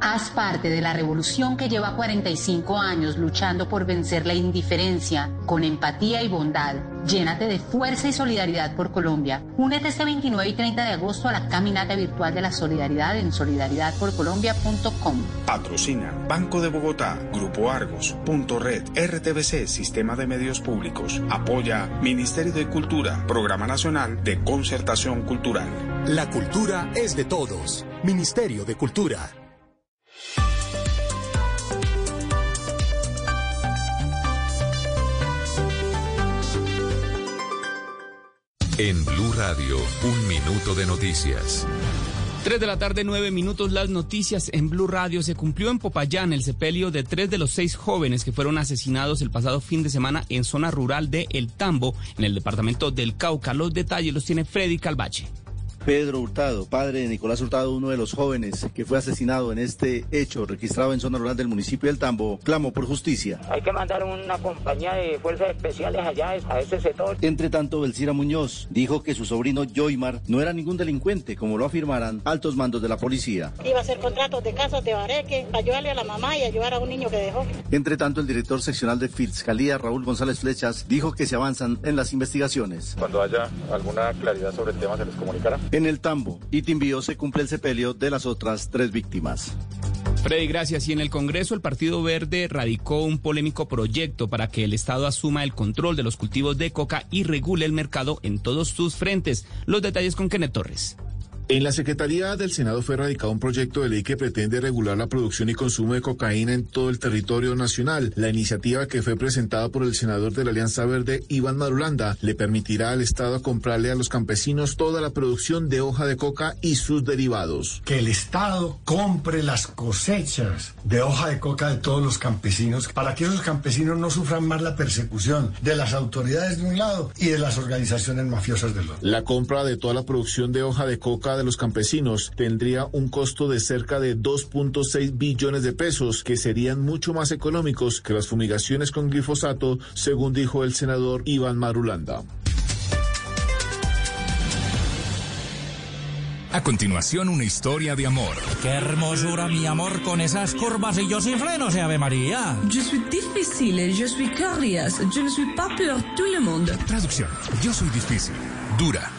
Haz parte de la revolución que lleva 45 años luchando por vencer la indiferencia con empatía y bondad. Llénate de fuerza y solidaridad por Colombia. Únete este 29 y 30 de agosto a la caminata virtual de la solidaridad en solidaridadporcolombia.com. Patrocina Banco de Bogotá, Grupo Argos, Punto Red, RTBC, Sistema de Medios Públicos. Apoya Ministerio de Cultura, Programa Nacional de Concertación Cultural. La cultura es de todos. Ministerio de Cultura. En Blue Radio, un minuto de noticias. 3 de la tarde, 9 minutos, las noticias en Blue Radio. Se cumplió en Popayán el sepelio de tres de los seis jóvenes que fueron asesinados el pasado fin de semana en zona rural de El Tambo, en el departamento del Cauca. Los detalles los tiene Freddy Calvache. Pedro Hurtado, padre de Nicolás Hurtado, uno de los jóvenes que fue asesinado en este hecho registrado en zona rural del municipio del Tambo, clamó por justicia. Hay que mandar una compañía de fuerzas especiales allá a ese sector. Entre tanto, Belcira Muñoz dijo que su sobrino Joymar no era ningún delincuente, como lo afirmaran altos mandos de la policía. Iba a hacer contratos de casas de bareque para ayudarle a la mamá y ayudar a un niño que dejó. Entre tanto, el director seccional de Fiscalía, Raúl González Flechas, dijo que se avanzan en las investigaciones. Cuando haya alguna claridad sobre el tema se les comunicará. En el Tambo y Timbío se cumple el sepelio de las otras tres víctimas. Freddy, gracias. Y en el Congreso, el Partido Verde radicó un polémico proyecto para que el Estado asuma el control de los cultivos de coca y regule el mercado en todos sus frentes. Los detalles con Kenneth Torres. En la Secretaría del Senado fue radicado un proyecto de ley que pretende regular la producción y consumo de cocaína en todo el territorio nacional. La iniciativa que fue presentada por el senador de la Alianza Verde, Iván Marulanda, le permitirá al Estado comprarle a los campesinos toda la producción de hoja de coca y sus derivados. Que el Estado compre las cosechas de hoja de coca de todos los campesinos para que esos campesinos no sufran más la persecución de las autoridades de un lado y de las organizaciones mafiosas del otro. La compra de toda la producción de hoja de coca de los campesinos tendría un costo de cerca de 2.6 billones de pesos, que serían mucho más económicos que las fumigaciones con glifosato, según dijo el senador Iván Marulanda. A continuación, una historia de amor. Qué hermosura, mi amor, con esas curvas y yo sin frenos, Ave María. Je suis difficile, je suis curious, je ne suis pas pour tout le monde. Traducción. Yo soy difícil, dura,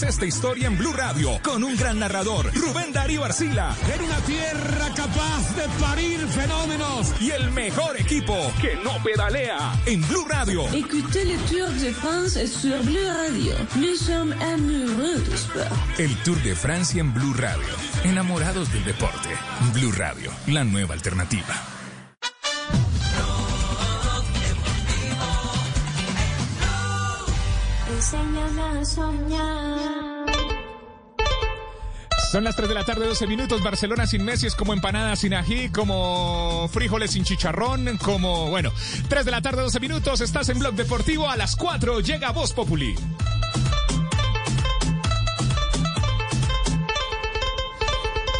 esta historia en Blue Radio con un gran narrador, Rubén Darío Arcila. En una tierra capaz de parir fenómenos. Y el mejor equipo que no pedalea en Blue Radio. Écoutez le Tour de France sur Blue Radio. Nous sommes amoureux du sport. El Tour de Francia en Blue Radio. Enamorados del deporte. Blue Radio, la nueva alternativa. Enséñame a soñar. Son las 3 de la tarde, 12 minutos. Barcelona sin Messi es como empanada sin ají, como frijoles sin chicharrón, como, bueno, 3 de la tarde, 12 minutos. Estás en Blog Deportivo. A las 4 llega Voz Populi.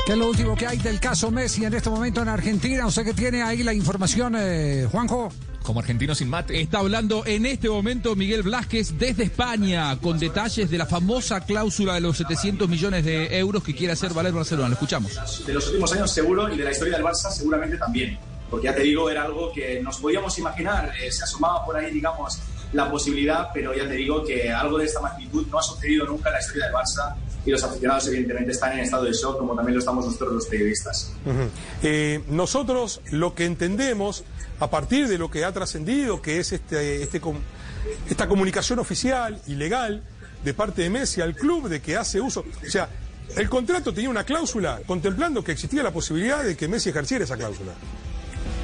¿Qué es lo último que hay del caso Messi en este momento en Argentina? ¿Usted que tiene ahí la información, eh, Juanjo? Como argentino sin mate. Está hablando en este momento Miguel Blasquez desde España con detalles de la famosa cláusula de los 700 millones de euros que quiere hacer valer Barcelona. Lo escuchamos. De los últimos años seguro y de la historia del Barça seguramente también. Porque ya te digo, era algo que nos podíamos imaginar. eh, se asomaba por ahí, digamos, la posibilidad, pero ya te digo que algo de esta magnitud no ha sucedido nunca en la historia del Barça y los aficionados evidentemente están en estado de shock, como también lo estamos nosotros los periodistas. Ujú. Eh, nosotros lo que entendemos a partir de lo que ha trascendido, que es este, este com- esta comunicación oficial y legal de parte de Messi al club de que hace uso, o sea, el contrato tenía una cláusula contemplando que existía la posibilidad de que Messi ejerciera esa cláusula.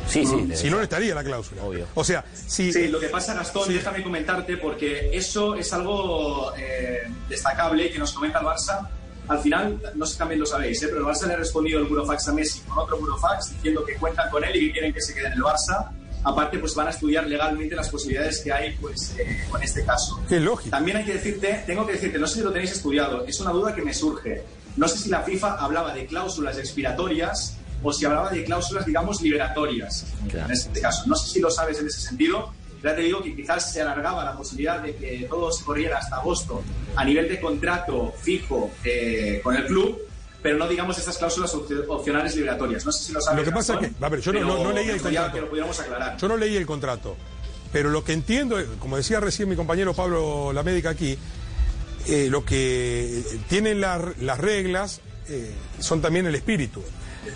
Sí, sí. Si no, no estaría la cláusula. O sea, si... Sí, lo que pasa, Gastón, déjame comentarte, porque eso es algo eh, destacable que nos comenta el Barça. Al final, no sé si también lo sabéis, ¿eh? pero el Barça le ha respondido el burofax a Messi con otro burofax diciendo que cuentan con él y que quieren que se quede en el Barça. Aparte, pues van a estudiar legalmente las posibilidades que hay pues, eh, con este caso. Qué lógico. También hay que decirte, tengo que decirte, no sé si lo tenéis estudiado, es una duda que me surge. No sé si la FIFA hablaba de cláusulas expiratorias o si hablaba de cláusulas, digamos, liberatorias. En este caso, no sé si lo sabes en ese sentido. Ya te digo que quizás se alargaba la posibilidad de que todo se corriera hasta agosto a nivel de contrato fijo eh, con el club, pero no digamos estas cláusulas opci- opcionales liberatorias. No sé si lo sabes. Lo que pasa es que, a ver, yo no, no- no pero leí el contrato. Que lo pudiéramos aclarar. Yo no leí el contrato, pero lo que entiendo, como decía recién mi compañero Pablo La Médica aquí, eh, lo que tienen la- las reglas eh, son también el espíritu.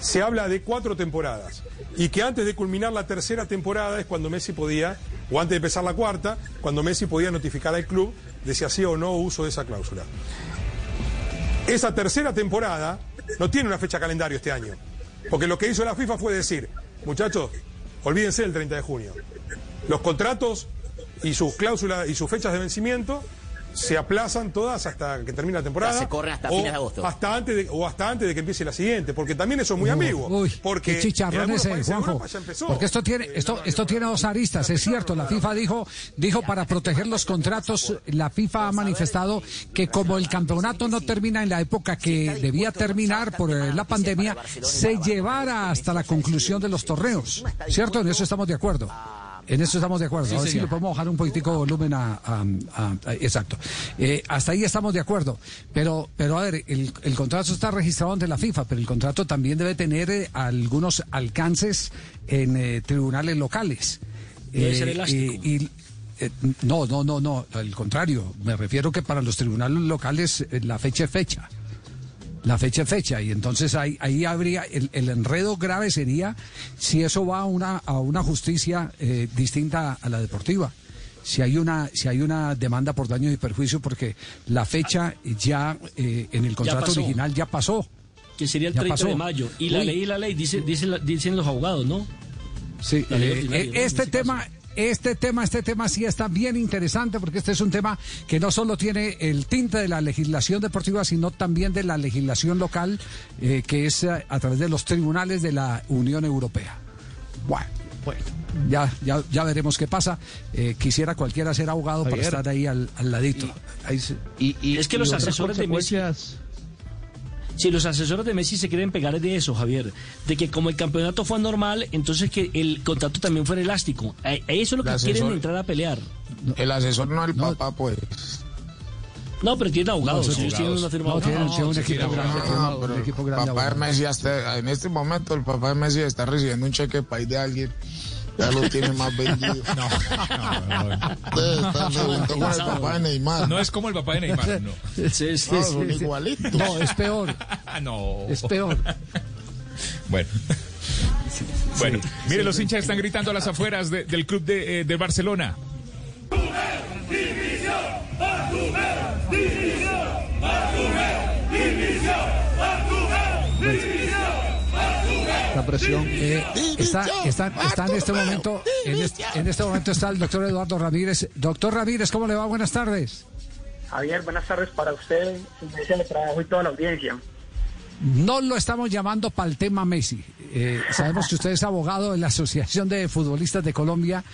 Se habla de cuatro temporadas y que antes de culminar la tercera temporada es cuando Messi podía, o antes de empezar la cuarta, cuando Messi podía notificar al club de si hacía o no uso de esa cláusula. Esa tercera temporada no tiene una fecha calendario este año, porque lo que hizo la FIFA fue decir, muchachos, olvídense del 30 de junio. Los contratos y sus cláusulas y sus fechas de vencimiento se aplazan todas hasta que termine la temporada. O sea, se corren hasta fines de agosto. Hasta antes de, o hasta antes de que empiece la siguiente, porque también eso es muy Uy, ambiguo. Uy, porque qué chicharrón ese, Juanjo. Porque esto tiene, esto, esto tiene dos aristas, es cierto. La FIFA dijo, dijo para proteger los contratos, la FIFA ha manifestado que como el campeonato no termina en la época que debía terminar por eh, la pandemia, se llevara hasta la conclusión de los torneos. ¿Cierto? En eso estamos de acuerdo. En eso estamos de acuerdo. Sí, a ver si le podemos bajar un poquitico volumen a, a- a- a- exacto. Eh, hasta ahí estamos de acuerdo. Pero, pero a ver, el, el contrato está registrado ante la FIFA, pero el contrato también debe tener eh, algunos alcances en eh, tribunales locales. Debe ser elástico. y- y, no, no, no, no. Al contrario, me refiero que para los tribunales locales la fecha es fecha. La fecha es fecha y entonces ahí, ahí habría el, el enredo grave sería si eso va a una a una justicia eh, distinta a la deportiva. Si hay una si hay una demanda por daño y perjuicio porque la fecha ya eh, en el contrato original ya pasó. Que sería el Ya 30 de mayo. Y la Uy. ley y la ley, dice, dice la- dicen los abogados, ¿no? Sí, ley eh, este tema, este tema, este tema sí está bien interesante porque este es un tema que no solo tiene el tinte de la legislación deportiva, sino también de la legislación local, eh, que es eh, a través de los tribunales de la Unión Europea. Bueno, bueno, ya, ya, ya veremos qué pasa. Eh, quisiera cualquiera ser abogado para estar ahí al, al ladito. Ahí se- es que los asesores de Messi. Sí, los asesores de Messi se quieren pegar de eso, Javier. De que como el campeonato fue anormal, entonces que el contrato también fuera elástico. Eso es lo que quieren entrar a pelear. El asesor no es el papá, pues. No, pero tienen abogados. No, ellos tienen una firma No, tienen- abogados. tienen un equipo grande, un pero equipo Papá de. Messi hasta en este momento el papá de Messi está recibiendo un cheque de país de alguien. Ya lo tiene más vendido. [laughs] No, Está junto con el papá de Neymar. No es como el papá de Neymar, no. [laughs] Sí, sí, No, sí, son sí. igualitos. No, es peor. [laughs] no. Es peor. Bueno. Bueno, Sí, mire, sí, los sí. hinchas están gritando a las afueras de- del club de, eh, de Barcelona. La presión. Eh, está, está, está en este momento, en este, en este momento está el doctor Eduardo Ramírez. Doctor Ramírez, ¿cómo le va? Buenas tardes. Javier, buenas tardes para usted, su mesa de trabajo y toda la audiencia. No lo estamos llamando para el tema Messi. Eh, sabemos que usted es abogado de la Asociación de Futbolistas de Colombia.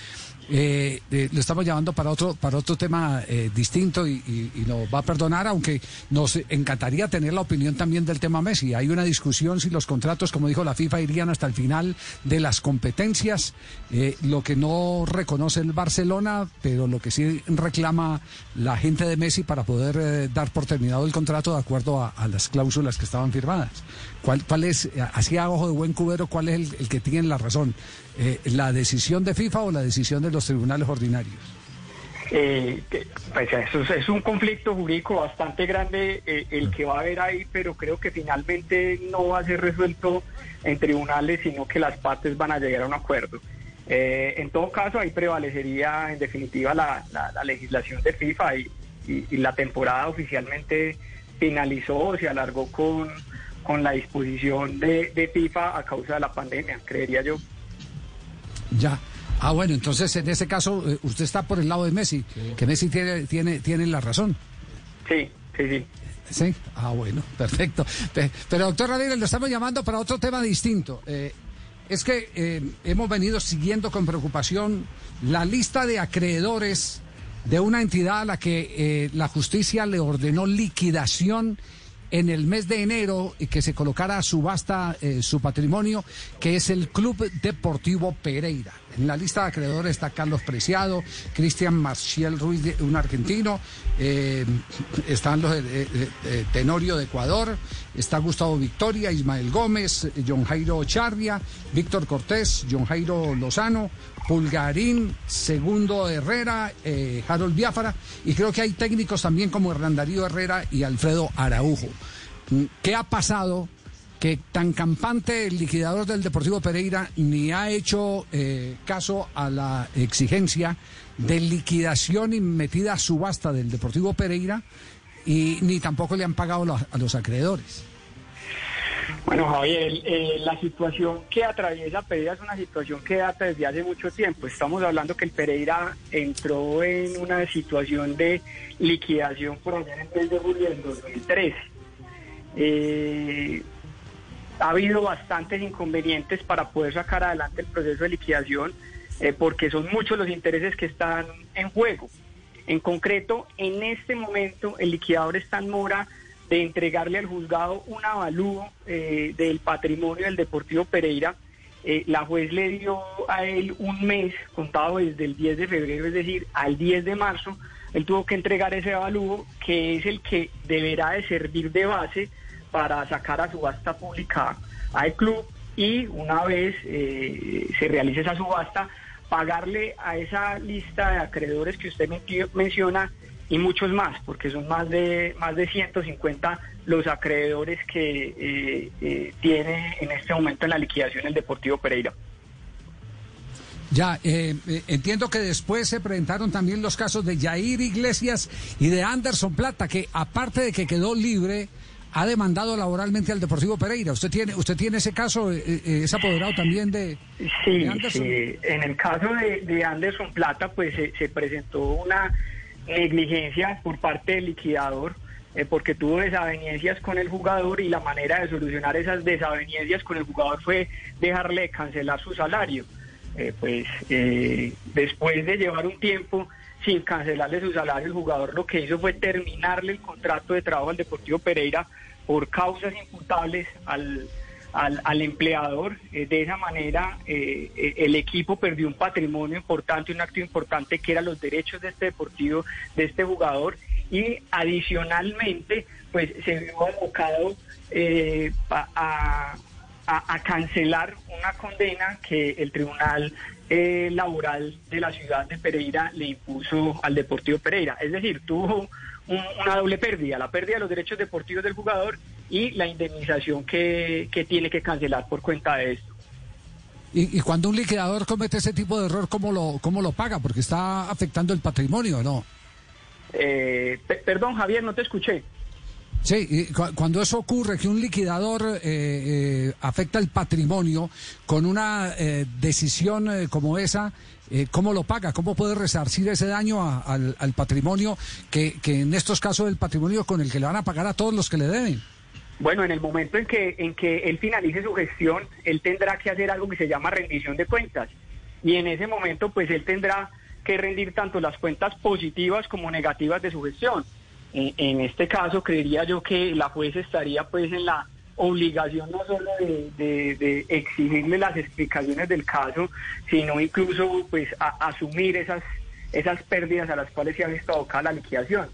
Eh, eh, lo estamos llamando para otro para otro tema eh, distinto y, y- y nos va a perdonar, aunque nos encantaría tener la opinión también del tema Messi. Hay una discusión si los contratos, como dijo la FIFA, irían hasta el final de las competencias, eh, lo que no reconoce el Barcelona, pero lo que sí reclama la gente de Messi para poder eh, dar por terminado el contrato de acuerdo a, a las cláusulas que estaban firmadas. ¿Cuál, cuál es, así a ojo de buen cubero, cuál es el, el que tiene la razón? Eh, ¿La decisión de FIFA o la decisión de los tribunales ordinarios? Eh, pues eso es, es un conflicto jurídico bastante grande eh, el que va a haber ahí, pero creo que finalmente no va a ser resuelto en tribunales, sino que las partes van a llegar a un acuerdo. Eh, en todo caso, ahí prevalecería en definitiva la, la- la legislación de FIFA y, y- y la temporada oficialmente finalizó, se alargó con, con la disposición de, de FIFA a causa de la pandemia, creería yo. Ya. Ah, bueno, entonces en ese caso eh, usted está por el lado de Messi, que Messi tiene, tiene, tiene la razón. Sí, sí, sí. Sí, ah, bueno, [laughs] perfecto. Pe- Pero doctor Ramírez, lo estamos llamando para otro tema distinto. Eh, es que eh, hemos venido siguiendo con preocupación la lista de acreedores de una entidad a la que eh, la justicia le ordenó liquidación en el mes de enero que se colocara a subasta eh, su patrimonio, que es el Club Deportivo Pereira. En la lista de acreedores está Carlos Preciado, Cristian Marcial Ruiz, un argentino, eh, están los Tenorio de Ecuador, está Gustavo Victoria, Ismael Gómez, John Jairo Charria, Víctor Cortés, John Jairo Lozano, Pulgarín, Segundo Herrera, eh, Harold Biafara, y creo que hay técnicos también como Hernán Darío Herrera y Alfredo Araujo. Mm, ¿Qué ha pasado? Que tan campante el liquidador del Deportivo Pereira ni ha hecho eh, caso a la exigencia de liquidación y metida a subasta del Deportivo Pereira y ni tampoco le han pagado a los acreedores. Bueno, Javier, eh, la situación que atraviesa Pereira es una situación que data desde hace mucho tiempo. Estamos hablando que el Pereira entró en una situación de liquidación por allá en el mes de julio del 2013. Eh, ha habido bastantes inconvenientes para poder sacar adelante el proceso de liquidación eh, porque son muchos los intereses que están en juego. En concreto, en este momento el liquidador está en mora de entregarle al juzgado un avalúo eh, del patrimonio del Deportivo Pereira. Eh, la juez le dio a él un mes contado desde el 10 de febrero, es decir, al 10 de marzo. Él tuvo que entregar ese avalúo que es el que deberá de servir de base para sacar a subasta pública al club y una vez eh, se realice esa subasta, pagarle a esa lista de acreedores que usted menciona y muchos más, porque son más de más de 150 los acreedores que eh, eh, tiene en este momento en la liquidación el Deportivo Pereira. Ya, eh, entiendo que después se presentaron también los casos de Jair Iglesias y de Anderson Plata, que aparte de que quedó libre, ha demandado laboralmente al Deportivo Pereira. ¿Usted tiene usted tiene ese caso, es apoderado también de, sí, Anderson? Sí, en el caso de, Anderson Plata, pues se presentó una negligencia por parte del liquidador eh, porque tuvo desavenencias con el jugador y la manera de solucionar esas desavenencias con el jugador fue dejarle cancelar su salario. Eh, pues eh, después de llevar un tiempo sin cancelarle su salario, el jugador lo que hizo fue terminarle el contrato de trabajo al Deportivo Pereira por causas imputables al al, empleador. Eh, de esa manera, eh, eh, el equipo perdió un patrimonio importante, un acto importante que eran los derechos de este deportivo, de este jugador, y adicionalmente, pues se vio abocado a, a, cancelar una condena que el Tribunal Laboral de la ciudad de Pereira le impuso al Deportivo Pereira. Es decir, tuvo una doble pérdida, la pérdida de los derechos deportivos del jugador y la indemnización que, tiene que cancelar por cuenta de esto. Y, cuando un liquidador comete ese tipo de error, ¿cómo lo, cómo lo paga? Porque está afectando el patrimonio, ¿no? Eh, perdón, Javier, no te escuché. Sí, cuando eso ocurre, que un liquidador eh, eh, afecta el patrimonio con una decisión como esa, ¿cómo lo paga? ¿Cómo puede resarcir ese daño al, al, patrimonio que, que en estos casos el patrimonio con el que le van a pagar a todos los que le deben? Bueno, en el momento en que, en que él finalice su gestión, él tendrá que hacer algo que se llama rendición de cuentas. Y en ese momento, pues él tendrá que rendir tanto las cuentas positivas como negativas de su gestión. En, este caso, creería yo que la juez estaría pues en la obligación no solo de, exigirle las explicaciones del caso, sino incluso pues asumir esas, esas pérdidas a las cuales se ha visto abocada la liquidación.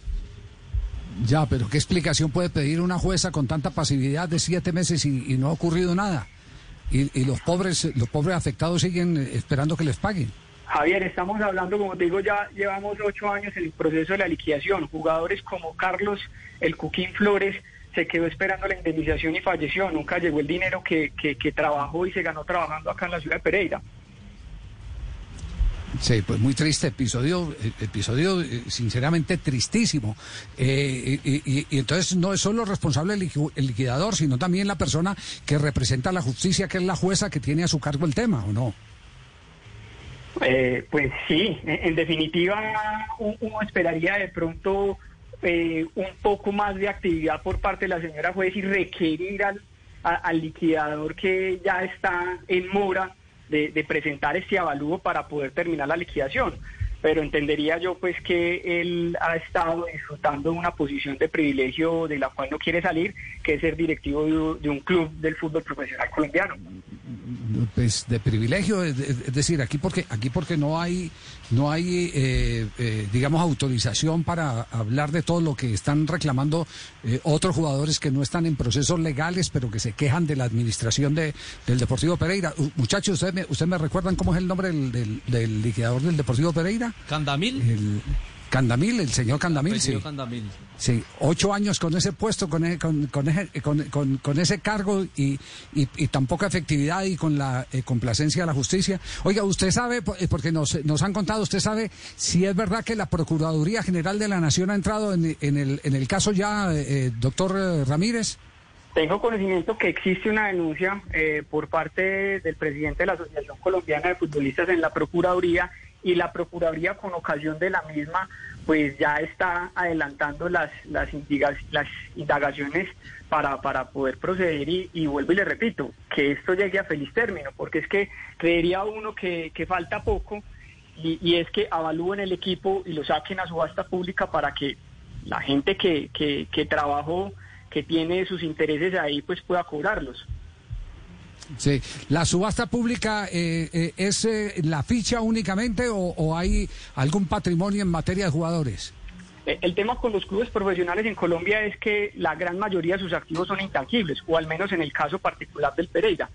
Ya, pero ¿qué explicación puede pedir una jueza con tanta pasividad de siete meses y, no ha ocurrido nada? Y, los pobres, los pobres afectados siguen esperando que les paguen. Javier, estamos hablando, como te digo, ya llevamos ocho años en el proceso de la liquidación. Jugadores como Carlos, el Cuquín Flores, se quedó esperando la indemnización y falleció. Nunca llegó el dinero que, que trabajó y se ganó trabajando acá en la ciudad de Pereira. Sí, pues muy triste episodio, eh, episodio eh, sinceramente tristísimo. Eh, y, entonces no es solo responsable el, liquidador, sino también la persona que representa la justicia, que es la jueza que tiene a su cargo el tema, ¿o no? pues sí, en, definitiva uno esperaría de pronto un poco más de actividad por parte de la señora juez y requerir al liquidador que ya está en mora de, presentar este avalúo para poder terminar la liquidación pero entendería yo pues que él ha estado disfrutando de una posición de privilegio de la cual no quiere salir, que es ser directivo de, un club del fútbol profesional colombiano. Pues de privilegio, es, decir, aquí porque aquí porque no hay no hay eh, eh, digamos autorización para hablar de todo lo que están reclamando eh, otros jugadores que no están en procesos legales, pero que se quejan de la administración de, del Deportivo Pereira. Muchachos, ¿ustedes me, usted me recuerdan cómo es el nombre del, del liquidador del Deportivo Pereira? Candamil. El Candamil, el señor Candamil, sí. Sí, ocho años con ese puesto, con, e, con, con, con, ese cargo y, y, tan poca efectividad y con la eh, complacencia de la justicia. Oiga, usted sabe, eh, porque nos, nos han contado, usted sabe si es verdad que la Procuraduría General de la Nación ha entrado en, en, el, en el caso ya, eh, doctor Ramírez. Tengo conocimiento que existe una denuncia eh, por parte del presidente de la Asociación Colombiana de Futbolistas en la Procuraduría y la Procuraduría con ocasión de la misma pues ya está adelantando las, las, las indagaciones para, para poder proceder y, vuelvo y le repito, que esto llegue a feliz término, porque es que creería uno que, que falta poco y, y, es que avalúen el equipo y lo saquen a subasta pública para que la gente que, que, que trabajó, que tiene sus intereses ahí, pues pueda cobrarlos. Sí, ¿la subasta pública eh, eh, es eh, la ficha únicamente o, hay algún patrimonio en materia de jugadores? Eh, el tema con los clubes profesionales en Colombia es que la gran mayoría de sus activos son intangibles, o al menos en el caso particular del Pereira.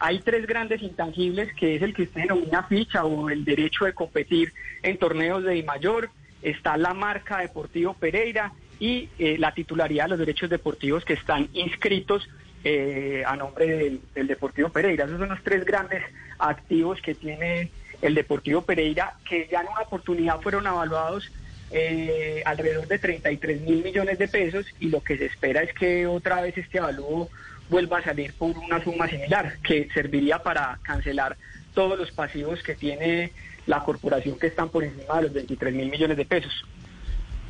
Hay tres grandes intangibles, que es el que usted denomina ficha o el derecho de competir en torneos de mayor, está la marca Deportivo Pereira y la titularidad de los derechos deportivos que están inscritos eh, a nombre del, del, Deportivo Pereira. Esos son los tres grandes activos que tiene el Deportivo Pereira, que ya en una oportunidad fueron evaluados eh, alrededor de 33 mil millones de pesos y lo que se espera es que otra vez este avalúo vuelva a salir por una suma similar, que serviría para cancelar todos los pasivos que tiene la corporación que están por encima de los 23 mil millones de pesos.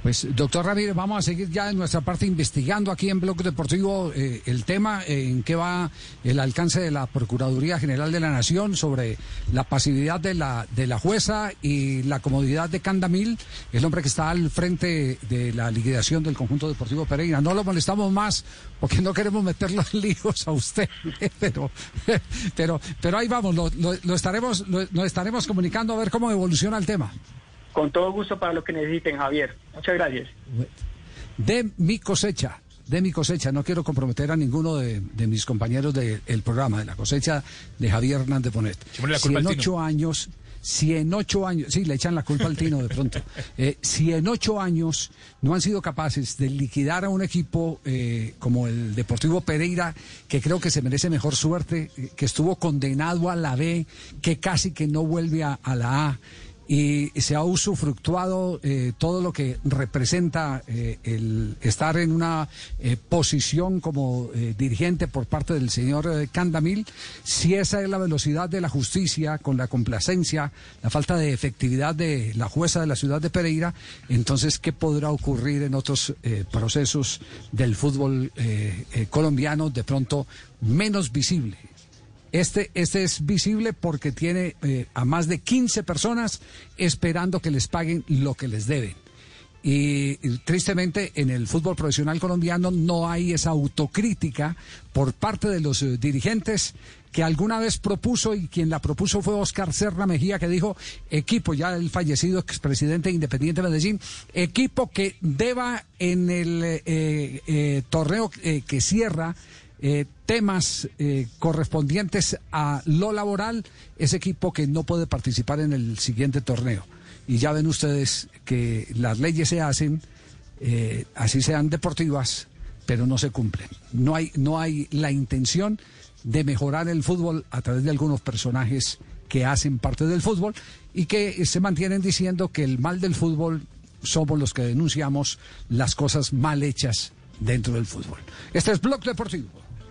Pues, doctor Ramírez, vamos a seguir ya en nuestra parte investigando aquí en Bloque Deportivo eh, el tema, eh, en qué va el alcance de la Procuraduría General de la Nación sobre la pasividad de la, de la jueza y la comodidad de Candamil, el hombre que está al frente de la liquidación del conjunto deportivo Pereira. No lo molestamos más porque no queremos meter los [laughs] líos a usted, pero, pero, pero ahí vamos, lo, lo, lo estaremos, lo, lo estaremos comunicando a ver cómo evoluciona el tema. Con todo gusto para lo que necesiten, Javier. Muchas gracias. De mi cosecha, de mi cosecha, no quiero comprometer a ninguno de, de mis compañeros del de programa, de la cosecha de Javier Hernández Bonet. Si en ocho años, si en ocho años, sí, le echan la culpa al Tino de pronto, [laughs] eh, si en ocho años no han sido capaces de liquidar a un equipo eh, como el Deportivo Pereira, que creo que se merece mejor suerte, eh, que estuvo condenado a la B, que casi que no vuelve a, a la A, y se ha usufructuado eh, todo lo que representa eh, el estar en una eh, posición como eh, dirigente por parte del señor Candamil, si esa es la velocidad de la justicia, con la complacencia, la falta de efectividad de la jueza de la ciudad de Pereira, entonces, ¿qué podrá ocurrir en otros procesos del fútbol colombiano de pronto menos visible? Este, este es visible porque tiene eh, a más de 15 personas esperando que les paguen lo que les deben. Y, tristemente en el fútbol profesional colombiano no hay esa autocrítica por parte de los eh, dirigentes que alguna vez propuso y quien la propuso fue Oscar Serra Mejía que dijo equipo ya el fallecido expresidente de Independiente Medellín equipo que deba en el eh, eh, torneo que cierra eh, temas eh, correspondientes a lo laboral, ese equipo que no puede participar en el siguiente torneo. Y ya ven ustedes que las leyes se hacen, eh, así sean deportivas, pero no se cumplen. No hay, no hay la intención de mejorar el fútbol a través de algunos personajes que hacen parte del fútbol y que se mantienen diciendo que el mal del fútbol somos los que denunciamos las cosas mal hechas dentro del fútbol. Este es Blog Deportivo.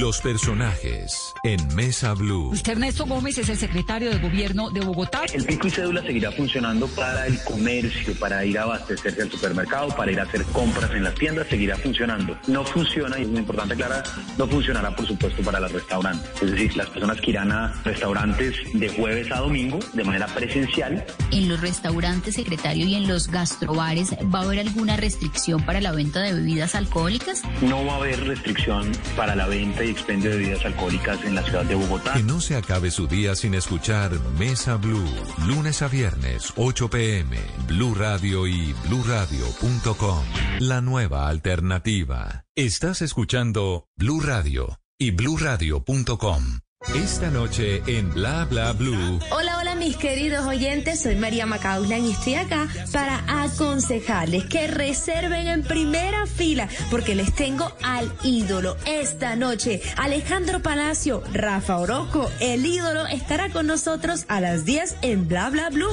Los personajes en Mesa Blue. Usted Ernesto Gómez es el secretario de gobierno de Bogotá. El pico y cédula seguirá funcionando para el comercio, para ir a abastecerse al supermercado, para ir a hacer compras en las tiendas, seguirá funcionando. No funciona, y es muy importante aclarar, no funcionará por supuesto para los restaurantes. Es decir, las personas que irán a restaurantes de jueves a domingo de manera presencial. En los restaurantes, secretario, y en los gastrobares, ¿va a haber alguna restricción para la venta de bebidas alcohólicas? No va a haber restricción para la venta y de bebidas alcohólicas en la ciudad de Bogotá. Que no se acabe su día sin escuchar Mesa Blue, lunes a viernes, 8 pm, Blue Radio y bluradio.com. La nueva alternativa. Estás escuchando Blue Radio y bluradio.com. Esta noche en Bla Bla Blue. Hola, hola mis queridos oyentes, soy María Macauslan y estoy acá para aconsejarles que reserven en primera fila porque les tengo al ídolo esta noche. Alejandro Palacio, Rafa Orozco, el ídolo estará con nosotros a las 10 en Bla Bla Blue.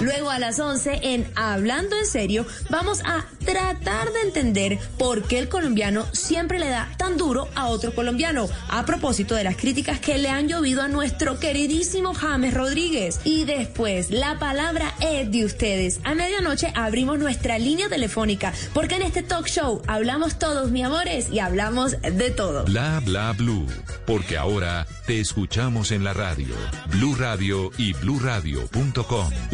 Luego a las 11 en Hablando en serio vamos a tratar de entender por qué el colombiano siempre le da tan duro a otro colombiano a propósito de las críticas que le han llovido a nuestro queridísimo James Rodríguez. Y después la palabra es de ustedes. A medianoche abrimos nuestra línea telefónica porque en este talk show hablamos todos, mi amores, y hablamos de todo. Bla Bla Blue. Porque ahora te escuchamos en la radio. Blue Radio y bluradio.com.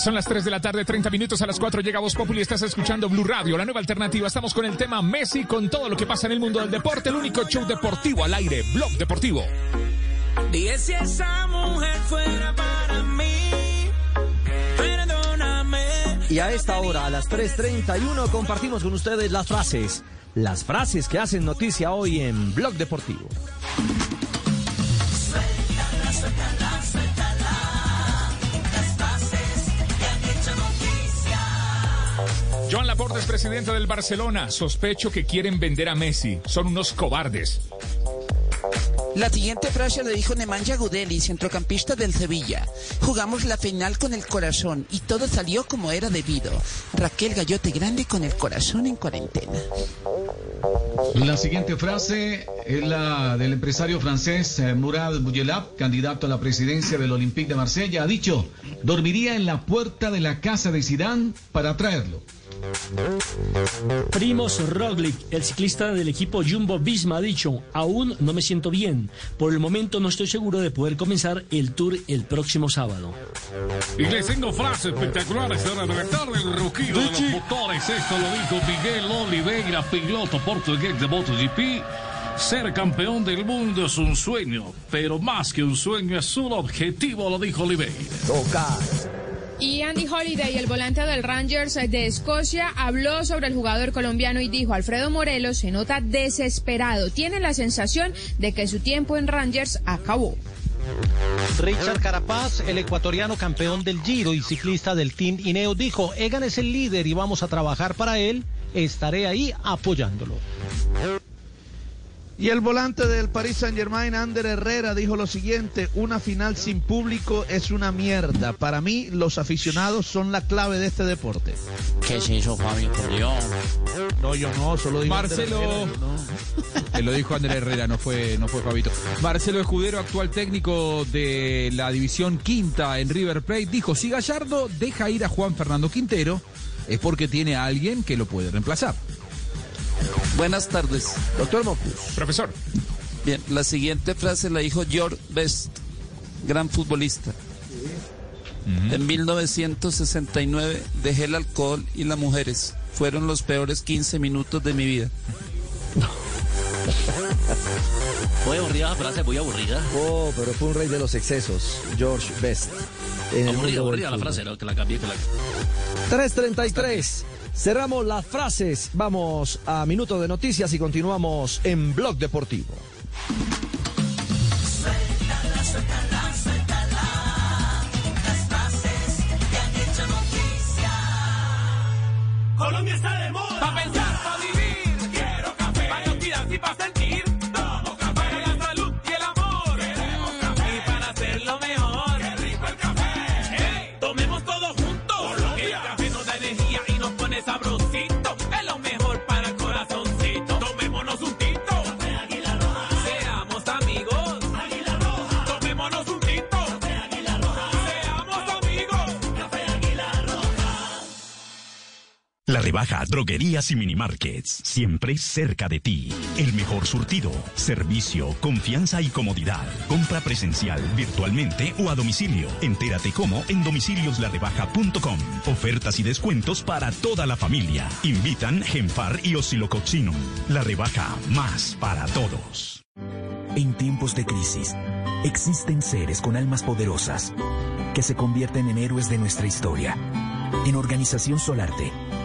Son las 3 de la tarde, 30 minutos a las 4 llega Voz Populi, estás escuchando Blue Radio, la nueva alternativa. Estamos con el tema Messi, con todo lo que pasa en el mundo del deporte, el único show deportivo al aire, Blog Deportivo. Dije si esa mujer fuera para mí, perdóname. Y a esta hora, a las 3.31, compartimos con ustedes las frases. Las frases que hacen noticia hoy en Blog Deportivo. Suéltala, suéltala, suéltala. Joan Laporte es presidente del Barcelona. Sospecho que quieren vender a Messi. Son unos cobardes. La siguiente frase la dijo Nemanja Gudeli, centrocampista del Sevilla. Jugamos la final con el corazón y todo salió como era debido. Raquel Gallote Grande con el corazón en cuarentena. La siguiente frase es la del empresario francés eh, Murad Bouyelab, candidato a la presidencia del Olympique de Marsella. Ha dicho, dormiría en la puerta de la casa de Zidane para traerlo. Primos Roglic, el ciclista del equipo Jumbo Visma, ha dicho, aún no me siento bien. Por el momento no estoy seguro de poder comenzar el tour el próximo sábado. Y les tengo frases espectaculares para reventar el rugido de los motores. Esto lo dijo Miguel Oliveira, piloto portugués de MotoGP. Ser campeón del mundo es un sueño, pero más que un sueño es un objetivo, lo dijo Oliveira. Y Andy Holiday, el volante del Rangers de Escocia, habló sobre el jugador colombiano y dijo, Alfredo Morelos se nota desesperado, tiene la sensación de que su tiempo en Rangers acabó. Richard Carapaz, el ecuatoriano campeón del Giro y ciclista del Team Ineo, dijo, Egan es el líder y vamos a trabajar para él, estaré ahí apoyándolo. Y el volante del Paris Saint Germain, Ander Herrera, dijo lo siguiente, una final sin público es una mierda. Para mí, los aficionados son la clave de este deporte. ¿Qué se hizo por Dios? No, yo no, solo digo Ander Marcelo, Herrera, no. [laughs] Lo dijo Andrés Herrera, no fue, no fue Fabito. Marcelo Escudero, actual técnico de la división quinta en River Plate, dijo, si Gallardo deja ir a Juan Fernando Quintero, es porque tiene a alguien que lo puede reemplazar. Buenas tardes. Doctor Mocus. Profesor. Bien, la siguiente frase la dijo George Best, gran futbolista. En 1969 dejé el alcohol y las mujeres. Fueron los peores 15 minutos de mi vida. [laughs] Muy aburrida la frase, muy aburrida. Oh, pero fue un rey de los excesos, George Best. En Aburrida, aburrida la frase, ¿no? que la cambié, que la 3.33. Cerramos las frases. Vamos a Minuto de Noticias y continuamos en Blog Deportivo. Droguerías y minimarkets. Siempre cerca de ti. El mejor surtido, servicio, confianza y comodidad. Compra presencial, virtualmente o a domicilio. Entérate cómo en domicilioslarebaja.com. Ofertas y descuentos para toda la familia. Invitan Genfar y Oscilococcinum. La rebaja más para todos. En tiempos de crisis, existen seres con almas poderosas que se convierten en héroes de nuestra historia. En Organización Solarte,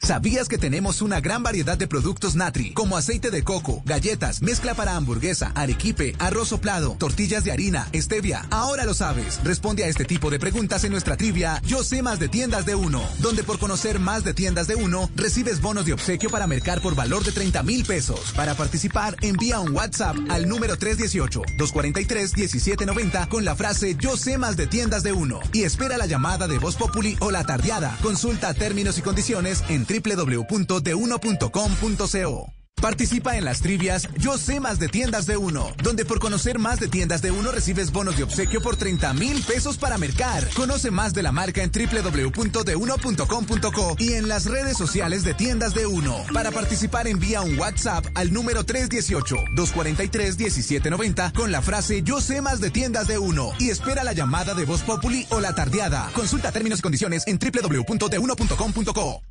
¿Sabías que tenemos una gran variedad de productos Natri, como aceite de coco, galletas, mezcla para hamburguesa, arequipe, arroz soplado, tortillas de harina, stevia? Ahora lo sabes. Responde a este tipo de preguntas en nuestra trivia Yo sé más de tiendas de uno, donde por conocer más de tiendas de uno, recibes bonos de obsequio para mercar por valor de 30 mil pesos. Para participar, envía un WhatsApp al número 318-243-1790 con la frase Yo sé más de tiendas de uno y espera la llamada de Voz Populi o la tardeada. Consulta términos y condiciones en www.deuno.com.co. Participa en las trivias Yo sé más de tiendas de uno, donde por conocer más de tiendas de uno recibes bonos de obsequio por 30 mil pesos para mercar. Conoce más de la marca en www.deuno.com.co y en las redes sociales de tiendas de uno. Para participar envía un WhatsApp al número 318-243-1790 con la frase Yo sé más de tiendas de uno y espera la llamada de Voz Populi o la tardeada. Consulta términos y condiciones en www.deuno.com.co.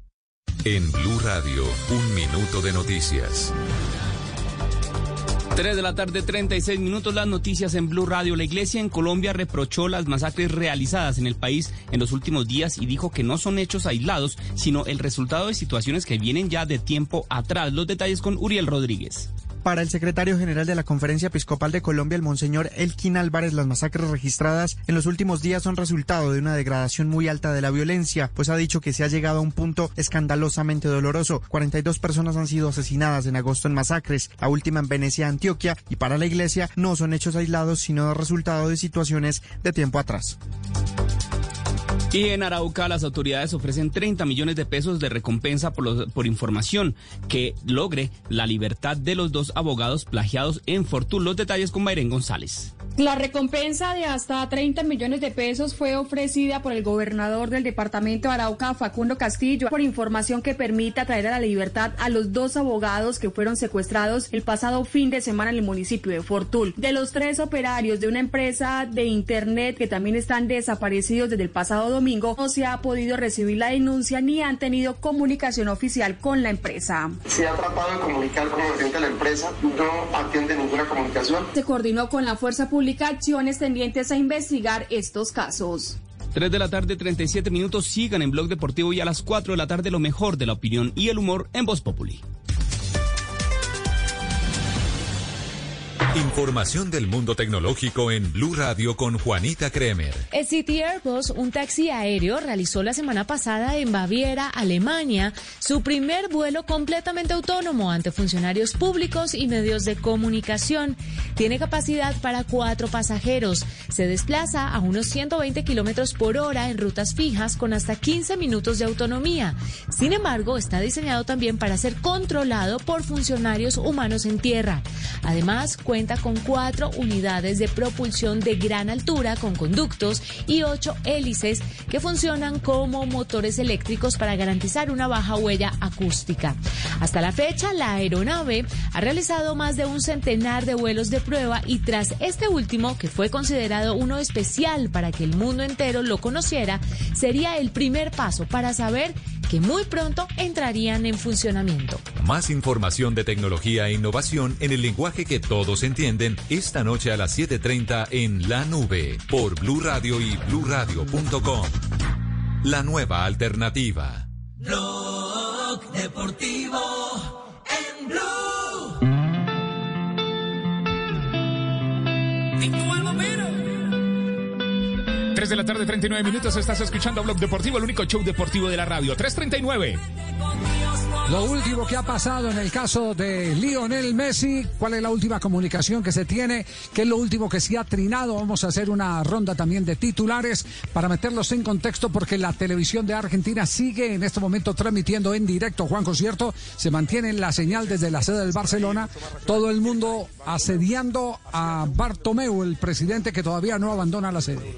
En Blue Radio, un minuto de noticias. 3 de la tarde, 36 minutos, las noticias en Blue Radio. La iglesia en Colombia reprochó las masacres realizadas en el país en los últimos días y dijo que no son hechos aislados, sino el resultado de situaciones que vienen ya de tiempo atrás. Los detalles con Uriel Rodríguez. Para el secretario general de la Conferencia Episcopal de Colombia, el monseñor Elkin Álvarez, las masacres registradas en los últimos días son resultado de una degradación muy alta de la violencia, pues ha dicho que se ha llegado a un punto escandalosamente doloroso. 42 personas han sido asesinadas en agosto en masacres, la última en Venecia, Antioquia, y para la iglesia no son hechos aislados, sino resultado de situaciones de tiempo atrás. Y en Arauca las autoridades ofrecen 30 millones de pesos de recompensa por, los- por información que logre la libertad de los dos abogados plagiados en Fortún. Los detalles con Mayren González. La recompensa de hasta 30 millones de pesos fue ofrecida por el gobernador del departamento de Arauca, Facundo Castillo, por información que permita traer a la libertad a los dos abogados que fueron secuestrados el pasado fin de semana en el municipio de Fortul. De los tres operarios de una empresa de Internet que también están desaparecidos desde el pasado domingo, no se ha podido recibir la denuncia ni han tenido comunicación oficial con la empresa. Se ha tratado de comunicar con el gerente de la empresa, no atiende ninguna comunicación. Se coordinó con la fuerza pública acciones tendientes a investigar estos casos. 3 de la tarde, 37 minutos. Sigan en Blog Deportivo y a las 4 de la tarde lo mejor de la opinión y el humor en Voz Populi. Información del mundo tecnológico en Blue Radio con Juanita Kremer. El City Airbus, un taxi aéreo, realizó la semana pasada en Baviera, Alemania, su primer vuelo completamente autónomo ante funcionarios públicos y medios de comunicación. Tiene capacidad para cuatro pasajeros. Se desplaza a unos 120 kilómetros por hora en rutas fijas con hasta 15 minutos de autonomía. Sin embargo, está diseñado también para ser controlado por funcionarios humanos en tierra. Además, cuenta con cuatro unidades de propulsión de gran altura con conductos y ocho hélices que funcionan como motores eléctricos para garantizar una baja huella acústica. Hasta la fecha, la aeronave ha realizado más de un centenar de vuelos de prueba y tras este último, que fue considerado uno especial para que el mundo entero lo conociera, sería el primer paso para saber que muy pronto entrarían en funcionamiento. Más información de tecnología e innovación en el lenguaje que todos entienden esta noche a las 7:30 en La Nube por Blue Radio y bluradio.com. La nueva alternativa. Blog Deportivo en Blue. 3 de la tarde, 39 minutos. Estás escuchando Blog Deportivo, el único show deportivo de la radio. 339. Con Dios no Lo último que ha pasado en el caso de Lionel Messi, ¿cuál es la última comunicación que se tiene? ¿Qué es lo último que se ha trinado? Vamos a hacer una ronda también de titulares para meterlos en contexto porque la televisión de Argentina sigue en este momento transmitiendo en directo, Juan Concierto, se mantiene la señal desde la sede del Barcelona, todo el mundo asediando a Bartomeu, el presidente que todavía no abandona la sede.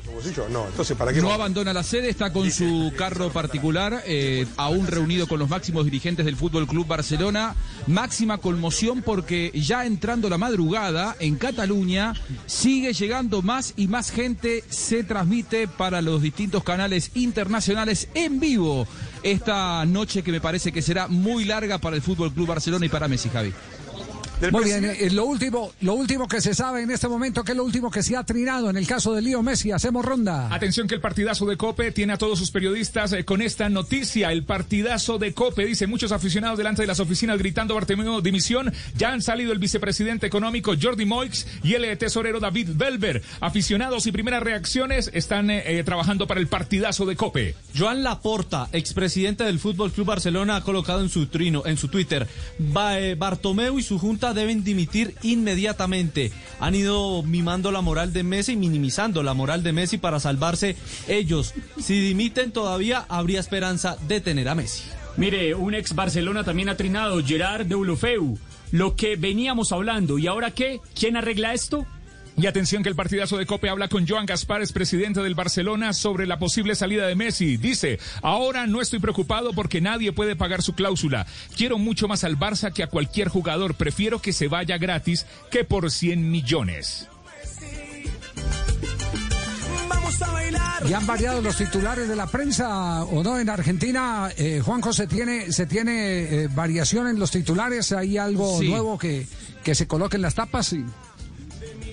No, entonces ¿para qué no abandona la sede, está con su carro particular, eh, aún reunido con los máximos dirigentes del Fútbol Club Barcelona. Máxima conmoción porque ya entrando la madrugada en Cataluña sigue llegando más y más gente. Se transmite para los distintos canales internacionales en vivo esta noche que me parece que será muy larga para el Fútbol Club Barcelona y para Messi, Javi. Muy bien, eh, lo último, lo último que se sabe en este momento, que es lo último que se ha trinado en el caso de Lío Messi, hacemos ronda. Atención que el partidazo de Cope tiene a todos sus periodistas eh, con esta noticia. El partidazo de Cope, dice muchos aficionados delante de las oficinas gritando Bartomeu dimisión. Ya han salido el vicepresidente económico Jordi Moix y el eh, tesorero David Belver. Aficionados y primeras reacciones están eh, trabajando para el partidazo de Cope. Joan Laporta, expresidente del Fútbol Club Barcelona, ha colocado en su trino, en su Twitter, "Ba- Bartomeu y su junta deben dimitir inmediatamente. Han ido mimando la moral de Messi minimizando la moral de Messi para salvarse ellos. Si dimiten todavía habría esperanza de tener a Messi. Mire, un ex Barcelona también ha trinado, Gerard de Ulofeu. Lo que veníamos hablando, ¿y ahora qué? ¿Quién arregla esto? Y atención que el partidazo de Cope habla con Joan Gaspares, presidente del Barcelona, sobre la posible salida de Messi. Dice, ahora no estoy preocupado porque nadie puede pagar su cláusula. Quiero mucho más al Barça que a cualquier jugador. Prefiero que se vaya gratis que por 100 millones. Vamos a bailar. ¿Y han variado los titulares de la prensa o no en Argentina? Eh, Juanjo, ¿se tiene, se tiene eh, variación en los titulares? ¿Hay algo Sí. nuevo que, que se coloque en las tapas? Sí.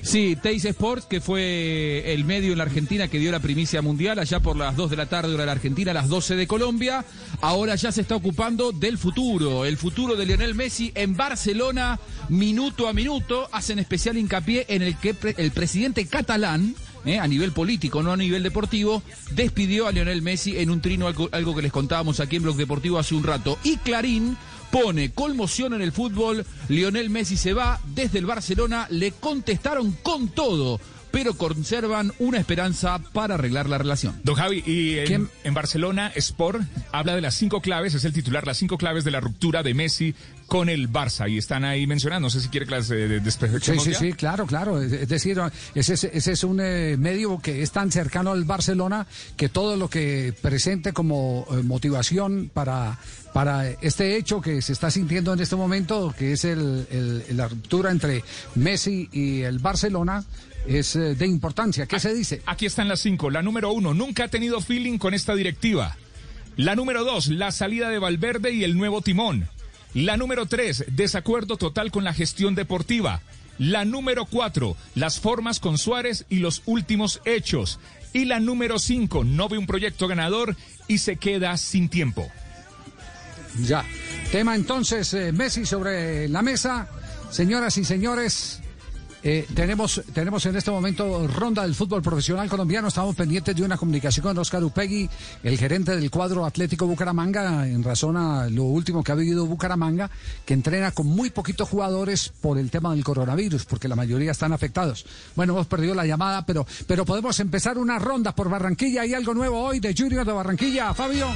Sí, Teis Sports, que fue el medio en la Argentina que dio la primicia mundial allá por las 2 de la tarde hora de la Argentina, las 12 de Colombia. Ahora ya se está ocupando del futuro, el futuro de Lionel Messi en Barcelona, minuto a minuto. Hacen especial hincapié en el que el presidente catalán, eh, a nivel político, no a nivel deportivo, despidió a Lionel Messi en un trino, algo, algo que les contábamos aquí en Blog Deportivo hace un rato. Y Clarín pone conmoción en el fútbol, Lionel Messi se va desde el Barcelona, le contestaron con todo, pero conservan una esperanza para arreglar la relación. Don Javi, y en, Barcelona, Sport habla de las cinco claves, es el titular, las cinco claves de la ruptura de Messi con el Barça. Y están ahí mencionando, no sé si quiere que las eh, Sí, sí, ya. sí, claro, claro. Es decir, ese, es- ese es un eh, medio que es tan cercano al Barcelona que todo lo que presente como eh, motivación para, para este hecho que se está sintiendo en este momento, que es el, la ruptura entre Messi y el Barcelona, es eh, de importancia. ¿Qué se dice? Aquí están las cinco. La número uno, nunca ha tenido feeling con esta directiva. La número dos, la salida de Valverde y el nuevo timón. La número tres, desacuerdo total con la gestión deportiva. La número cuatro, las formas con Suárez y los últimos hechos. Y la número cinco, no ve un proyecto ganador y se queda sin tiempo. Ya. Tema entonces, eh, Messi sobre la mesa. Señoras y señores, eh, tenemos, tenemos en este momento ronda del fútbol profesional colombiano. Estamos pendientes de una comunicación con Oscar Upegui, el gerente del cuadro Atlético Bucaramanga, en razón a lo último que ha vivido Bucaramanga, que entrena con muy poquitos jugadores por el tema del coronavirus, porque la mayoría están afectados. Bueno, hemos perdido la llamada, pero, pero podemos empezar una ronda por Barranquilla. ¿Hay algo nuevo hoy de Junior de Barranquilla, Fabio?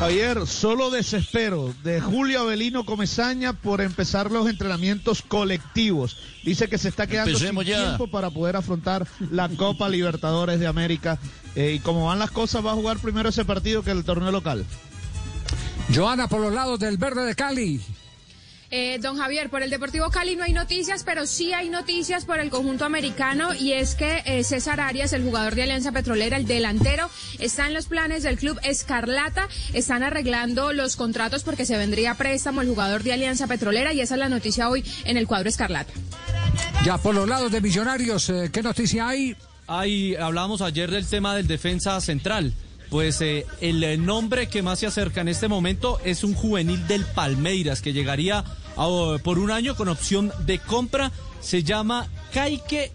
Javier, solo desespero de Julio Avelino Comezaña por empezar los entrenamientos colectivos. Dice que se está quedando Empecemos sin ya. tiempo para poder afrontar la Copa Libertadores de América. Eh, y como van las cosas, va a jugar primero ese partido que el torneo local. Joana, por los lados del verde de Cali. Eh, don Javier, por el Deportivo Cali no hay noticias, pero sí hay noticias por el conjunto americano y es que eh, César Arias, el jugador de Alianza Petrolera, el delantero, está en los planes del club Escarlata. Están arreglando los contratos porque se vendría a préstamo el jugador de Alianza Petrolera y esa es la noticia hoy en el cuadro Escarlata. Ya por los lados de Millonarios, eh, ¿qué noticia hay? Ahí hablábamos ayer del tema del defensa central. Pues eh, el nombre que más se acerca en este momento es un juvenil del Palmeiras que llegaría por un año con opción de compra. Se llama Caique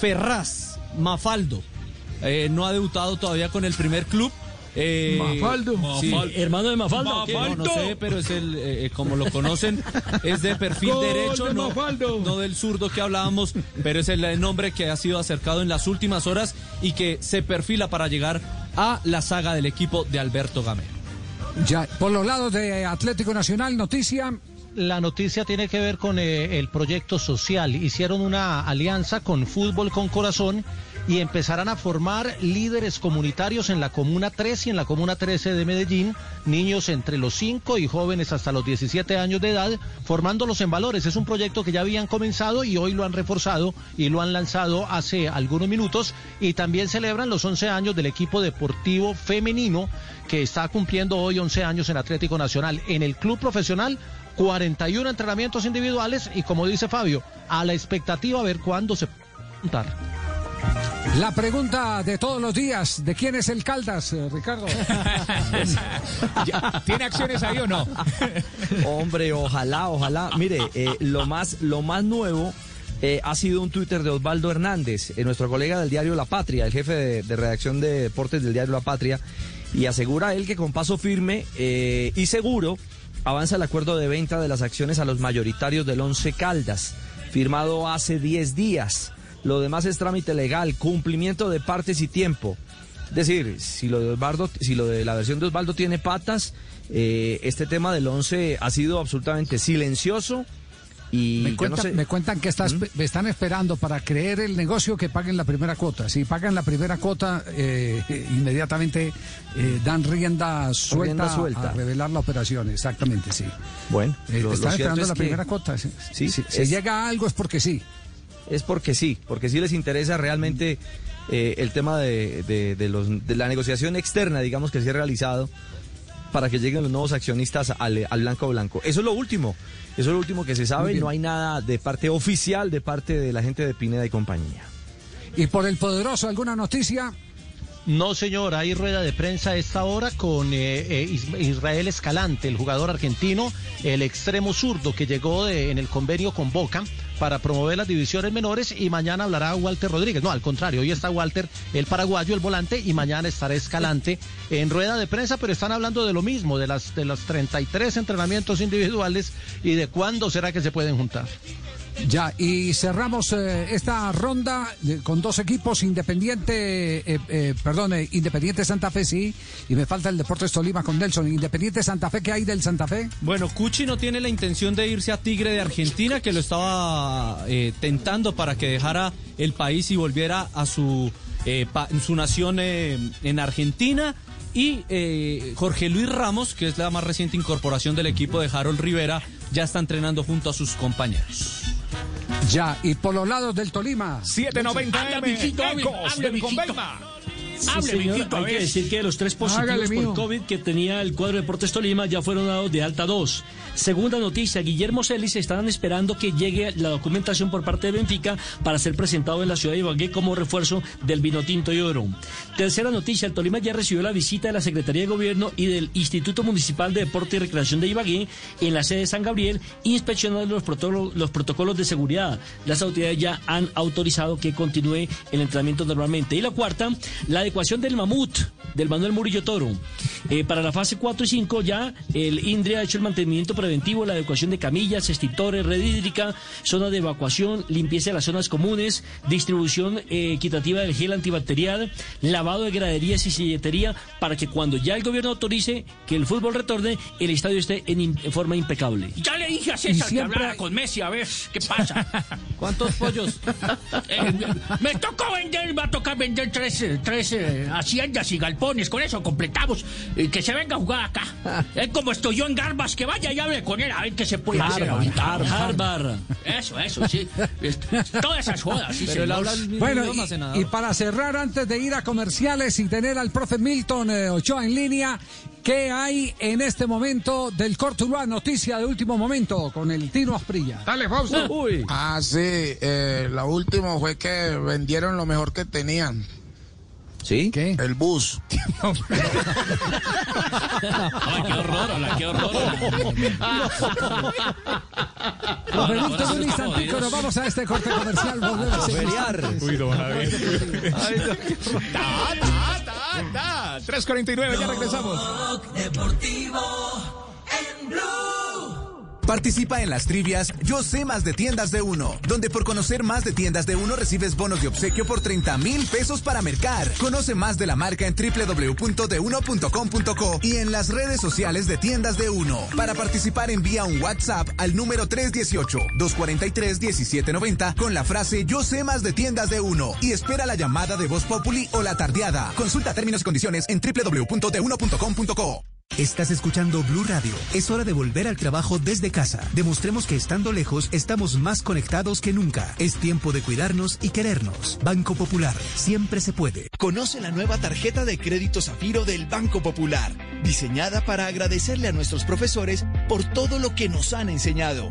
Ferraz Mafaldo. Eh, no ha debutado todavía con el primer club, Eh, Mafaldo. sí. Mafaldo. ¿Hermano de Mafaldo o qué? No, no Mafaldo. sé, pero es el, eh, como lo conocen, es de perfil Gol derecho, de no, no del zurdo que hablábamos, pero es el nombre que ha sido acercado en las últimas horas y que se perfila para llegar a la saga del equipo de Alberto Gamero. Ya, por los lados de Atlético Nacional, noticia. La noticia tiene que ver con eh, el proyecto social. Hicieron una alianza con Fútbol con Corazón y empezarán a formar líderes comunitarios en la Comuna 3 y en la Comuna 13 de Medellín, niños entre los 5 y jóvenes hasta los 17 años de edad, formándolos en valores. Es un proyecto que ya habían comenzado y hoy lo han reforzado y lo han lanzado hace algunos minutos y también celebran los 11 años del equipo deportivo femenino que está cumpliendo hoy 11 años en Atlético Nacional. En el club profesional 41 entrenamientos individuales y como dice Fabio, a la expectativa a ver cuándo se juntar. La pregunta de todos los días, ¿de quién es el Caldas, eh, Ricardo? [laughs] ¿Tiene acciones ahí o no? Hombre, ojalá, ojalá. Mire, eh, lo más, lo más nuevo eh, ha sido un Twitter de Osvaldo Hernández, eh, nuestro colega del diario La Patria, el jefe de, de redacción de deportes del diario La Patria, y asegura él que con paso firme eh, y seguro avanza el acuerdo de venta de las acciones a los mayoritarios del Once Caldas, firmado hace 10 días. Lo demás es trámite legal, cumplimiento de partes y tiempo. Es decir, si lo de Osvaldo, si lo de la versión de Osvaldo tiene patas, eh, este tema del 11 ha sido absolutamente silencioso y Me no cuentan, sé- me cuentan que estás- ¿Mm? me están esperando para creer el negocio que paguen la primera cuota. Si pagan la primera cuota, eh, inmediatamente eh, dan rienda suelta, Rienda suelta. a revelar la operación. Exactamente, sí. Bueno, Eh, lo- están esperando es la que- primera cuota. Si, Sí, si- si es- llega a algo es porque sí. Es porque sí, porque sí les interesa realmente eh, el tema de, de- de los, de la negociación externa, digamos que se ha realizado para que lleguen los nuevos accionistas al, al blanco blanco. Eso es lo último, eso es lo último que se sabe, no hay nada de parte oficial de parte de la gente de Pineda y compañía. ¿Y por el poderoso alguna noticia? No, señor, hay rueda de prensa a esta hora con eh, eh, Is- Israel Escalante, el jugador argentino, el extremo zurdo que llegó de- en el convenio con Boca para promover las divisiones menores y mañana hablará Walter Rodríguez. No, al contrario, hoy está Walter, el paraguayo, el volante, y mañana estará Escalante en rueda de prensa, pero están hablando de lo mismo, de, las, de los 33 entrenamientos individuales y de cuándo será que se pueden juntar. Ya, y cerramos eh, esta ronda con dos equipos, Independiente, eh, eh, perdón, Independiente Santa Fe, sí, y me falta el Deportes Tolima con Nelson. Independiente Santa Fe, ¿qué hay del Santa Fe? Bueno, Cuchi no tiene la intención de irse a Tigre de Argentina, que lo estaba tentando para que dejara el país y volviera a su, nación en Argentina. Y Jorge Luis Ramos, que es la más reciente incorporación del equipo de Harold Rivera, ya está entrenando junto a sus compañeros. Ya, y por los lados del Tolima. 790 Habla, M, Ecos del mijito. Hable, señor, hay que decir que los tres positivos Hágale, por mijo. COVID que tenía el cuadro de Deportes Tolima ya fueron dados de alta 2. Segunda noticia, Guillermo Celis están esperando que llegue la documentación por parte de Benfica para ser presentado en la ciudad de Ibagué como refuerzo del vino tinto y oro. Tercera noticia, el Tolima ya recibió la visita de la Secretaría de Gobierno y del Instituto Municipal de Deporte y Recreación de Ibagué en la sede de San Gabriel, inspeccionando los protocolos, los protocolos de seguridad. Las autoridades ya han autorizado que continúe el entrenamiento normalmente. Y la cuarta, la adecuación del mamut del Manuel Murillo Toro. Eh, para la fase 4 y 5 ya el INDRE ha hecho el mantenimiento preventivo, la adecuación de camillas, extintores, red hídrica, zona de evacuación, limpieza de las zonas comunes, distribución eh, equitativa del gel antibacterial, lavado de graderías y silletería para que cuando ya el gobierno autorice que el fútbol retorne, el estadio esté en, forma impecable. Ya le dije a César que hablara con Messi a ver qué pasa. [laughs] ¿Cuántos pollos? [laughs] Eh, me tocó vender, va a tocar vender tres, tres eh, haciendas y galpones. Con eso completamos. Y que se venga a jugar acá. [laughs] Es como estoy yo en Garbas, que vaya y hable con él a ver qué se puede hacer Harvard, ahorita. Harvard, Harvard. Eso, eso, sí. Est- Todas esas jodas, sí, Pero señor. habla el mismo Bueno, idioma, y, y para cerrar, antes de ir a comerciales y tener al profe Milton eh, Ochoa en línea, ¿qué hay en este momento del Cortuluá? Noticia de último momento con el Tino Asprilla. Dale, Fausto. Uy. Ah, sí. eh, la última fue que vendieron lo mejor que tenían. ¿Sí? ¿Qué? El bus. [laughs] Ay, qué horror, hola, qué horror. Profe Milton, un instantico, nos vamos a este corte comercial. volvemos en Feriar. instantes. Uy, don Javier. [laughs] Ay, no, qué horror. Ta, ta, ta, ta. Colombia. 3.49, ya regresamos. Deportivo en Blue. Participa en las trivias Yo sé más de tiendas de uno, donde por conocer más de tiendas de uno recibes bonos de obsequio por 30 mil pesos para mercar. Conoce más de la marca en www.deuno.com.co y en las redes sociales de tiendas de uno. Para participar envía un WhatsApp al número 318-243-1790 con la frase Yo sé más de tiendas de uno y espera la llamada de Voz Populi o la tardeada. Consulta términos y condiciones en www.deuno.com.co. Estás escuchando Blue Radio. Es hora de volver al trabajo desde casa. Demostremos que estando lejos estamos más conectados que nunca. Es tiempo de cuidarnos y querernos. Banco Popular. Siempre se puede. Conoce la nueva tarjeta de crédito Zafiro del Banco Popular, diseñada para agradecerle a nuestros profesores por todo lo que nos han enseñado,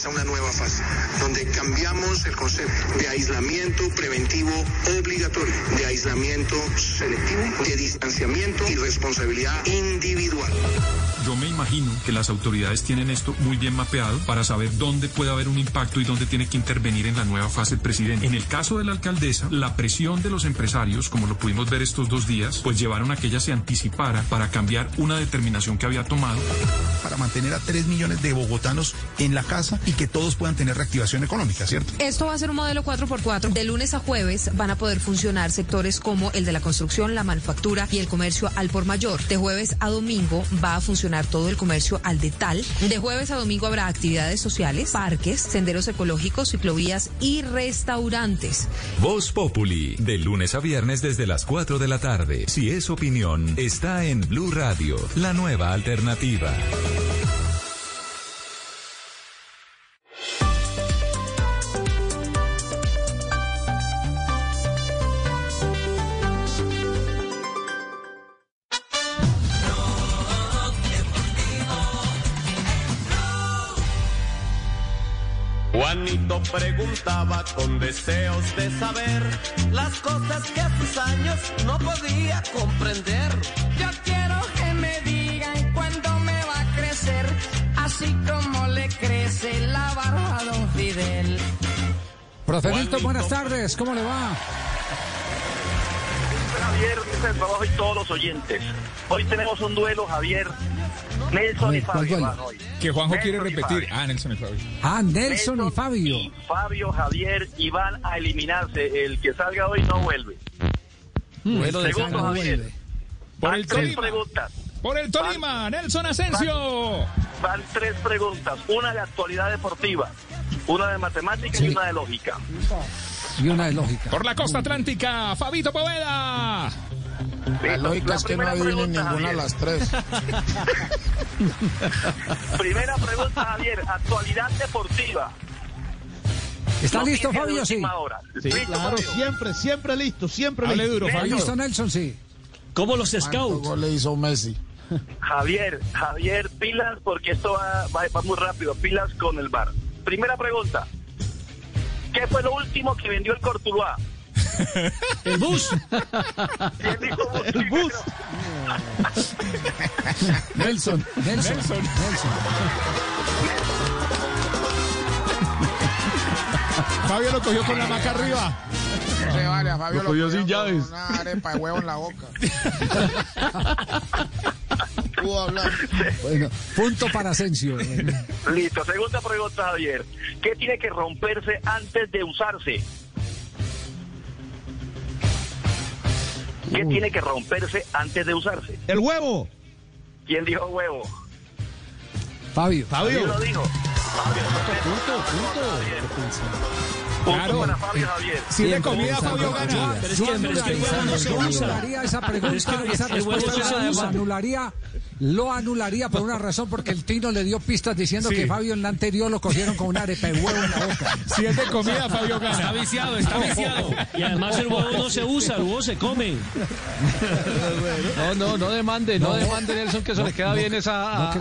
Empieza una nueva fase, donde cambiamos el concepto de aislamiento preventivo obligatorio, de aislamiento selectivo, de distanciamiento y responsabilidad individual. Yo me imagino que las autoridades tienen esto muy bien mapeado para saber dónde puede haber un impacto y dónde tiene que intervenir en la nueva fase el presidente. En el caso de la alcaldesa, la presión de los empresarios, como lo pudimos ver estos dos días, pues llevaron a que ella se anticipara para cambiar una determinación que había tomado. para mantener a 3 millones de bogotanos en la casa y que todos puedan tener reactivación económica, ¿cierto? Esto va a ser un modelo 4x4. De lunes a jueves van a poder funcionar sectores como el de la construcción, la manufactura y el comercio al por mayor. De jueves a domingo va a funcionar todo el comercio al detal. De jueves a domingo habrá actividades sociales, parques, senderos ecológicos, ciclovías y restaurantes. Voz Populi, de lunes a viernes desde las 4 de la tarde. Si es opinión, está en Blue Radio, la nueva alternativa. Preguntaba con deseos de saber las cosas que a sus años no podía comprender. Yo quiero que me digan cuándo me va a crecer, así como le crece la barba a don Fidel. Profe buenas tardes, ¿cómo le va? Javier, Mr. Trabajo y todos los oyentes. Hoy tenemos un duelo, Javier. Nelson y Fabio van hoy. Que Juanjo Nelson quiere repetir. Fabio. Ah, Nelson y Fabio. Ah, Nelson y Fabio. Fabio, Javier, y van a eliminarse. El que salga hoy no vuelve. Duelo de Segundo, sangre. Javier. Por Van el tres Tolima. preguntas. Por el Tolima, Nelson Asensio. Van tres preguntas. Una de actualidad deportiva, una de matemáticas y una de lógica. Y una de lógica. Por la costa atlántica, Fabito Poveda. La lógica es que no adivinen ninguna de las tres. [laughs] Primera pregunta, Javier. Actualidad deportiva. ¿Está listo, Fabio? Sí. Sí, ¿Listo, claro, Fabio? siempre, siempre listo, siempre Hable listo. duro, ¿Está Fabio. listo, Nelson? Sí. Como los ¿Cuántos scouts. goles hizo Messi? [laughs] Javier, Javier, pilas porque esto va, va- va muy rápido, pilas con el bar. Primera pregunta. ¿Qué fue lo último que vendió el Cortuluá? El bus. ¿Quién dijo bus? El bus. Nelson, Nelson, Nelson. Nelson. Fabio lo cogió con la maca arriba. No se vale, a Fabio Lo lo cogió sin con llaves. Una arepa de huevo en la boca. Pudo hablar. Bueno, punto para Asensio. Listo, segunda pregunta, Javier. ¿Qué tiene que romperse antes de usarse? ¿Qué tiene que romperse antes de usarse? El huevo. ¿Quién dijo huevo? Fabio. ¿Quién lo dijo? Punto Claro. para Fabio Javier. Si le comida, Fabio gana. Pero es que, pero es que el huevo no se Yo usa. anularía esa pregunta, que esa respuesta anularía lo anularía por una razón, porque el Tino le dio pistas diciendo Sí. que Fabio en la anterior lo cogieron con una arepa de huevo en la boca. Si es de comida, Fabio gana. Está viciado, está viciado. Y además el huevo no se usa, el huevo se come. No, no, no demande, no, demande Nelson que eso le queda bien esa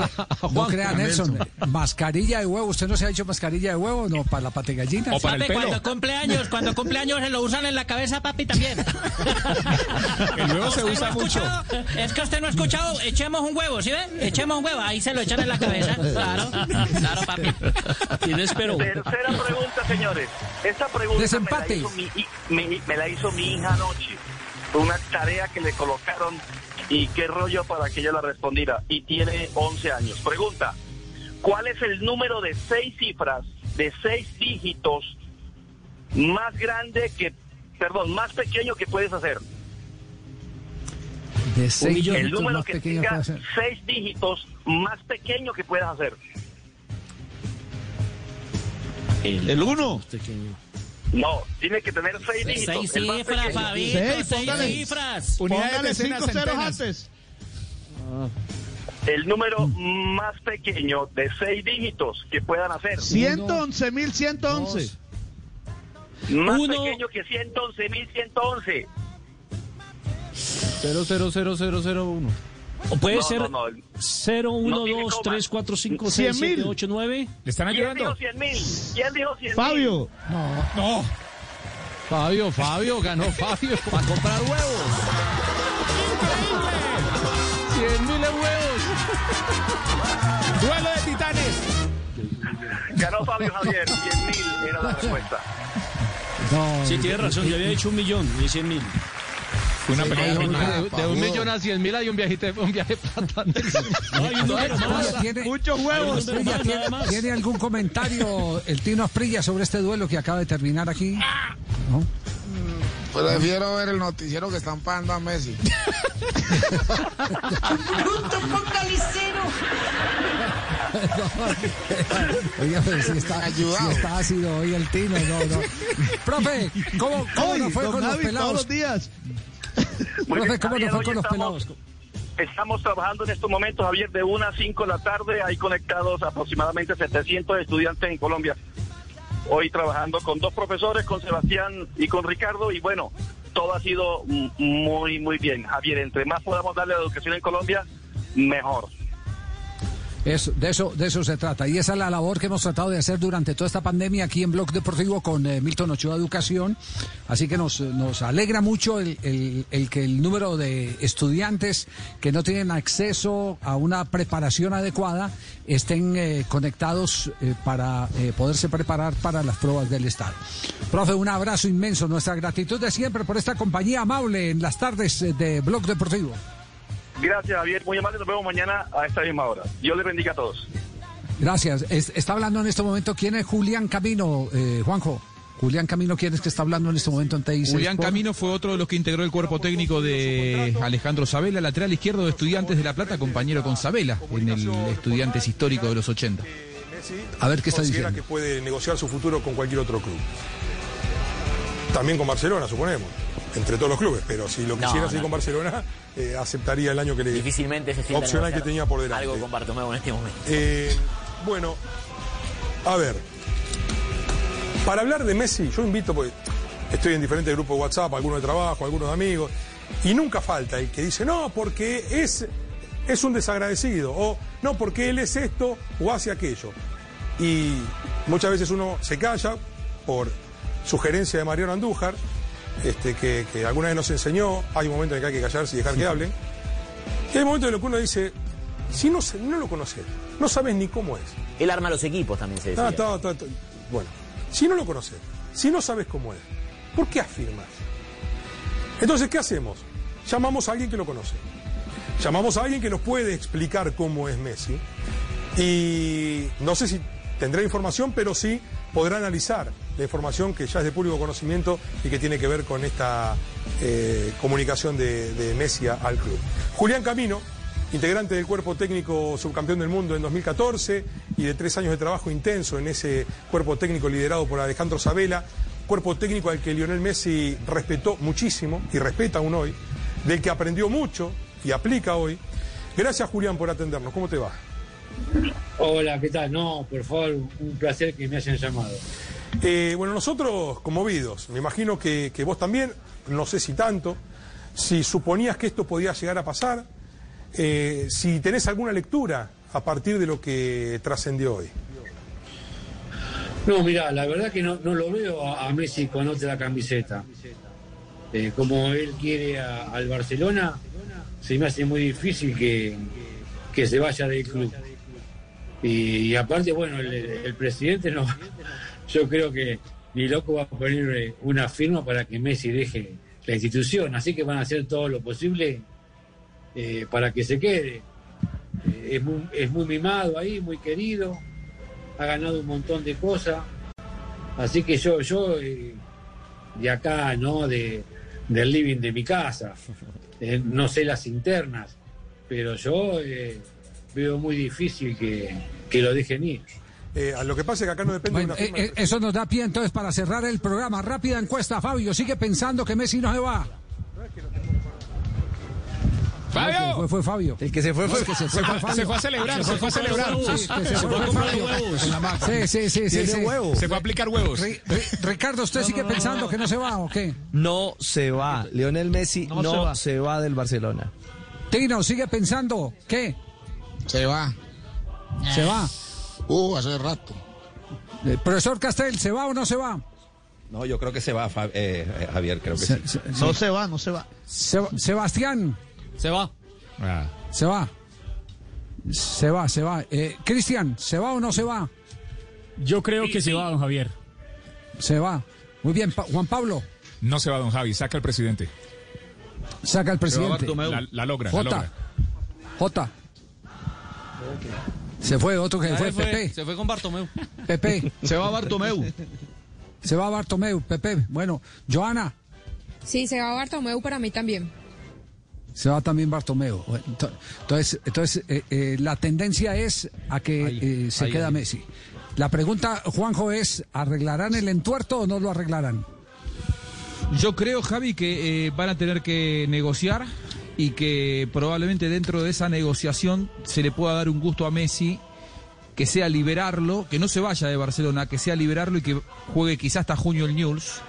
No, crea- a- no Nelson, mascarilla de huevo. ¿Usted no se ha hecho mascarilla de huevo? No, para la pate gallina. O para el Papi, pelo. cuando cumple años, cuando cumple años se lo usan en la cabeza, papi, también. El huevo se ¿Usted no usa mucho. escuchado? Es que usted no ha escuchado, echemos un huevo, ¿sí ve? Echemos un huevo, ahí se lo echan en la cabeza. [laughs] Claro, claro, papi. Tienes pero. Tercera pregunta, señores. Esta pregunta Desempate. Me, la hizo mi, mi- me la hizo mi hija anoche. Fue una tarea que le colocaron y qué rollo para que ella la respondiera. Y tiene 11 años. Pregunta, ¿cuál es el número de seis cifras, de seis dígitos, más grande que, perdón, más pequeño que puedes hacer? De seis el número más que pequeño tenga seis dígitos más pequeño que puedas hacer. El uno. No, tiene que tener seis dígitos. Seis más cifras. Fabito, Seis, seis póngale. cifras. Unidades, Póngale decenas, cinco ceros antes. El número más pequeño de seis dígitos que puedan hacer. 111.111. Más Uno. pequeño que 111.111. 000001. O puede No, ser no, no, el- 0, 1, No tiene 2, coma. 3, 4, 5, 6, 100.000. 7, 8, 9. ¿Le están ¿Quién ayudando? dijo 100.000? ¿Quién dijo 100.000? Fabio. No. Fabio, Fabio, ganó Fabio. [laughs] A comprar huevos. 100 mil huevos. Duelo de titanes. Ganó Fabio Javier. 100.000 era la [laughs] respuesta. No, Sí, tiene razón, yo había dicho un millón y 100 mil. Fue una pelea De, un millón a 100 mil hay un viaje, un viaje. [laughs] No. Oiga, ¿tiene, Muchos huevos. ¿tiene, nada más. tiene algún comentario el Tino Asprilla sobre este duelo que acaba de terminar aquí? ¿No? Prefiero ver el noticiero que están pagando a Messi. Oiga, [laughs] pero si está, Ayudado. si está ácido hoy el Tino, no, no. [laughs] Profe, ¿cómo, cómo Hoy, nos fue con los Javi, todos pelados? los días. [laughs] Muy bien, ¿cómo nos fue hoy con los estamos- pelados? Estamos trabajando en estos momentos, Javier, de 1 a 5 de la tarde. Hay conectados aproximadamente 700 estudiantes en Colombia. Hoy trabajando con dos profesores, con Sebastián y con Ricardo. Y bueno, todo ha sido muy, muy bien. Javier, entre más podamos darle a la educación en Colombia, mejor. Eso, de, eso, de eso se trata. Y esa es la labor que hemos tratado de hacer durante toda esta pandemia aquí en Blog Deportivo con eh, Milton Ochoa Educación. Así que nos, alegra mucho el, que el número de estudiantes que no tienen acceso a una preparación adecuada estén eh, conectados eh, para poderse preparar para las pruebas del Estado. Profe, un abrazo inmenso. Nuestra gratitud de siempre por esta compañía amable en las tardes de Blog Deportivo. Gracias, Javier. Muy amable. Nos vemos mañana a esta misma hora. Dios les bendiga a todos. Gracias. Es- está hablando en este momento quién es Julián Camino, eh, Juanjo. Julián Camino, ¿quién es que está hablando en este momento en TIC? Julián Sport? Camino fue otro de los que integró el cuerpo técnico de Alejandro Sabela, lateral izquierdo de Estudiantes de La Plata, compañero con Sabela en el Estudiantes histórico de los 80. A ver qué está diciendo. que puede negociar su futuro con cualquier otro club. También con Barcelona, suponemos, entre todos los clubes, pero si lo quisiera hacer no. con Barcelona, eh, aceptaría el año que le Difícilmente se opcional que tenía por delante. Algo con Bartomeu en este momento. Eh, bueno, a ver, para hablar de Messi, yo invito, porque estoy en diferentes grupos de WhatsApp, algunos de trabajo, algunos de amigos, y nunca falta el que dice, no, porque es, es un desagradecido, o no, porque él es esto o hace aquello. Y muchas veces uno se calla por sugerencia de Mariano Andújar, este, que, que alguna vez nos enseñó, hay un momento en que hay que callarse y dejar que hablen, y hay momentos en los que uno dice, si no, no lo conoces, no sabes ni cómo es. Él arma los equipos también, se decía. Ah, ta, ta, ta. Bueno, si no lo conoces, si no sabes cómo es, ¿por qué afirmas? Entonces, ¿qué hacemos? Llamamos a alguien que lo conoce. Llamamos a alguien que nos puede explicar cómo es Messi. Y no sé si tendrá información, pero sí podrá analizar la información que ya es de público conocimiento y que tiene que ver con esta eh, comunicación de, de Messi al club. Julián Camino, integrante del cuerpo técnico subcampeón del mundo en 2014 y de tres años de trabajo intenso en ese cuerpo técnico liderado por Alejandro Sabela, cuerpo técnico al que Lionel Messi respetó muchísimo y respeta aún hoy, del que aprendió mucho y aplica hoy. Gracias, Julián, por atendernos. ¿Cómo te va? Hola, ¿qué tal? No, por favor, un placer que me hayan llamado. Eh, bueno, nosotros conmovidos, me imagino que, que vos también, no sé si tanto, si suponías que esto podía llegar a pasar, eh, si tenés alguna lectura a partir de lo que trascendió hoy. No, mira, la verdad que no, no lo veo a, a Messi con otra camiseta. Eh, como él quiere a- al Barcelona, se me hace muy difícil que, que se vaya del club. Y, y aparte, bueno, el, el presidente no, [laughs] yo creo que ni loco va a poner eh, una firma para que Messi deje la institución, así que van a hacer todo lo posible eh, para que se quede. Eh, es, muy, es muy mimado ahí, muy querido, ha ganado un montón de cosas, así que yo, yo eh, de acá, ¿no? De, del living de mi casa, [laughs] no sé las internas, pero yo veo muy difícil que, que lo dejen ir. Eh, a lo que pasa es que acá no depende Bueno, de una eh, firma. eh, eso nos da pie entonces para cerrar el programa. Rápida encuesta, Fabio. ¿Sigue pensando que Messi no se va? ¡Fabio! No, fue, fue Fabio. El que se fue No, fue- el que se fue, se fue fue- Fabio. se fue a celebrar, se fue a celebrar. Sí, se Se fue, a comprar huevos. En la marca. Sí, sí, sí, sí. Tiene sí. huevos. Se fue a aplicar huevos. Ri- Ri- Ricardo, ¿usted sigue pensando que no se va o qué? No se va. Lionel Messi no, No se, se va. va. del Barcelona. Tino, ¿sigue pensando qué? Se va. ¿Se va? Uh, hace rato. Eh, profesor Castel, ¿se va o no se va? No, yo creo que se va, eh, eh, Javier, creo que Se- sí. se- No sí. se va, no se va. Se- Sebastián. Se va. Se va. Se va, se va. Eh, Cristian, ¿se va o no se va? Yo creo que se va, don Javier. Se va. Muy bien, Pa- Juan Pablo, No se va, don Javi, saca al presidente. saca al presidente. La, la logra, la Jota. logra. Jota. Se fue otro que fue, se fue, Pepe. se fue con Bartomeu. Pepe. [laughs] Se va Bartomeu. Se va Bartomeu, Pepe. Bueno, Joana. Sí, se va Bartomeu para mí también. Se va también Bartomeu. Entonces, entonces eh, eh, la tendencia es a que eh, se ahí, queda ahí. Messi. La pregunta, Juanjo, es, ¿arreglarán el entuerto o no lo arreglarán? Yo creo, Javi, que eh, van a tener que negociar y que probablemente dentro de esa negociación se le pueda dar un gusto a Messi, que sea liberarlo, que no se vaya de Barcelona, que sea liberarlo y que juegue quizás hasta junio el Newell's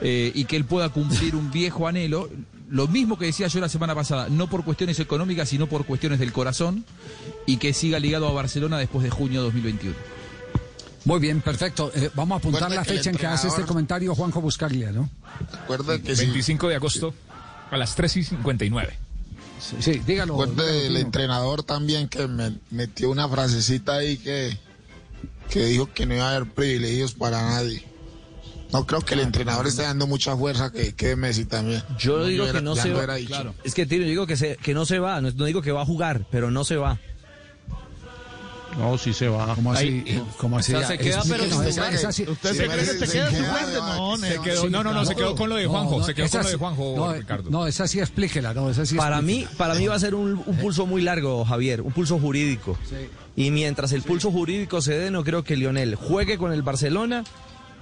eh, y que él pueda cumplir un viejo anhelo. Lo mismo que decía yo la semana pasada, no por cuestiones económicas, sino por cuestiones del corazón y que siga ligado a Barcelona después de junio 2021. Muy bien, perfecto. Eh, vamos a apuntar la fecha en que hace este comentario Juanjo Buscaglia, ¿no? Recuerde que sí. 25 de agosto a las 3 y 59. Sí, sí, dígalo. Recuerde dígalo, el entrenador también que me metió una frasecita ahí que, que dijo que no iba a haber privilegios para nadie. No creo que el entrenador esté dando mucha fuerza que quede Messi también. Yo digo hubiera- que no se va. hubiera dicho. Claro. Es que Tino, yo digo que, se, que no se va. No, no digo que va a jugar, pero no se va. No, sí se va. ¿Cómo así? ¿Cómo así? O sea, se queda, pero no, sin esa- jugar. esa sí- ¿Usted Sí, se cree que se se queda queda, suplente? No, Se no. quedó, no, no, no, se quedó con lo de Juanjo, no, se quedó esa con lo de sí- Juanjo, no, Ricardo. No, esa sí explíquela, no, esa sí Para explíquela. mí, para mí va a ser un, un pulso muy largo, Javier, un pulso jurídico. Y mientras el pulso jurídico se dé, no creo que Lionel juegue con el Barcelona,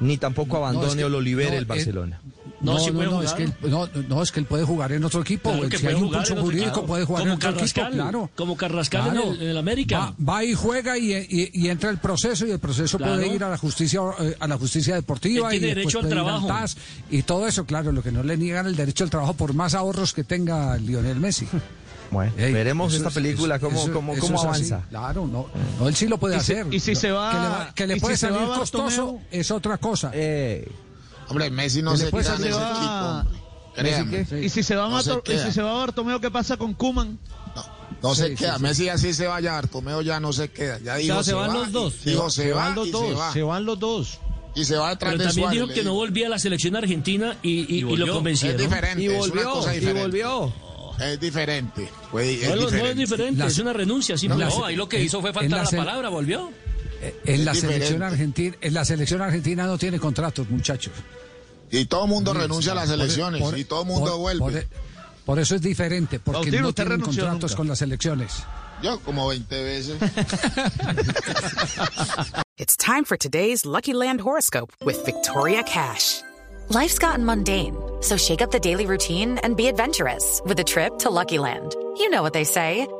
ni tampoco abandone es que- o lo libere no, el es- Barcelona. No, No, sí no, no, es que, él, no, no, es que él puede jugar en otro equipo. Claro si puede hay un jugar pulso en otro jurídico, equipo. puede jugar Como en otro equipo, Carrascal, claro. como Carrascal en el- en el América. Va, va y juega y, y- y entra el proceso y el proceso Claro. puede ir a la justicia eh, a la justicia deportiva Él tiene y derecho al trabajo. Y todo eso, claro, lo que no le niegan el derecho al trabajo por más ahorros que tenga Lionel Messi. [laughs] Bueno, Ey, veremos esta es- película eso- cómo, eso- cómo, eso cómo es así. avanza. Claro, no, no, él sí lo puede Y si- hacer. y si se va- que le, va- que le si puede salir va costoso Bartomeu- es otra cosa. Eh, Hombre, Messi no ¿Qué le se queda en ese Se va- equipo. Créame. Y si se va No se Mato- y si se va Bartomeu, ¿qué pasa con Kuman? No Sí, se queda. sí. Messi así se vaya, Bartomeo ya no se queda. Ya O dijo sea, se se van va, los dos. y- Dijo se, va van los y dos. se va. Se van los dos. Y se va detrás Pero de también Suárez. dijo que no volvía a la selección argentina y, y- y lo volvió. convencieron. Es diferente, y es una volvió, cosa y diferente. volvió. Es diferente. Fue- es No, no, no diferente. es diferente, Las- es una renuncia. simple. las- No, ahí lo que hizo fue faltar la la palabra, volvió. En la Es selección diferente. argentina, en la selección argentina no tiene contratos, muchachos. Y todo el mundo renuncia a las elecciones. por- y todo el mundo por- vuelve. Por, por eso es diferente, porque no ¿usted tienen contratos nunca? con las elecciones. Yo como 20 veces. [laughs] It's time for today's Lucky Land horoscope with Victoria Cash. Life's gotten mundane, so shake up the daily routine and be adventurous with a trip to Lucky Land. You know what they say